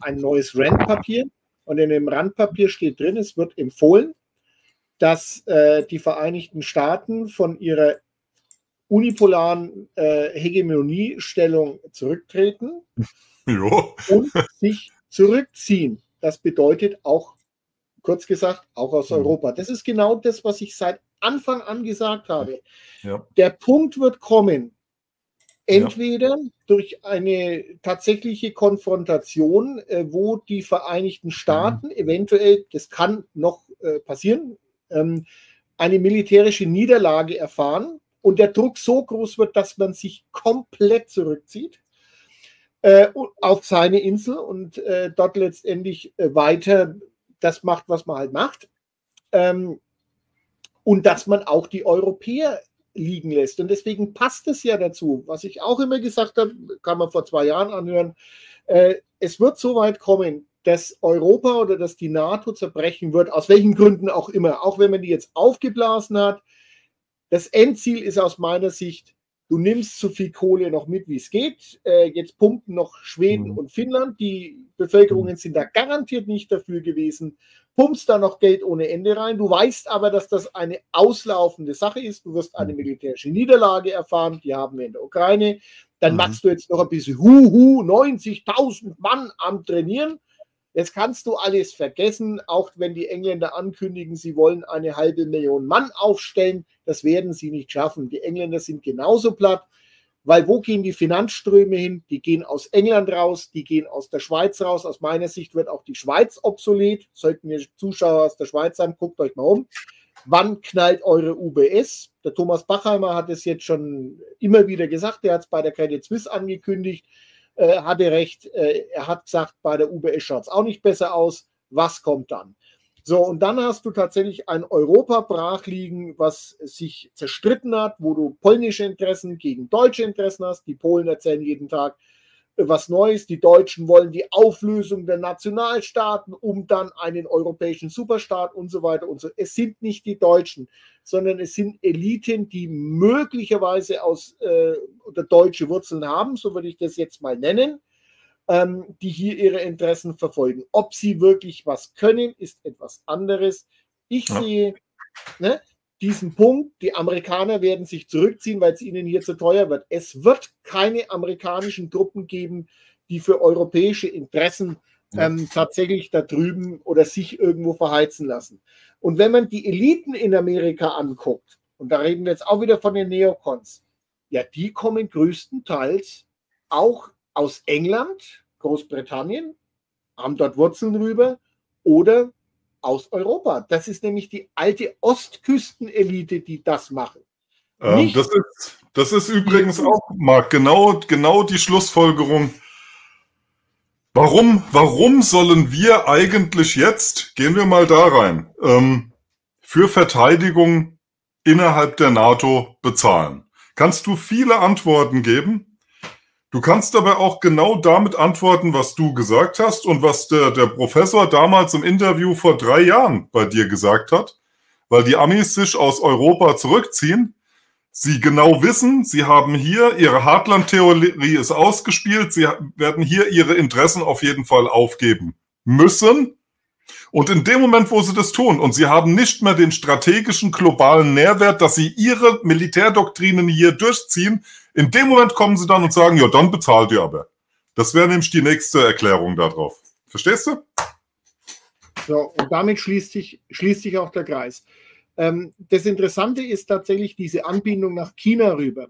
Speaker 2: ein neues Randpapier. Und in dem Randpapier steht drin, es wird empfohlen, dass äh, die Vereinigten Staaten von ihrer unipolaren äh, Hegemoniestellung zurücktreten
Speaker 3: jo.
Speaker 2: und sich zurückziehen. Das bedeutet auch, kurz gesagt, auch aus mhm. Europa. Das ist genau das, was ich seit Anfang an gesagt habe. Ja. Der Punkt wird kommen, entweder ja. durch eine tatsächliche Konfrontation, äh, wo die Vereinigten Staaten mhm. eventuell, das kann noch äh, passieren, ähm, eine militärische Niederlage erfahren und der Druck so groß wird, dass man sich komplett zurückzieht äh, auf seine Insel und äh, dort letztendlich äh, weiter das macht, was man halt macht. Ähm, und dass man auch die Europäer liegen lässt. Und deswegen passt es ja dazu, was ich auch immer gesagt habe, kann man vor zwei Jahren anhören. Äh, es wird so weit kommen, dass Europa oder dass die NATO zerbrechen wird, aus welchen Gründen auch immer, auch wenn man die jetzt aufgeblasen hat. Das Endziel ist aus meiner Sicht, du nimmst so viel Kohle noch mit, wie es geht. Äh, jetzt pumpen noch Schweden mhm. und Finnland. Die Bevölkerungen sind da garantiert nicht dafür gewesen. Pumpst da noch Geld ohne Ende rein. Du weißt aber, dass das eine auslaufende Sache ist. Du wirst eine mhm. militärische Niederlage erfahren. Die haben wir in der Ukraine. Dann mhm. machst du jetzt noch ein bisschen Huhu, 90.000 Mann am Trainieren. Jetzt kannst du alles vergessen, auch wenn die Engländer ankündigen, sie wollen eine halbe Million Mann aufstellen. Das werden sie nicht schaffen. Die Engländer sind genauso platt, weil wo gehen die Finanzströme hin? Die gehen aus England raus, die gehen aus der Schweiz raus. Aus meiner Sicht wird auch die Schweiz obsolet. Sollten wir Zuschauer aus der Schweiz haben, guckt euch mal um. Wann knallt eure UBS? Der Thomas Bachheimer hat es jetzt schon immer wieder gesagt. Er hat es bei der Credit Suisse angekündigt äh, hatte recht. Äh, er hat gesagt, bei der UBS schaut es auch nicht besser aus. Was kommt dann? So, und dann hast du tatsächlich ein Europa brachliegen, was sich zerstritten hat, wo du polnische Interessen gegen deutsche Interessen hast. Die Polen erzählen jeden Tag, was Neues. Die Deutschen wollen die Auflösung der Nationalstaaten, um dann einen europäischen Superstaat und so weiter und so. Es sind nicht die Deutschen, sondern es sind Eliten, die möglicherweise aus äh, oder deutsche Wurzeln haben, so würde ich das jetzt mal nennen, ähm, die hier ihre Interessen verfolgen. Ob sie wirklich was können, ist etwas anderes. Ich ja. sehe, ne, diesen Punkt, die Amerikaner werden sich zurückziehen, weil es ihnen hier zu teuer wird. Es wird keine amerikanischen Truppen geben, die für europäische Interessen ähm, tatsächlich da drüben oder sich irgendwo verheizen lassen. Und wenn man die Eliten in Amerika anguckt, und da reden wir jetzt auch wieder von den Neocons, ja, die kommen größtenteils auch aus England, Großbritannien, haben dort Wurzeln rüber oder aus Europa. Das ist nämlich die alte Ostküstenelite, die das machen.
Speaker 3: Ähm, das, ist, das ist übrigens auch, Marc, genau, genau die Schlussfolgerung. Warum, warum sollen wir eigentlich jetzt, gehen wir mal da rein, ähm, für Verteidigung innerhalb der NATO bezahlen? Kannst du viele Antworten geben? Du kannst aber auch genau damit antworten, was du gesagt hast und was der, der Professor damals im Interview vor drei Jahren bei dir gesagt hat, weil die Amis sich aus Europa zurückziehen. Sie genau wissen, sie haben hier, ihre Hartland-Theorie ist ausgespielt, sie werden hier ihre Interessen auf jeden Fall aufgeben müssen. Und in dem Moment, wo sie das tun und sie haben nicht mehr den strategischen globalen Nährwert, dass sie ihre Militärdoktrinen hier durchziehen, in dem Moment kommen sie dann und sagen, ja, dann bezahlt ihr aber. Das wäre nämlich die nächste Erklärung darauf. Verstehst du?
Speaker 2: So, und damit schließt sich, schließt sich auch der Kreis. Ähm, das Interessante ist tatsächlich diese Anbindung nach China rüber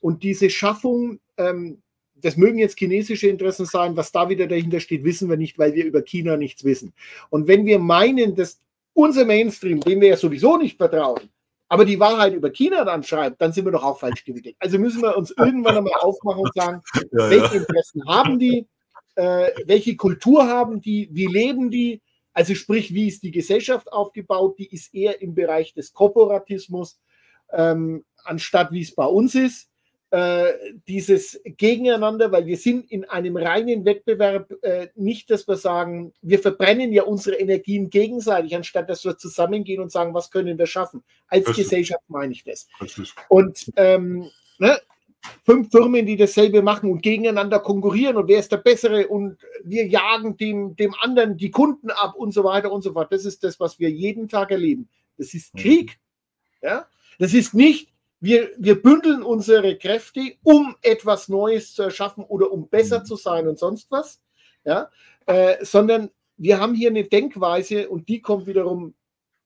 Speaker 2: und diese Schaffung, ähm, das mögen jetzt chinesische Interessen sein, was da wieder dahinter steht, wissen wir nicht, weil wir über China nichts wissen. Und wenn wir meinen, dass unser Mainstream, dem wir ja sowieso nicht vertrauen, aber die Wahrheit über China dann schreibt, dann sind wir doch auch falsch gewickelt. Also müssen wir uns irgendwann einmal aufmachen und sagen, ja, welche Interessen haben die, äh, welche Kultur haben die, wie leben die, also sprich, wie ist die Gesellschaft aufgebaut, die ist eher im Bereich des Korporatismus, ähm, anstatt wie es bei uns ist. Äh, dieses Gegeneinander, weil wir sind in einem reinen Wettbewerb äh, nicht, dass wir sagen, wir verbrennen ja unsere Energien gegenseitig, anstatt dass wir zusammengehen und sagen, was können wir schaffen. Als Richtig. Gesellschaft meine ich das. Richtig. Und ähm, ne, fünf Firmen, die dasselbe machen und gegeneinander konkurrieren und wer ist der Bessere und wir jagen dem, dem anderen die Kunden ab und so weiter und so fort. Das ist das, was wir jeden Tag erleben. Das ist mhm. Krieg. Ja? Das ist nicht, wir, wir bündeln unsere Kräfte, um etwas Neues zu erschaffen oder um besser mhm. zu sein und sonst was, ja, äh, sondern wir haben hier eine Denkweise und die kommt wiederum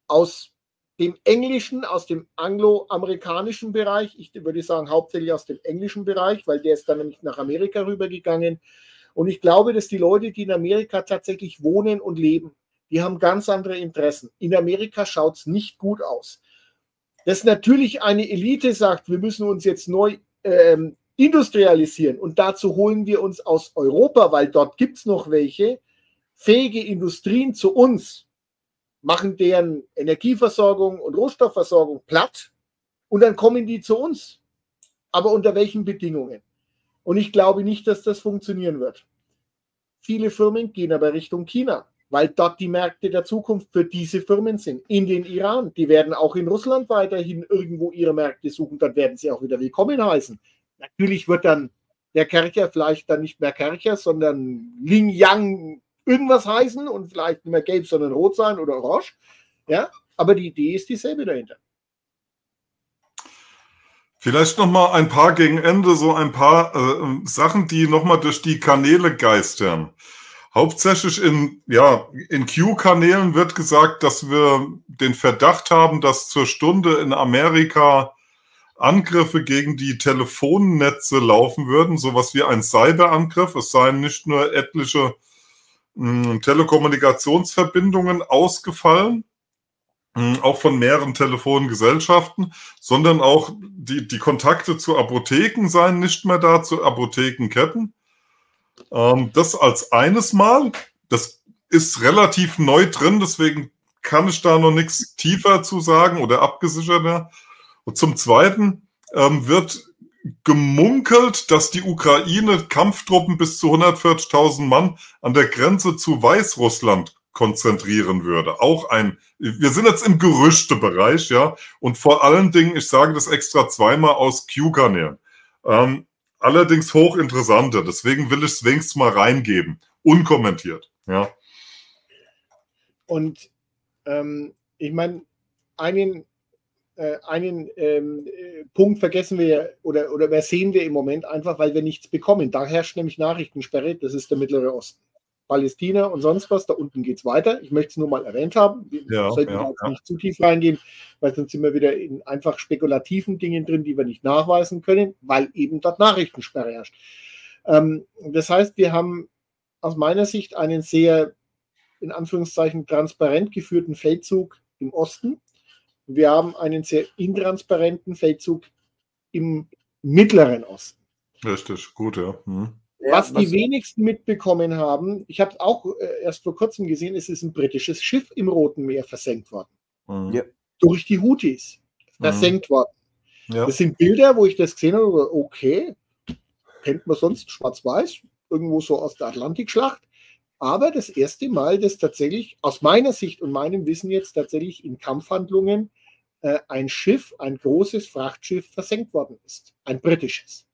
Speaker 2: aus dem englischen, aus dem angloamerikanischen Bereich. Ich würde sagen hauptsächlich aus dem englischen Bereich, weil der ist dann nämlich nach Amerika rübergegangen. Und ich glaube, dass die Leute, die in Amerika tatsächlich wohnen und leben, die haben ganz andere Interessen. In Amerika schaut es nicht gut aus dass natürlich eine Elite sagt, wir müssen uns jetzt neu ähm, industrialisieren und dazu holen wir uns aus Europa, weil dort gibt es noch welche, fähige Industrien zu uns, machen deren Energieversorgung und Rohstoffversorgung platt und dann kommen die zu uns. Aber unter welchen Bedingungen? Und ich glaube nicht, dass das funktionieren wird. viele Firmen gehen aber Richtung China, weil dort die Märkte der Zukunft für diese Firmen sind. In den Iran. Die werden auch in Russland weiterhin irgendwo ihre Märkte suchen. Dort werden sie auch wieder willkommen heißen. Natürlich wird dann der Kercher vielleicht dann nicht mehr Kercher, sondern Ling Yang irgendwas heißen und vielleicht nicht mehr gelb, sondern rot sein oder orange. Ja, aber die Idee ist dieselbe dahinter.
Speaker 3: Vielleicht noch mal ein paar gegen Ende, so ein paar äh, Sachen, die noch mal durch die Kanäle geistern. Hauptsächlich in, ja, in Q-Kanälen wird gesagt, dass wir den Verdacht haben, dass zur Stunde in Amerika Angriffe gegen die Telefonnetze laufen würden, sowas wie ein Cyberangriff. Es seien nicht nur etliche mh, hm, Telekommunikationsverbindungen ausgefallen, hm, auch von mehreren Telefongesellschaften, sondern auch die, die Kontakte zu Apotheken seien nicht mehr da, zu Apothekenketten. Ähm, das als eines Mal. Das ist relativ neu drin, deswegen kann ich da noch nichts tiefer zu sagen oder abgesicherter. Und zum Zweiten ähm, wird gemunkelt, dass die Ukraine Kampftruppen bis zu 140.000 Mann an der Grenze zu Weißrussland konzentrieren würde. Auch ein, wir sind jetzt im Gerüchtebereich, ja, und vor allen Dingen, ich sage das extra zweimal aus Q-Kanälen. Ähm, allerdings hochinteressanter, deswegen will ich es wenigstens mal reingeben, unkommentiert, ja.
Speaker 2: Und ähm, ich meine, einen, äh, einen ähm, äh, Punkt vergessen wir oder, oder übersehen wir im Moment einfach, weil wir nichts bekommen. Da herrscht nämlich Nachrichtensperre, das ist der Mittlere Osten. Palästina und sonst was. Da unten geht es weiter. Ich möchte es nur mal erwähnt haben. Wir ja, sollten ja, jetzt ja. nicht zu tief reingehen, weil sonst sind wir wieder in einfach spekulativen Dingen drin, die wir nicht nachweisen können, weil eben dort Nachrichtensperre herrscht. Ähm, das heißt, wir haben aus meiner Sicht einen sehr, in Anführungszeichen, transparent geführten Feldzug im Osten. Wir haben einen sehr intransparenten Feldzug im Mittleren Osten.
Speaker 3: Richtig, gut, ja. Hm.
Speaker 2: Was die wenigsten mitbekommen haben, ich habe es auch äh, erst vor kurzem gesehen, es ist ein britisches Schiff im Roten Meer versenkt worden. Mhm. Ja. Durch die Houthis versenkt mhm. worden. Ja. Das sind Bilder, wo ich das gesehen habe, okay, kennt man sonst schwarz-weiß, irgendwo so aus der Atlantikschlacht. Aber das erste Mal, dass tatsächlich aus meiner Sicht und meinem Wissen jetzt tatsächlich in Kampfhandlungen äh, ein Schiff, ein großes Frachtschiff versenkt worden ist. Ein britisches.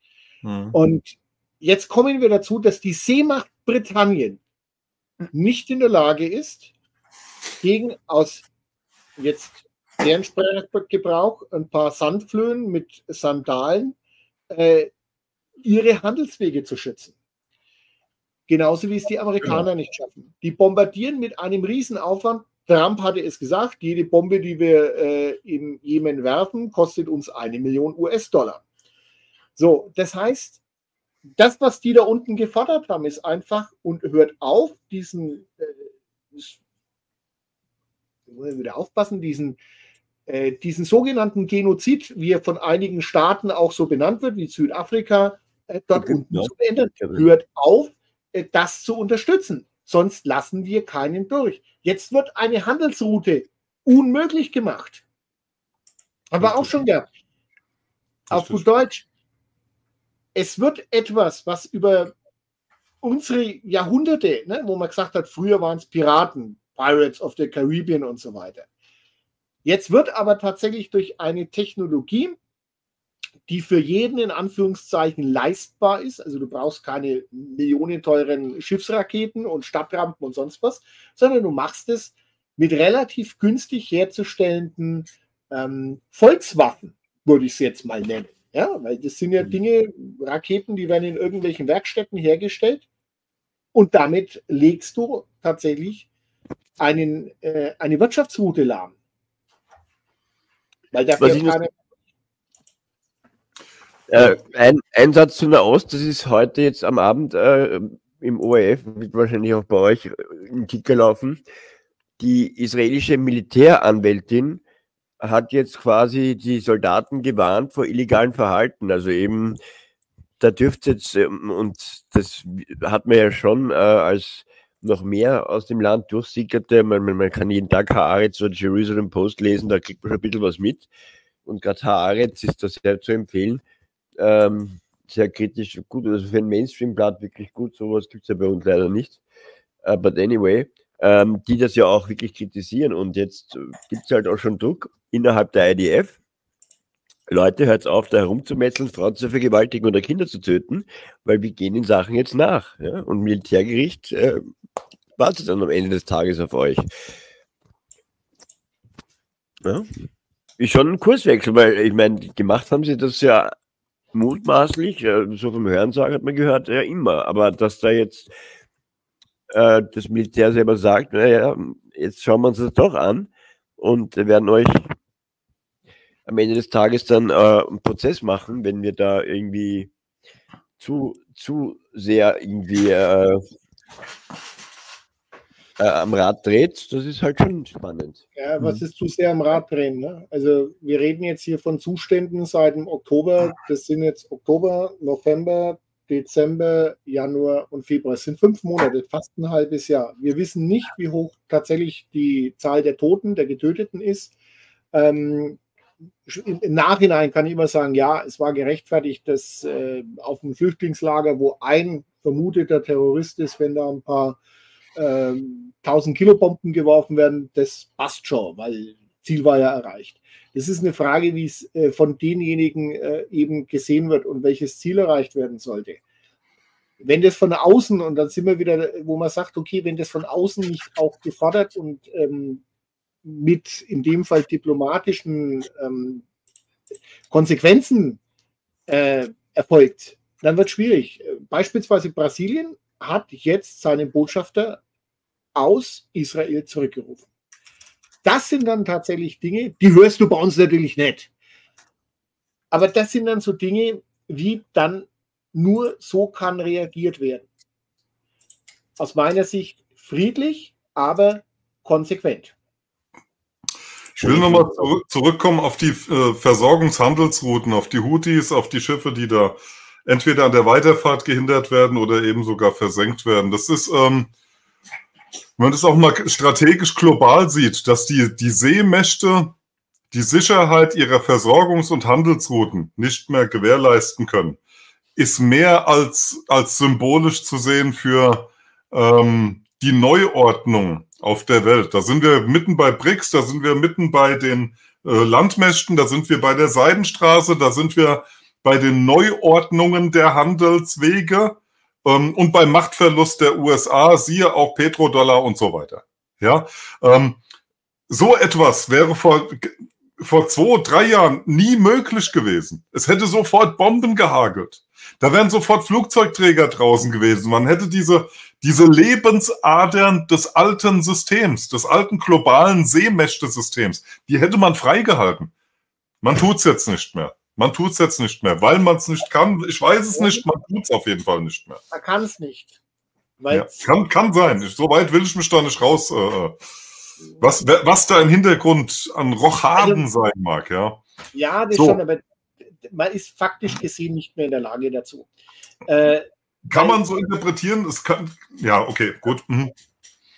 Speaker 2: Mhm. Und Jetzt kommen wir dazu, dass die Seemacht Britannien nicht in der Lage ist, gegen aus jetzt deren Sprachgebrauch ein paar Sandflöhen mit Sandalen äh, ihre Handelswege zu schützen. Genauso wie es die Amerikaner nicht schaffen. Die bombardieren mit einem Riesenaufwand. Trump hatte es gesagt, jede Bombe, die wir äh, im Jemen werfen, kostet uns eine Million US-Dollar. So, das heißt, das, was die da unten gefordert haben, ist einfach und hört auf, diesen, äh, wieder aufpassen, diesen, äh, diesen sogenannten Genozid, wie er von einigen Staaten auch so benannt wird, wie Südafrika, äh, dort Ägypten, unten ja. zu beenden. Hört auf, äh, das zu unterstützen. Sonst lassen wir keinen durch. Jetzt wird eine Handelsroute unmöglich gemacht. Aber auch schon gehabt. Auf gut Deutsch, es wird etwas, was über unsere Jahrhunderte, ne, wo man gesagt hat, früher waren es Piraten, Pirates of the Caribbean und so weiter. Jetzt wird aber tatsächlich durch eine Technologie, die für jeden in Anführungszeichen leistbar ist, also du brauchst keine millionenteuren Schiffsraketen und Stadtrampen und sonst was, sondern du machst es mit relativ günstig herzustellenden ähm, Volkswaffen, würde ich es jetzt mal nennen. Ja, weil das sind ja mhm. Dinge, Raketen, die werden in irgendwelchen Werkstätten hergestellt und damit legst du tatsächlich einen, äh, eine Wirtschaftsroute lahm.
Speaker 1: Weil dafür keine. Äh, ein, ein Satz zu Nahost, das ist heute jetzt am Abend äh, im ORF, wird wahrscheinlich auch bei euch im Ticker laufen. Die israelische Militäranwältin hat jetzt quasi die Soldaten gewarnt vor illegalen Verhalten. Also eben, da dürfte jetzt, ähm, und das hat man ja schon äh, als noch mehr aus dem Land durchsickerte, man, man kann jeden Tag Haaretz oder Jerusalem Post lesen, da kriegt man schon ein bisschen was mit. Und gerade Haaretz ist das sehr zu empfehlen. Ähm, sehr kritisch gut, also für ein Mainstream-Blatt wirklich gut, sowas gibt es ja bei uns leider nicht. Uh, but anyway, ähm, die das ja auch wirklich kritisieren und jetzt gibt es halt auch schon Druck innerhalb der IDF. Leute, hört auf, da herumzumetzeln, Frauen zu vergewaltigen oder Kinder zu töten, weil wir gehen in Sachen jetzt nach. Ja? Und Militärgericht äh, wartet dann am Ende des Tages auf euch. Ja? Ist schon ein Kurswechsel, weil ich meine, gemacht haben sie das ja mutmaßlich, so vom Hörensagen hat man gehört, ja immer. Aber dass da jetzt äh, das Militär selber sagt, naja, jetzt schauen wir uns das doch an und werden euch am Ende des Tages dann äh, einen Prozess machen, wenn wir da irgendwie zu, zu sehr irgendwie äh, äh, am Rad dreht, das ist halt schon spannend.
Speaker 2: Ja, was ist zu sehr am Rad drehen? Ne? Also wir reden jetzt hier von Zuständen seit dem Oktober, das sind jetzt Oktober, November, Dezember, Januar und Februar. Es sind fünf Monate, fast ein halbes Jahr. Wir wissen nicht, wie hoch tatsächlich die Zahl der Toten, der Getöteten ist. Ähm, Im Nachhinein kann ich immer sagen, ja, es war gerechtfertigt, dass äh, auf dem Flüchtlingslager, wo ein vermuteter Terrorist ist, wenn da ein paar 1000 ähm, Kilo Bomben geworfen werden, das passt schon, weil Ziel war ja erreicht. Das ist eine Frage, wie es äh, von denjenigen äh, eben gesehen wird und welches Ziel erreicht werden sollte. Wenn das von außen, und dann sind wir wieder, wo man sagt, okay, wenn das von außen nicht auch gefordert und ähm, mit in dem Fall diplomatischen ähm, Konsequenzen äh, erfolgt, dann wird es schwierig. Beispielsweise Brasilien hat jetzt seinen Botschafter aus Israel zurückgerufen. Das sind dann tatsächlich Dinge, die hörst du bei uns natürlich nicht. Aber das sind dann so Dinge, wie dann nur so kann reagiert werden. Aus meiner Sicht friedlich, aber konsequent.
Speaker 3: Ich will nochmal zurückkommen auf die äh, Versorgungshandelsrouten, auf die Houthis, auf die Schiffe, die da entweder an der Weiterfahrt gehindert werden oder eben sogar versenkt werden. Das ist, ähm, wenn man das auch mal strategisch global sieht, dass die, die Seemächte die Sicherheit ihrer Versorgungs- und Handelsrouten nicht mehr gewährleisten können, ist mehr als, als symbolisch zu sehen für ähm, die Neuordnung auf der Welt. Da sind wir mitten bei BRICS, da sind wir mitten bei den äh, Landmächten, da sind wir bei der Seidenstraße, da sind wir bei den Neuordnungen der Handelswege ähm, und beim Machtverlust der USA, siehe auch Petrodollar und so weiter. Ja, ähm, so etwas wäre vor, vor zwei, drei Jahren nie möglich gewesen. Es hätte sofort Bomben gehagelt. Da wären sofort Flugzeugträger draußen gewesen. Man hätte diese, diese Lebensadern des alten Systems, des alten globalen Seemächte-Systems, die hätte man freigehalten. Man tut's jetzt nicht mehr. Man tut es jetzt nicht mehr, weil man es nicht kann. Ich weiß es nicht, man tut es auf jeden Fall nicht mehr.
Speaker 2: Man kann es nicht.
Speaker 3: Ja, kann, kann sein. so weit will ich mich da nicht raus. Äh, äh, was, was da im Hintergrund an Rochaden also, sein mag, ja.
Speaker 2: Ja, das so. schon, aber man ist faktisch gesehen nicht mehr in der Lage dazu. Äh,
Speaker 3: kann man so interpretieren? Es kann, ja, okay, gut. Mhm.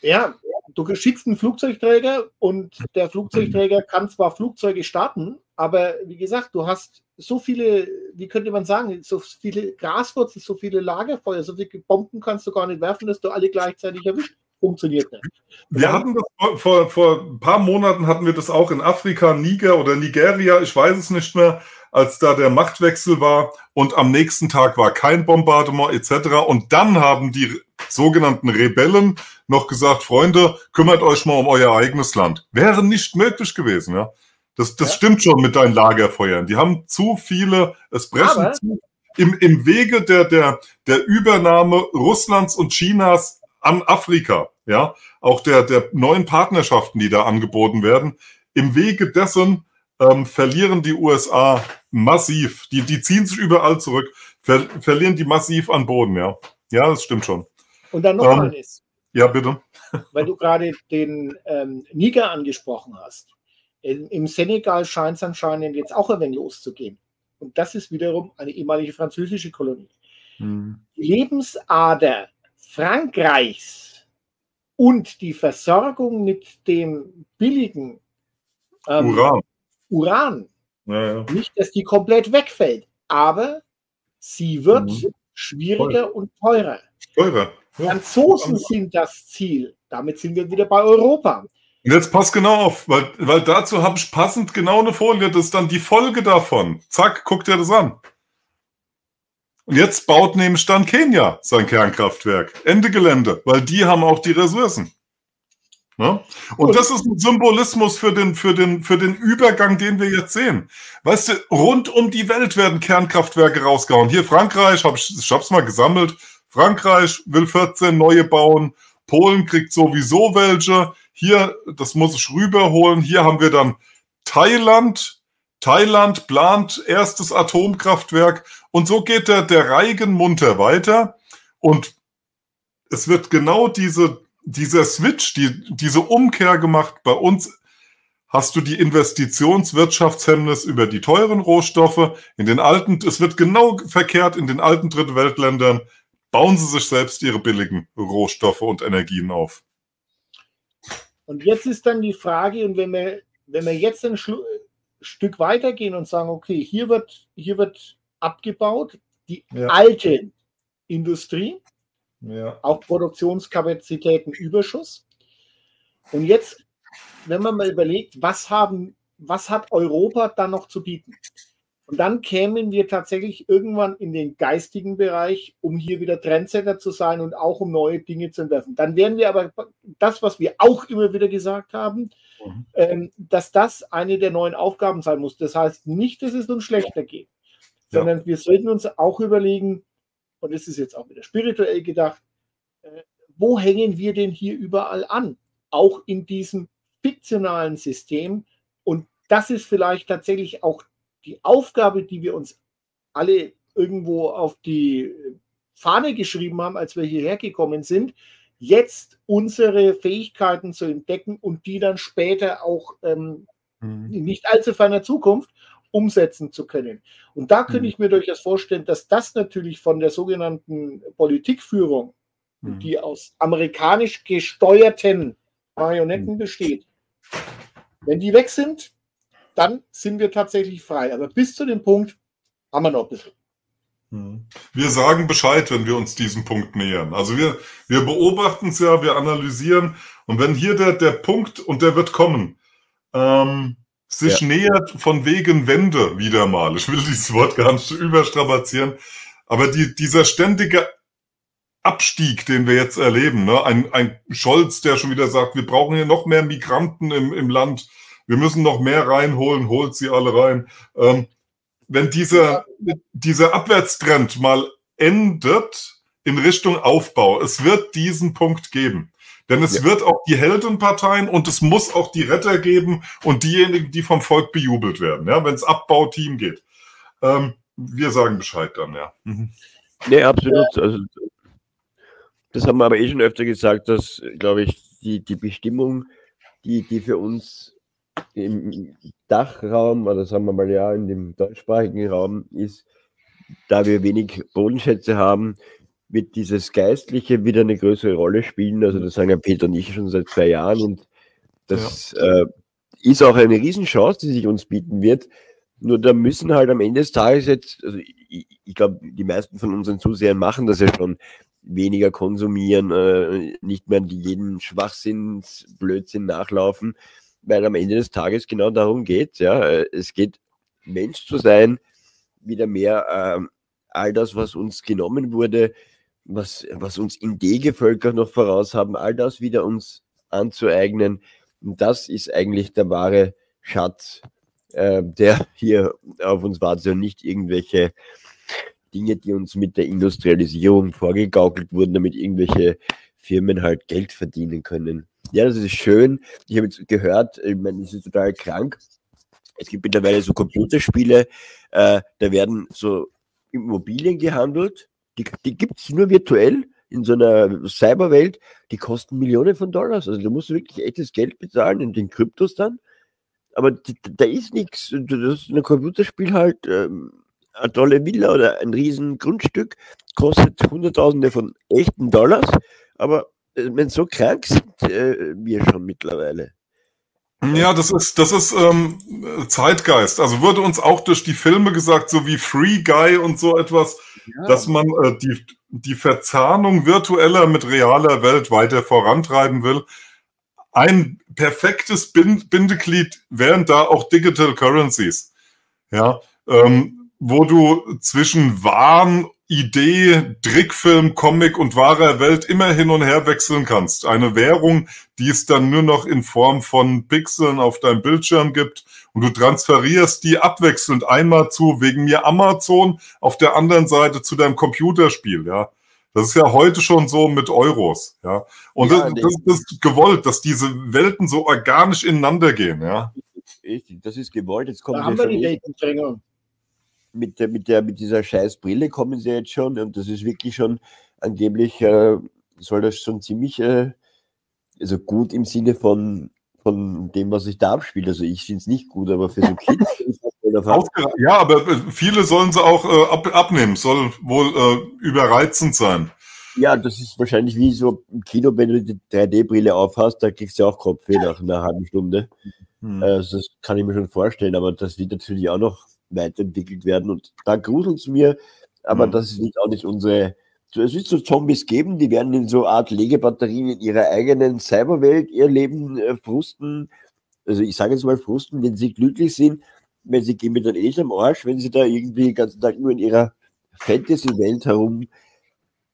Speaker 2: Ja, du schickst einen Flugzeugträger und der Flugzeugträger kann zwar Flugzeuge starten, aber wie gesagt, du hast so viele, wie könnte man sagen, so viele Graswurzeln, so viele Lagerfeuer, so viele Bomben kannst du gar nicht werfen, dass du alle gleichzeitig erwischt. Funktioniert nicht.
Speaker 3: Wir hatten das vor, vor, vor ein paar Monaten hatten wir das auch in Afrika, Niger oder Nigeria, ich weiß es nicht mehr, als da der Machtwechsel war und am nächsten Tag war kein Bombardement etc. Und dann haben die sogenannten Rebellen noch gesagt, Freunde, kümmert euch mal um euer eigenes Land. Wäre nicht möglich gewesen, ja. Das, das ja. stimmt schon mit deinen Lagerfeuern. Die haben zu viele, es brechen zu, im, im Wege der, der, der Übernahme Russlands und Chinas an Afrika, ja, auch der, der neuen Partnerschaften, die da angeboten werden. Im Wege dessen ähm, verlieren die USA massiv. Die, die ziehen sich überall zurück, ver, verlieren die massiv an Boden, ja. Ja, das stimmt schon.
Speaker 2: Und dann noch ähm, eines.
Speaker 3: Ja, bitte.
Speaker 2: Weil du gerade den ähm, Niger angesprochen hast. Im Senegal scheint es anscheinend jetzt auch ein wenig loszugehen. Und das ist wiederum eine ehemalige französische Kolonie. Hm. Die Lebensader Frankreichs und die Versorgung mit dem billigen ähm,
Speaker 3: Uran,
Speaker 2: Uran ja, ja. nicht, dass die komplett wegfällt, aber Sie wird mhm. schwieriger und teurer.
Speaker 3: Teurer.
Speaker 2: Franzosen sind das Ziel. Damit sind wir wieder bei Europa.
Speaker 3: Und jetzt pass genau auf, weil, weil dazu habe ich passend genau eine Folie. Das ist dann die Folge davon. Zack, guck dir das an. Und jetzt baut nämlich dann Kenia sein Kernkraftwerk. Ende Gelände, weil die haben auch die Ressourcen. Ne? Und das ist ein Symbolismus für den, für, den, für den Übergang, den wir jetzt sehen. Weißt du, rund um die Welt werden Kernkraftwerke rausgehauen. Hier Frankreich, hab ich, ich habe es mal gesammelt. Frankreich will 14 neue bauen. Polen kriegt sowieso welche. Hier, das muss ich rüberholen. Hier haben wir dann Thailand. Thailand plant erstes Atomkraftwerk. Und so geht der, der Reigen munter weiter. Und es wird genau diese dieser Switch, die, diese Umkehr gemacht. Bei uns hast du die Investitionswirtschaftshemmnis über die teuren Rohstoffe. In den alten, es wird genau verkehrt, in den alten Drittweltländern bauen sie sich selbst ihre billigen Rohstoffe und Energien auf.
Speaker 2: Und jetzt ist dann die Frage, und wenn wir, wenn wir jetzt ein Schlu Stück weitergehen und sagen, okay, hier wird, hier wird abgebaut, die ja. alte Industrie, ja. Auch Produktionskapazitäten Überschuss. Und jetzt, wenn man mal überlegt, was haben, was hat Europa dann noch zu bieten? Und dann kämen wir tatsächlich irgendwann in den geistigen Bereich, um hier wieder Trendsetter zu sein und auch um neue Dinge zu entwerfen. Dann werden wir aber das, was wir auch immer wieder gesagt haben, mhm. ähm, dass das eine der neuen Aufgaben sein muss. Das heißt nicht, dass es uns schlechter geht, ja. sondern wir sollten uns auch überlegen, und es ist jetzt auch wieder spirituell gedacht, äh, wo hängen wir denn hier überall an? Auch in diesem fiktionalen System. Und das ist vielleicht tatsächlich auch die Aufgabe, die wir uns alle irgendwo auf die Fahne geschrieben haben, als wir hierher gekommen sind, jetzt unsere Fähigkeiten zu entdecken und die dann später auch ähm, mhm. in nicht allzu ferner Zukunft umsetzen zu können. Und da könnte mhm. ich mir durchaus vorstellen, dass das natürlich von der sogenannten Politikführung, mhm. die aus amerikanisch gesteuerten Marionetten mhm. besteht, wenn die weg sind, dann sind wir tatsächlich frei. Aber bis zu dem Punkt haben wir noch ein bisschen.
Speaker 3: Mhm. Wir sagen Bescheid, wenn wir uns diesem Punkt nähern. Also wir, wir beobachten es ja, wir analysieren. Und wenn hier der, der Punkt, und der wird kommen, ähm, sich ja. nähert von wegen Wende wieder mal. Ich will dieses Wort gar nicht überstrapazieren. Aber die, dieser ständige Abstieg, den wir jetzt erleben, ne? ein, ein Scholz, der schon wieder sagt, wir brauchen hier noch mehr Migranten im, im Land, wir müssen noch mehr reinholen, holt sie alle rein. Ähm, wenn dieser, dieser Abwärtstrend mal endet in Richtung Aufbau, es wird diesen Punkt geben. Denn es ja. wird auch die Heldenparteien und es muss auch die Retter geben und diejenigen, die vom Volk bejubelt werden, ja, wenn es Abbauteam geht. Ähm, wir sagen Bescheid dann, ja. Mhm.
Speaker 1: Nee, absolut. Also, das haben wir aber eh schon öfter gesagt, dass, glaube ich, die, die Bestimmung, die, die für uns im Dachraum, oder sagen wir mal ja, in dem deutschsprachigen Raum ist, da wir wenig Bodenschätze haben, wird dieses Geistliche wieder eine größere Rolle spielen. Also das sagen ja Peter und ich schon seit zwei Jahren und das ja. äh, ist auch eine Riesenchance, die sich uns bieten wird. Nur da müssen halt am Ende des Tages jetzt, also ich, ich glaube, die meisten von unseren Zusehern machen das ja schon, weniger konsumieren, äh, nicht mehr jeden Schwachsinn, Blödsinn nachlaufen, weil am Ende des Tages genau darum geht. Ja, es geht Mensch zu sein, wieder mehr äh, all das, was uns genommen wurde, was, was uns Indege-Völker noch voraus haben, all das wieder uns anzueignen. Und das ist eigentlich der wahre Schatz, äh, der hier auf uns wartet und nicht irgendwelche Dinge, die uns mit der Industrialisierung vorgegaukelt wurden, damit irgendwelche Firmen halt Geld verdienen können. Ja, das ist schön. Ich habe jetzt gehört, ich meine, das ist total krank. Es gibt mittlerweile so Computerspiele, äh, da werden so Immobilien gehandelt die, die gibt es nur virtuell in so einer Cyberwelt, die kosten Millionen von Dollars. Also du musst wirklich echtes Geld bezahlen in den Kryptos dann. Aber da ist nichts. Das ist ein Computerspiel halt, ähm, eine tolle Villa oder ein riesen Grundstück, kostet Hunderttausende von echten Dollars. Aber äh, wenn so krank sind äh, wir schon mittlerweile.
Speaker 3: Ja, das ist, das ist ähm, Zeitgeist. Also wurde uns auch durch die Filme gesagt, so wie Free Guy und so etwas ja. dass man äh, die, die Verzahnung virtueller mit realer Welt weiter vorantreiben will. Ein perfektes Bind Bindeglied wären da auch Digital Currencies. Ja, ähm, wo du zwischen Wahn Idee, Trickfilm, Comic und wahrer Welt immer hin und her wechseln kannst. Eine Währung, die es dann nur noch in Form von Pixeln auf deinem Bildschirm gibt und du transferierst die abwechselnd einmal zu wegen mir Amazon, auf der anderen Seite zu deinem Computerspiel, ja. Das ist ja heute schon so mit Euros, ja. Und ja, das, das, ist gewollt, dass diese Welten so organisch ineinander gehen, ja.
Speaker 1: Das ist gewollt. Jetzt kommen
Speaker 2: da haben wir die Weltentrennung
Speaker 1: mit, der, mit, der, mit dieser scheiß Brille kommen sie jetzt schon und das ist wirklich schon angeblich, äh, soll das schon ziemlich, äh, also gut im Sinne von, von dem, was ich da abspiele. Also ich finde es nicht gut, aber für so Kids.
Speaker 3: ja, aber äh, viele sollen sie auch äh, ab, abnehmen, soll wohl äh, überreizend sein.
Speaker 1: Ja, das ist wahrscheinlich wie so im Kino, wenn du die 3D-Brille aufhast, da kriegst du auch Kopfweh nach einer halben Stunde. Hm. Also das kann ich mir schon vorstellen, aber das wird natürlich auch noch weiterentwickelt werden. Und da gruselt es mir, aber mhm. das ist auch nicht unsere. Es wird so Zombies geben, die werden in so Art Legebatterien in ihrer eigenen Cyberwelt ihr Leben äh, frusten. Also ich sage jetzt mal frusten, wenn sie glücklich sind, wenn sie gehen mit dann eh am Arsch, wenn sie da irgendwie den ganzen Tag nur in ihrer Fantasy-Welt herum.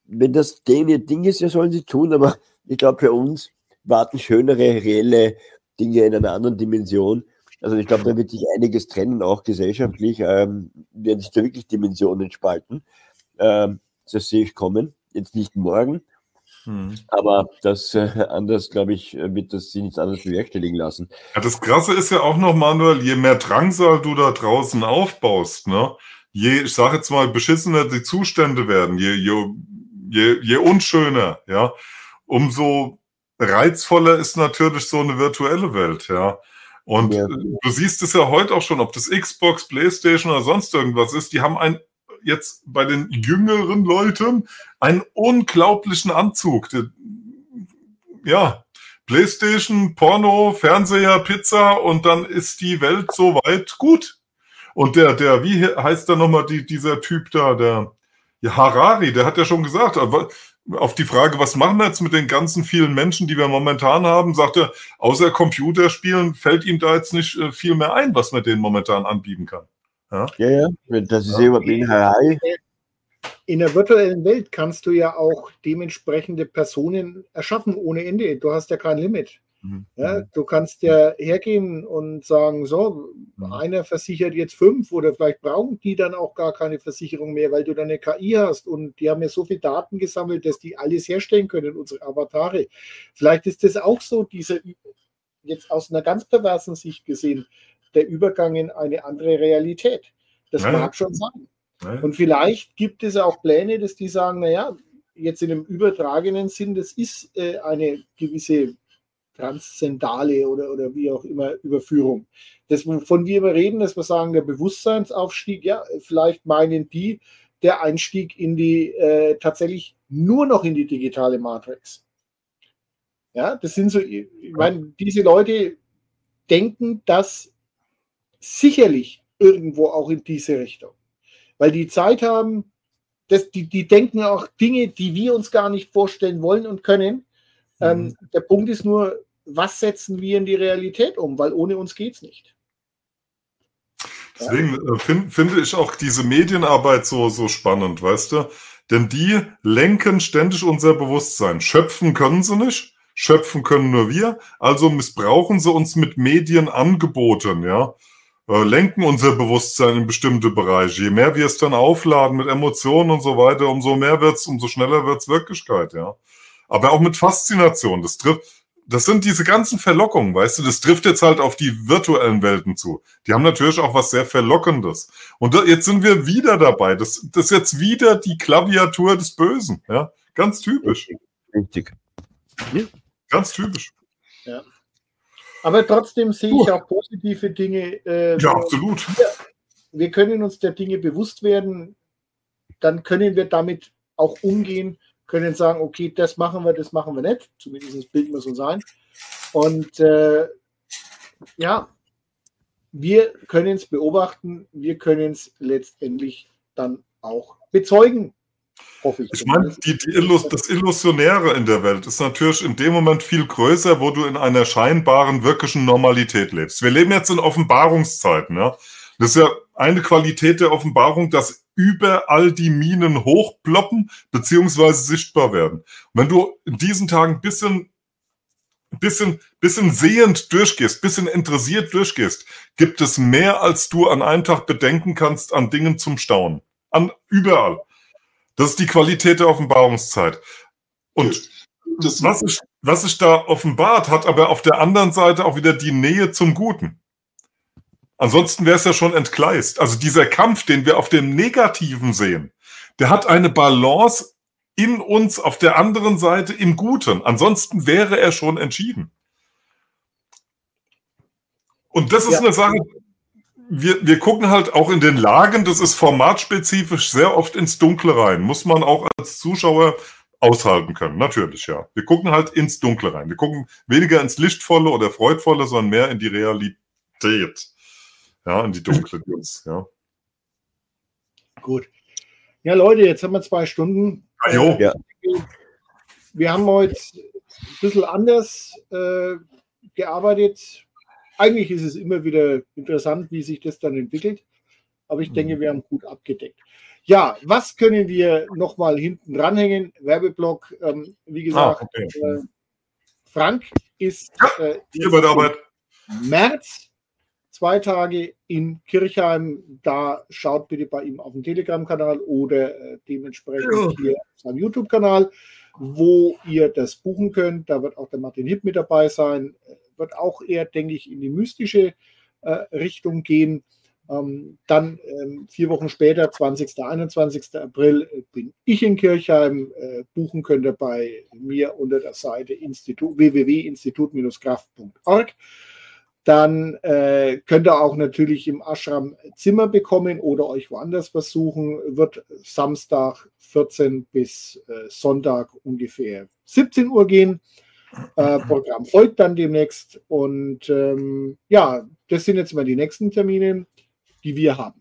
Speaker 1: Wenn das denen ihr Ding ist, ja sollen sie tun, aber ich glaube, für uns warten schönere, reelle Dinge in einer anderen Dimension. Also ich glaube, da wird sich einiges trennen, auch gesellschaftlich, ähm, werden sich da wirklich Dimensionen spalten. Ähm, das sehe ich kommen. Jetzt nicht morgen, hm. aber das äh, anders, glaube ich, wird das sie nichts anderes bewerkstelligen lassen.
Speaker 3: Ja, das Krasse ist ja auch noch, Manuel, je mehr Drangsal du da draußen aufbaust, ne? je, ich sage jetzt mal, beschissener die Zustände werden, je, je, je, je unschöner, ja, umso reizvoller ist natürlich so eine virtuelle Welt, ja. Und ja. du siehst es ja heute auch schon, ob das Xbox, PlayStation oder sonst irgendwas ist, die haben ein jetzt bei den jüngeren Leuten einen unglaublichen Anzug. Ja, PlayStation, Porno, Fernseher, Pizza und dann ist die Welt soweit gut. Und der, der, wie heißt da nochmal die, dieser Typ da, der ja, Harari, der hat ja schon gesagt, auf die Frage, was machen wir jetzt mit den ganzen vielen Menschen, die wir momentan haben, sagt er, außer Computerspielen fällt ihm da jetzt nicht äh, viel mehr ein, was man denen momentan anbieten kann.
Speaker 1: Ja, ja, ja. das ist ja. eben
Speaker 2: In der virtuellen Welt kannst du ja auch dementsprechende Personen erschaffen ohne Ende. Du hast ja kein Limit. Mhm. Ja, mhm. du kannst ja hergehen und sagen, so, mhm. einer versichert jetzt fünf oder vielleicht brauchen die dann auch gar keine Versicherung mehr, weil du dann eine KI hast und die haben ja so viel Daten gesammelt, dass die alles herstellen können, unsere Avatare. Vielleicht ist das auch so, dieser, jetzt aus einer ganz perversen Sicht gesehen, der Übergang in eine andere Realität. Das ja. mag schon sein. Ja. Und vielleicht gibt es auch Pläne, dass die sagen, naja, jetzt in einem übertragenen Sinn, das ist äh, eine gewisse transzendale oder, oder wie auch immer Überführung. Das, wovon wir reden, dass wir sagen, der Bewusstseinsaufstieg, ja, vielleicht meinen die der Einstieg in die äh, tatsächlich nur noch in die digitale Matrix. Ja, das sind so, ich meine, diese Leute denken das sicherlich irgendwo auch in diese Richtung. Weil die Zeit haben, das, die, die denken auch Dinge, die wir uns gar nicht vorstellen wollen und können. Ähm, mhm. der Punkt ist nur, was setzen wir in die Realität um? Weil ohne uns geht es nicht.
Speaker 3: Deswegen äh, find, finde ich auch diese Medienarbeit so, so spannend, weißt du? Denn die lenken ständig unser Bewusstsein. Schöpfen können sie nicht, schöpfen können nur wir, also missbrauchen sie uns mit Medienangeboten, ja? Äh, lenken unser Bewusstsein in bestimmte Bereiche. Je mehr wir es dann aufladen mit Emotionen und so weiter, umso mehr wird's, umso schneller wird's Wirklichkeit, ja. Aber auch mit Faszination. Das trifft, das sind diese ganzen Verlockungen, weißt du, das trifft jetzt halt auf die virtuellen Welten zu. Die haben natürlich auch was sehr Verlockendes. Und jetzt sind wir wieder dabei. Das, das ist jetzt wieder die Klaviatur des Bösen. Ja, ganz typisch.
Speaker 1: Richtig.
Speaker 3: Ja. Ganz typisch.
Speaker 2: Ja. Aber trotzdem sehe ich auch positive Dinge.
Speaker 3: Äh, ja, absolut.
Speaker 2: Wir, wir können uns der Dinge bewusst werden. Dann können wir damit auch umgehen können sagen, okay, das machen wir, das machen wir nicht. Zumindest das Bild muss so sein. Und äh, ja, wir können es beobachten, wir können es letztendlich dann auch bezeugen. Hoffe ich.
Speaker 3: Ich meine, die, die Illus das Illusionäre in der Welt ist natürlich in dem Moment viel größer, wo du in einer scheinbaren, wirklichen Normalität lebst. Wir leben jetzt in Offenbarungszeiten. Ja? Das ist ja eine Qualität der Offenbarung, dass überall die Minen hochploppen beziehungsweise sichtbar werden. Und wenn du in diesen Tagen ein bisschen, bisschen, bisschen sehend durchgehst, bisschen interessiert durchgehst, gibt es mehr, als du an einem Tag bedenken kannst an Dingen zum Staunen. An überall. Das ist die Qualität der Offenbarungszeit. Und was, sich, was sich da offenbart, hat aber auf der anderen Seite auch wieder die Nähe zum Guten. Ansonsten wäre es ja schon entgleist. Also dieser Kampf, den wir auf dem Negativen sehen, der hat eine Balance in uns auf der anderen Seite im Guten. Ansonsten wäre er schon entschieden. Und das ist ja. eine Sache, wir, wir gucken halt auch in den Lagen, das ist formatspezifisch sehr oft ins Dunkle rein. Muss man auch als Zuschauer aushalten können. Natürlich, ja. Wir gucken halt ins Dunkle rein. Wir gucken weniger ins Lichtvolle oder Freudvolle, sondern mehr in die Realität. Ja, in die dunkle News, ja.
Speaker 2: Gut. Ja, Leute, jetzt haben wir zwei Stunden.
Speaker 3: Ah, jo. Ja.
Speaker 2: Wir haben heute ein bisschen anders äh, gearbeitet eigentlich ist es immer wieder interessant, wie sich das dann entwickelt. Aber ich denke, mhm. wir haben gut abgedeckt. Ja, was können wir nochmal hinten dranhängen? Werbeblock, ähm, wie gesagt, ah, okay. äh, Frank ist
Speaker 3: ja, äh, hier bei der Arbeit.
Speaker 2: März zwei Tage in Kirchheim. Da schaut bitte bei ihm auf dem Telegram-Kanal oder äh, dementsprechend ja. hier auf seinem YouTube-Kanal, wo ihr das buchen könnt. Da wird auch der Martin Hipp mit dabei sein wird auch eher, denke ich, in die mystische äh, Richtung gehen. Ähm, dann ähm, vier Wochen später, 20. 21. April, äh, bin ich in Kirchheim. Äh, buchen könnt ihr bei mir unter der Seite www.institut-kraft.org. Dann äh, könnt ihr auch natürlich im Ashram Zimmer bekommen oder euch woanders was suchen. Wird Samstag 14 bis äh, Sonntag ungefähr 17 Uhr gehen. Äh, Programm folgt dann demnächst. Und ähm, ja, das sind jetzt mal die nächsten Termine, die wir haben.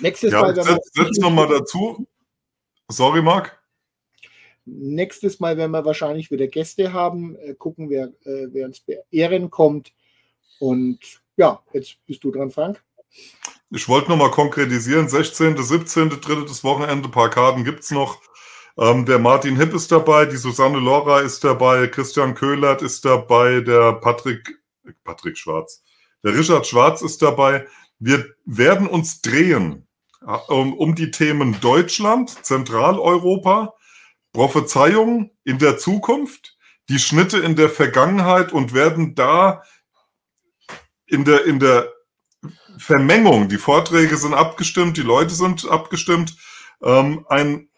Speaker 3: Nächstes ja, Mal. Setz, setz nochmal dazu. Sorry, Marc.
Speaker 2: Nächstes Mal werden wir wahrscheinlich wieder Gäste haben, äh, gucken, wer, äh, wer uns beehren kommt. Und ja, jetzt bist du dran, Frank.
Speaker 3: Ich wollte nochmal konkretisieren: 16., 17., drittes Wochenende, ein paar Karten gibt es noch. Ähm, der Martin Hipp ist dabei, die Susanne Lora ist dabei, Christian Köhlert ist dabei, der Patrick, Patrick Schwarz, der Richard Schwarz ist dabei. Wir werden uns drehen äh, um, um die Themen Deutschland, Zentraleuropa, Prophezeiung in der Zukunft, die Schnitte in der Vergangenheit und werden da in der, in der Vermengung, die Vorträge sind abgestimmt, die Leute sind abgestimmt, ähm, ein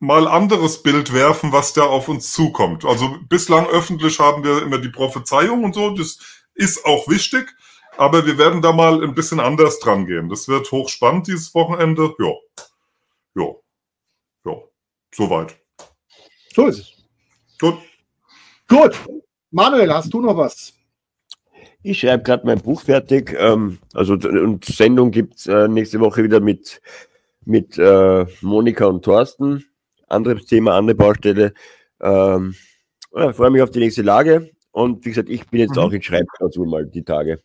Speaker 3: mal anderes Bild werfen, was da auf uns zukommt. Also bislang öffentlich haben wir immer die Prophezeiung und so, das ist auch wichtig, aber wir werden da mal ein bisschen anders dran gehen. Das wird hochspannend dieses Wochenende. Ja, ja, ja, soweit.
Speaker 2: So ist es.
Speaker 3: Gut.
Speaker 2: Gut. Manuel, hast du noch was?
Speaker 1: Ich schreibe gerade mein Buch fertig. Ähm, also und Sendung gibt es äh, nächste Woche wieder mit, mit äh, Monika und Thorsten anderes Thema, andere Baustelle. Ähm, ja, freue mich auf die nächste Lage. Und wie gesagt, ich bin jetzt mhm. auch in Schreibklausur mal die Tage.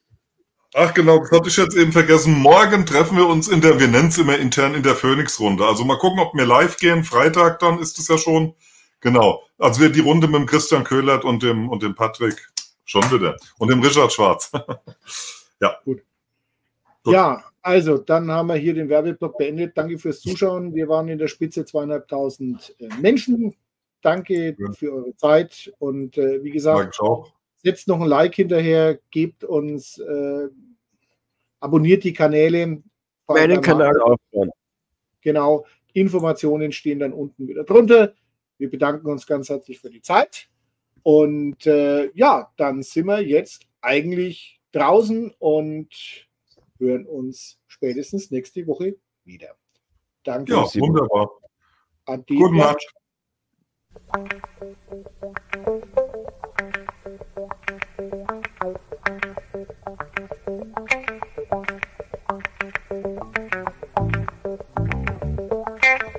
Speaker 3: Ach genau, das hatte ich jetzt eben vergessen. Morgen treffen wir uns in der, wir nennen es immer intern in der Phoenix-Runde. Also mal gucken, ob wir live gehen. Freitag dann ist es ja schon. Genau. Also wir die Runde mit dem Christian Köhlert und dem, und dem Patrick. Schon wieder. Und dem Richard Schwarz. ja.
Speaker 2: Gut. Gut. Ja, also, dann haben wir hier den Werbeblock beendet. Danke fürs Zuschauen. Wir waren in der Spitze zweieinhalbtausend äh, Menschen. Danke ja. für eure Zeit. Und äh, wie gesagt, setzt noch ein Like hinterher, gebt uns, äh, abonniert die Kanäle.
Speaker 1: Meinen Kanal aufbauen.
Speaker 2: Genau. Informationen stehen dann unten wieder drunter. Wir bedanken uns ganz herzlich für die Zeit. Und äh, ja, dann sind wir jetzt eigentlich draußen und hören uns spätestens nächste Woche wieder. Danke.
Speaker 3: Ja, wunderbar.
Speaker 2: Guten Nacht.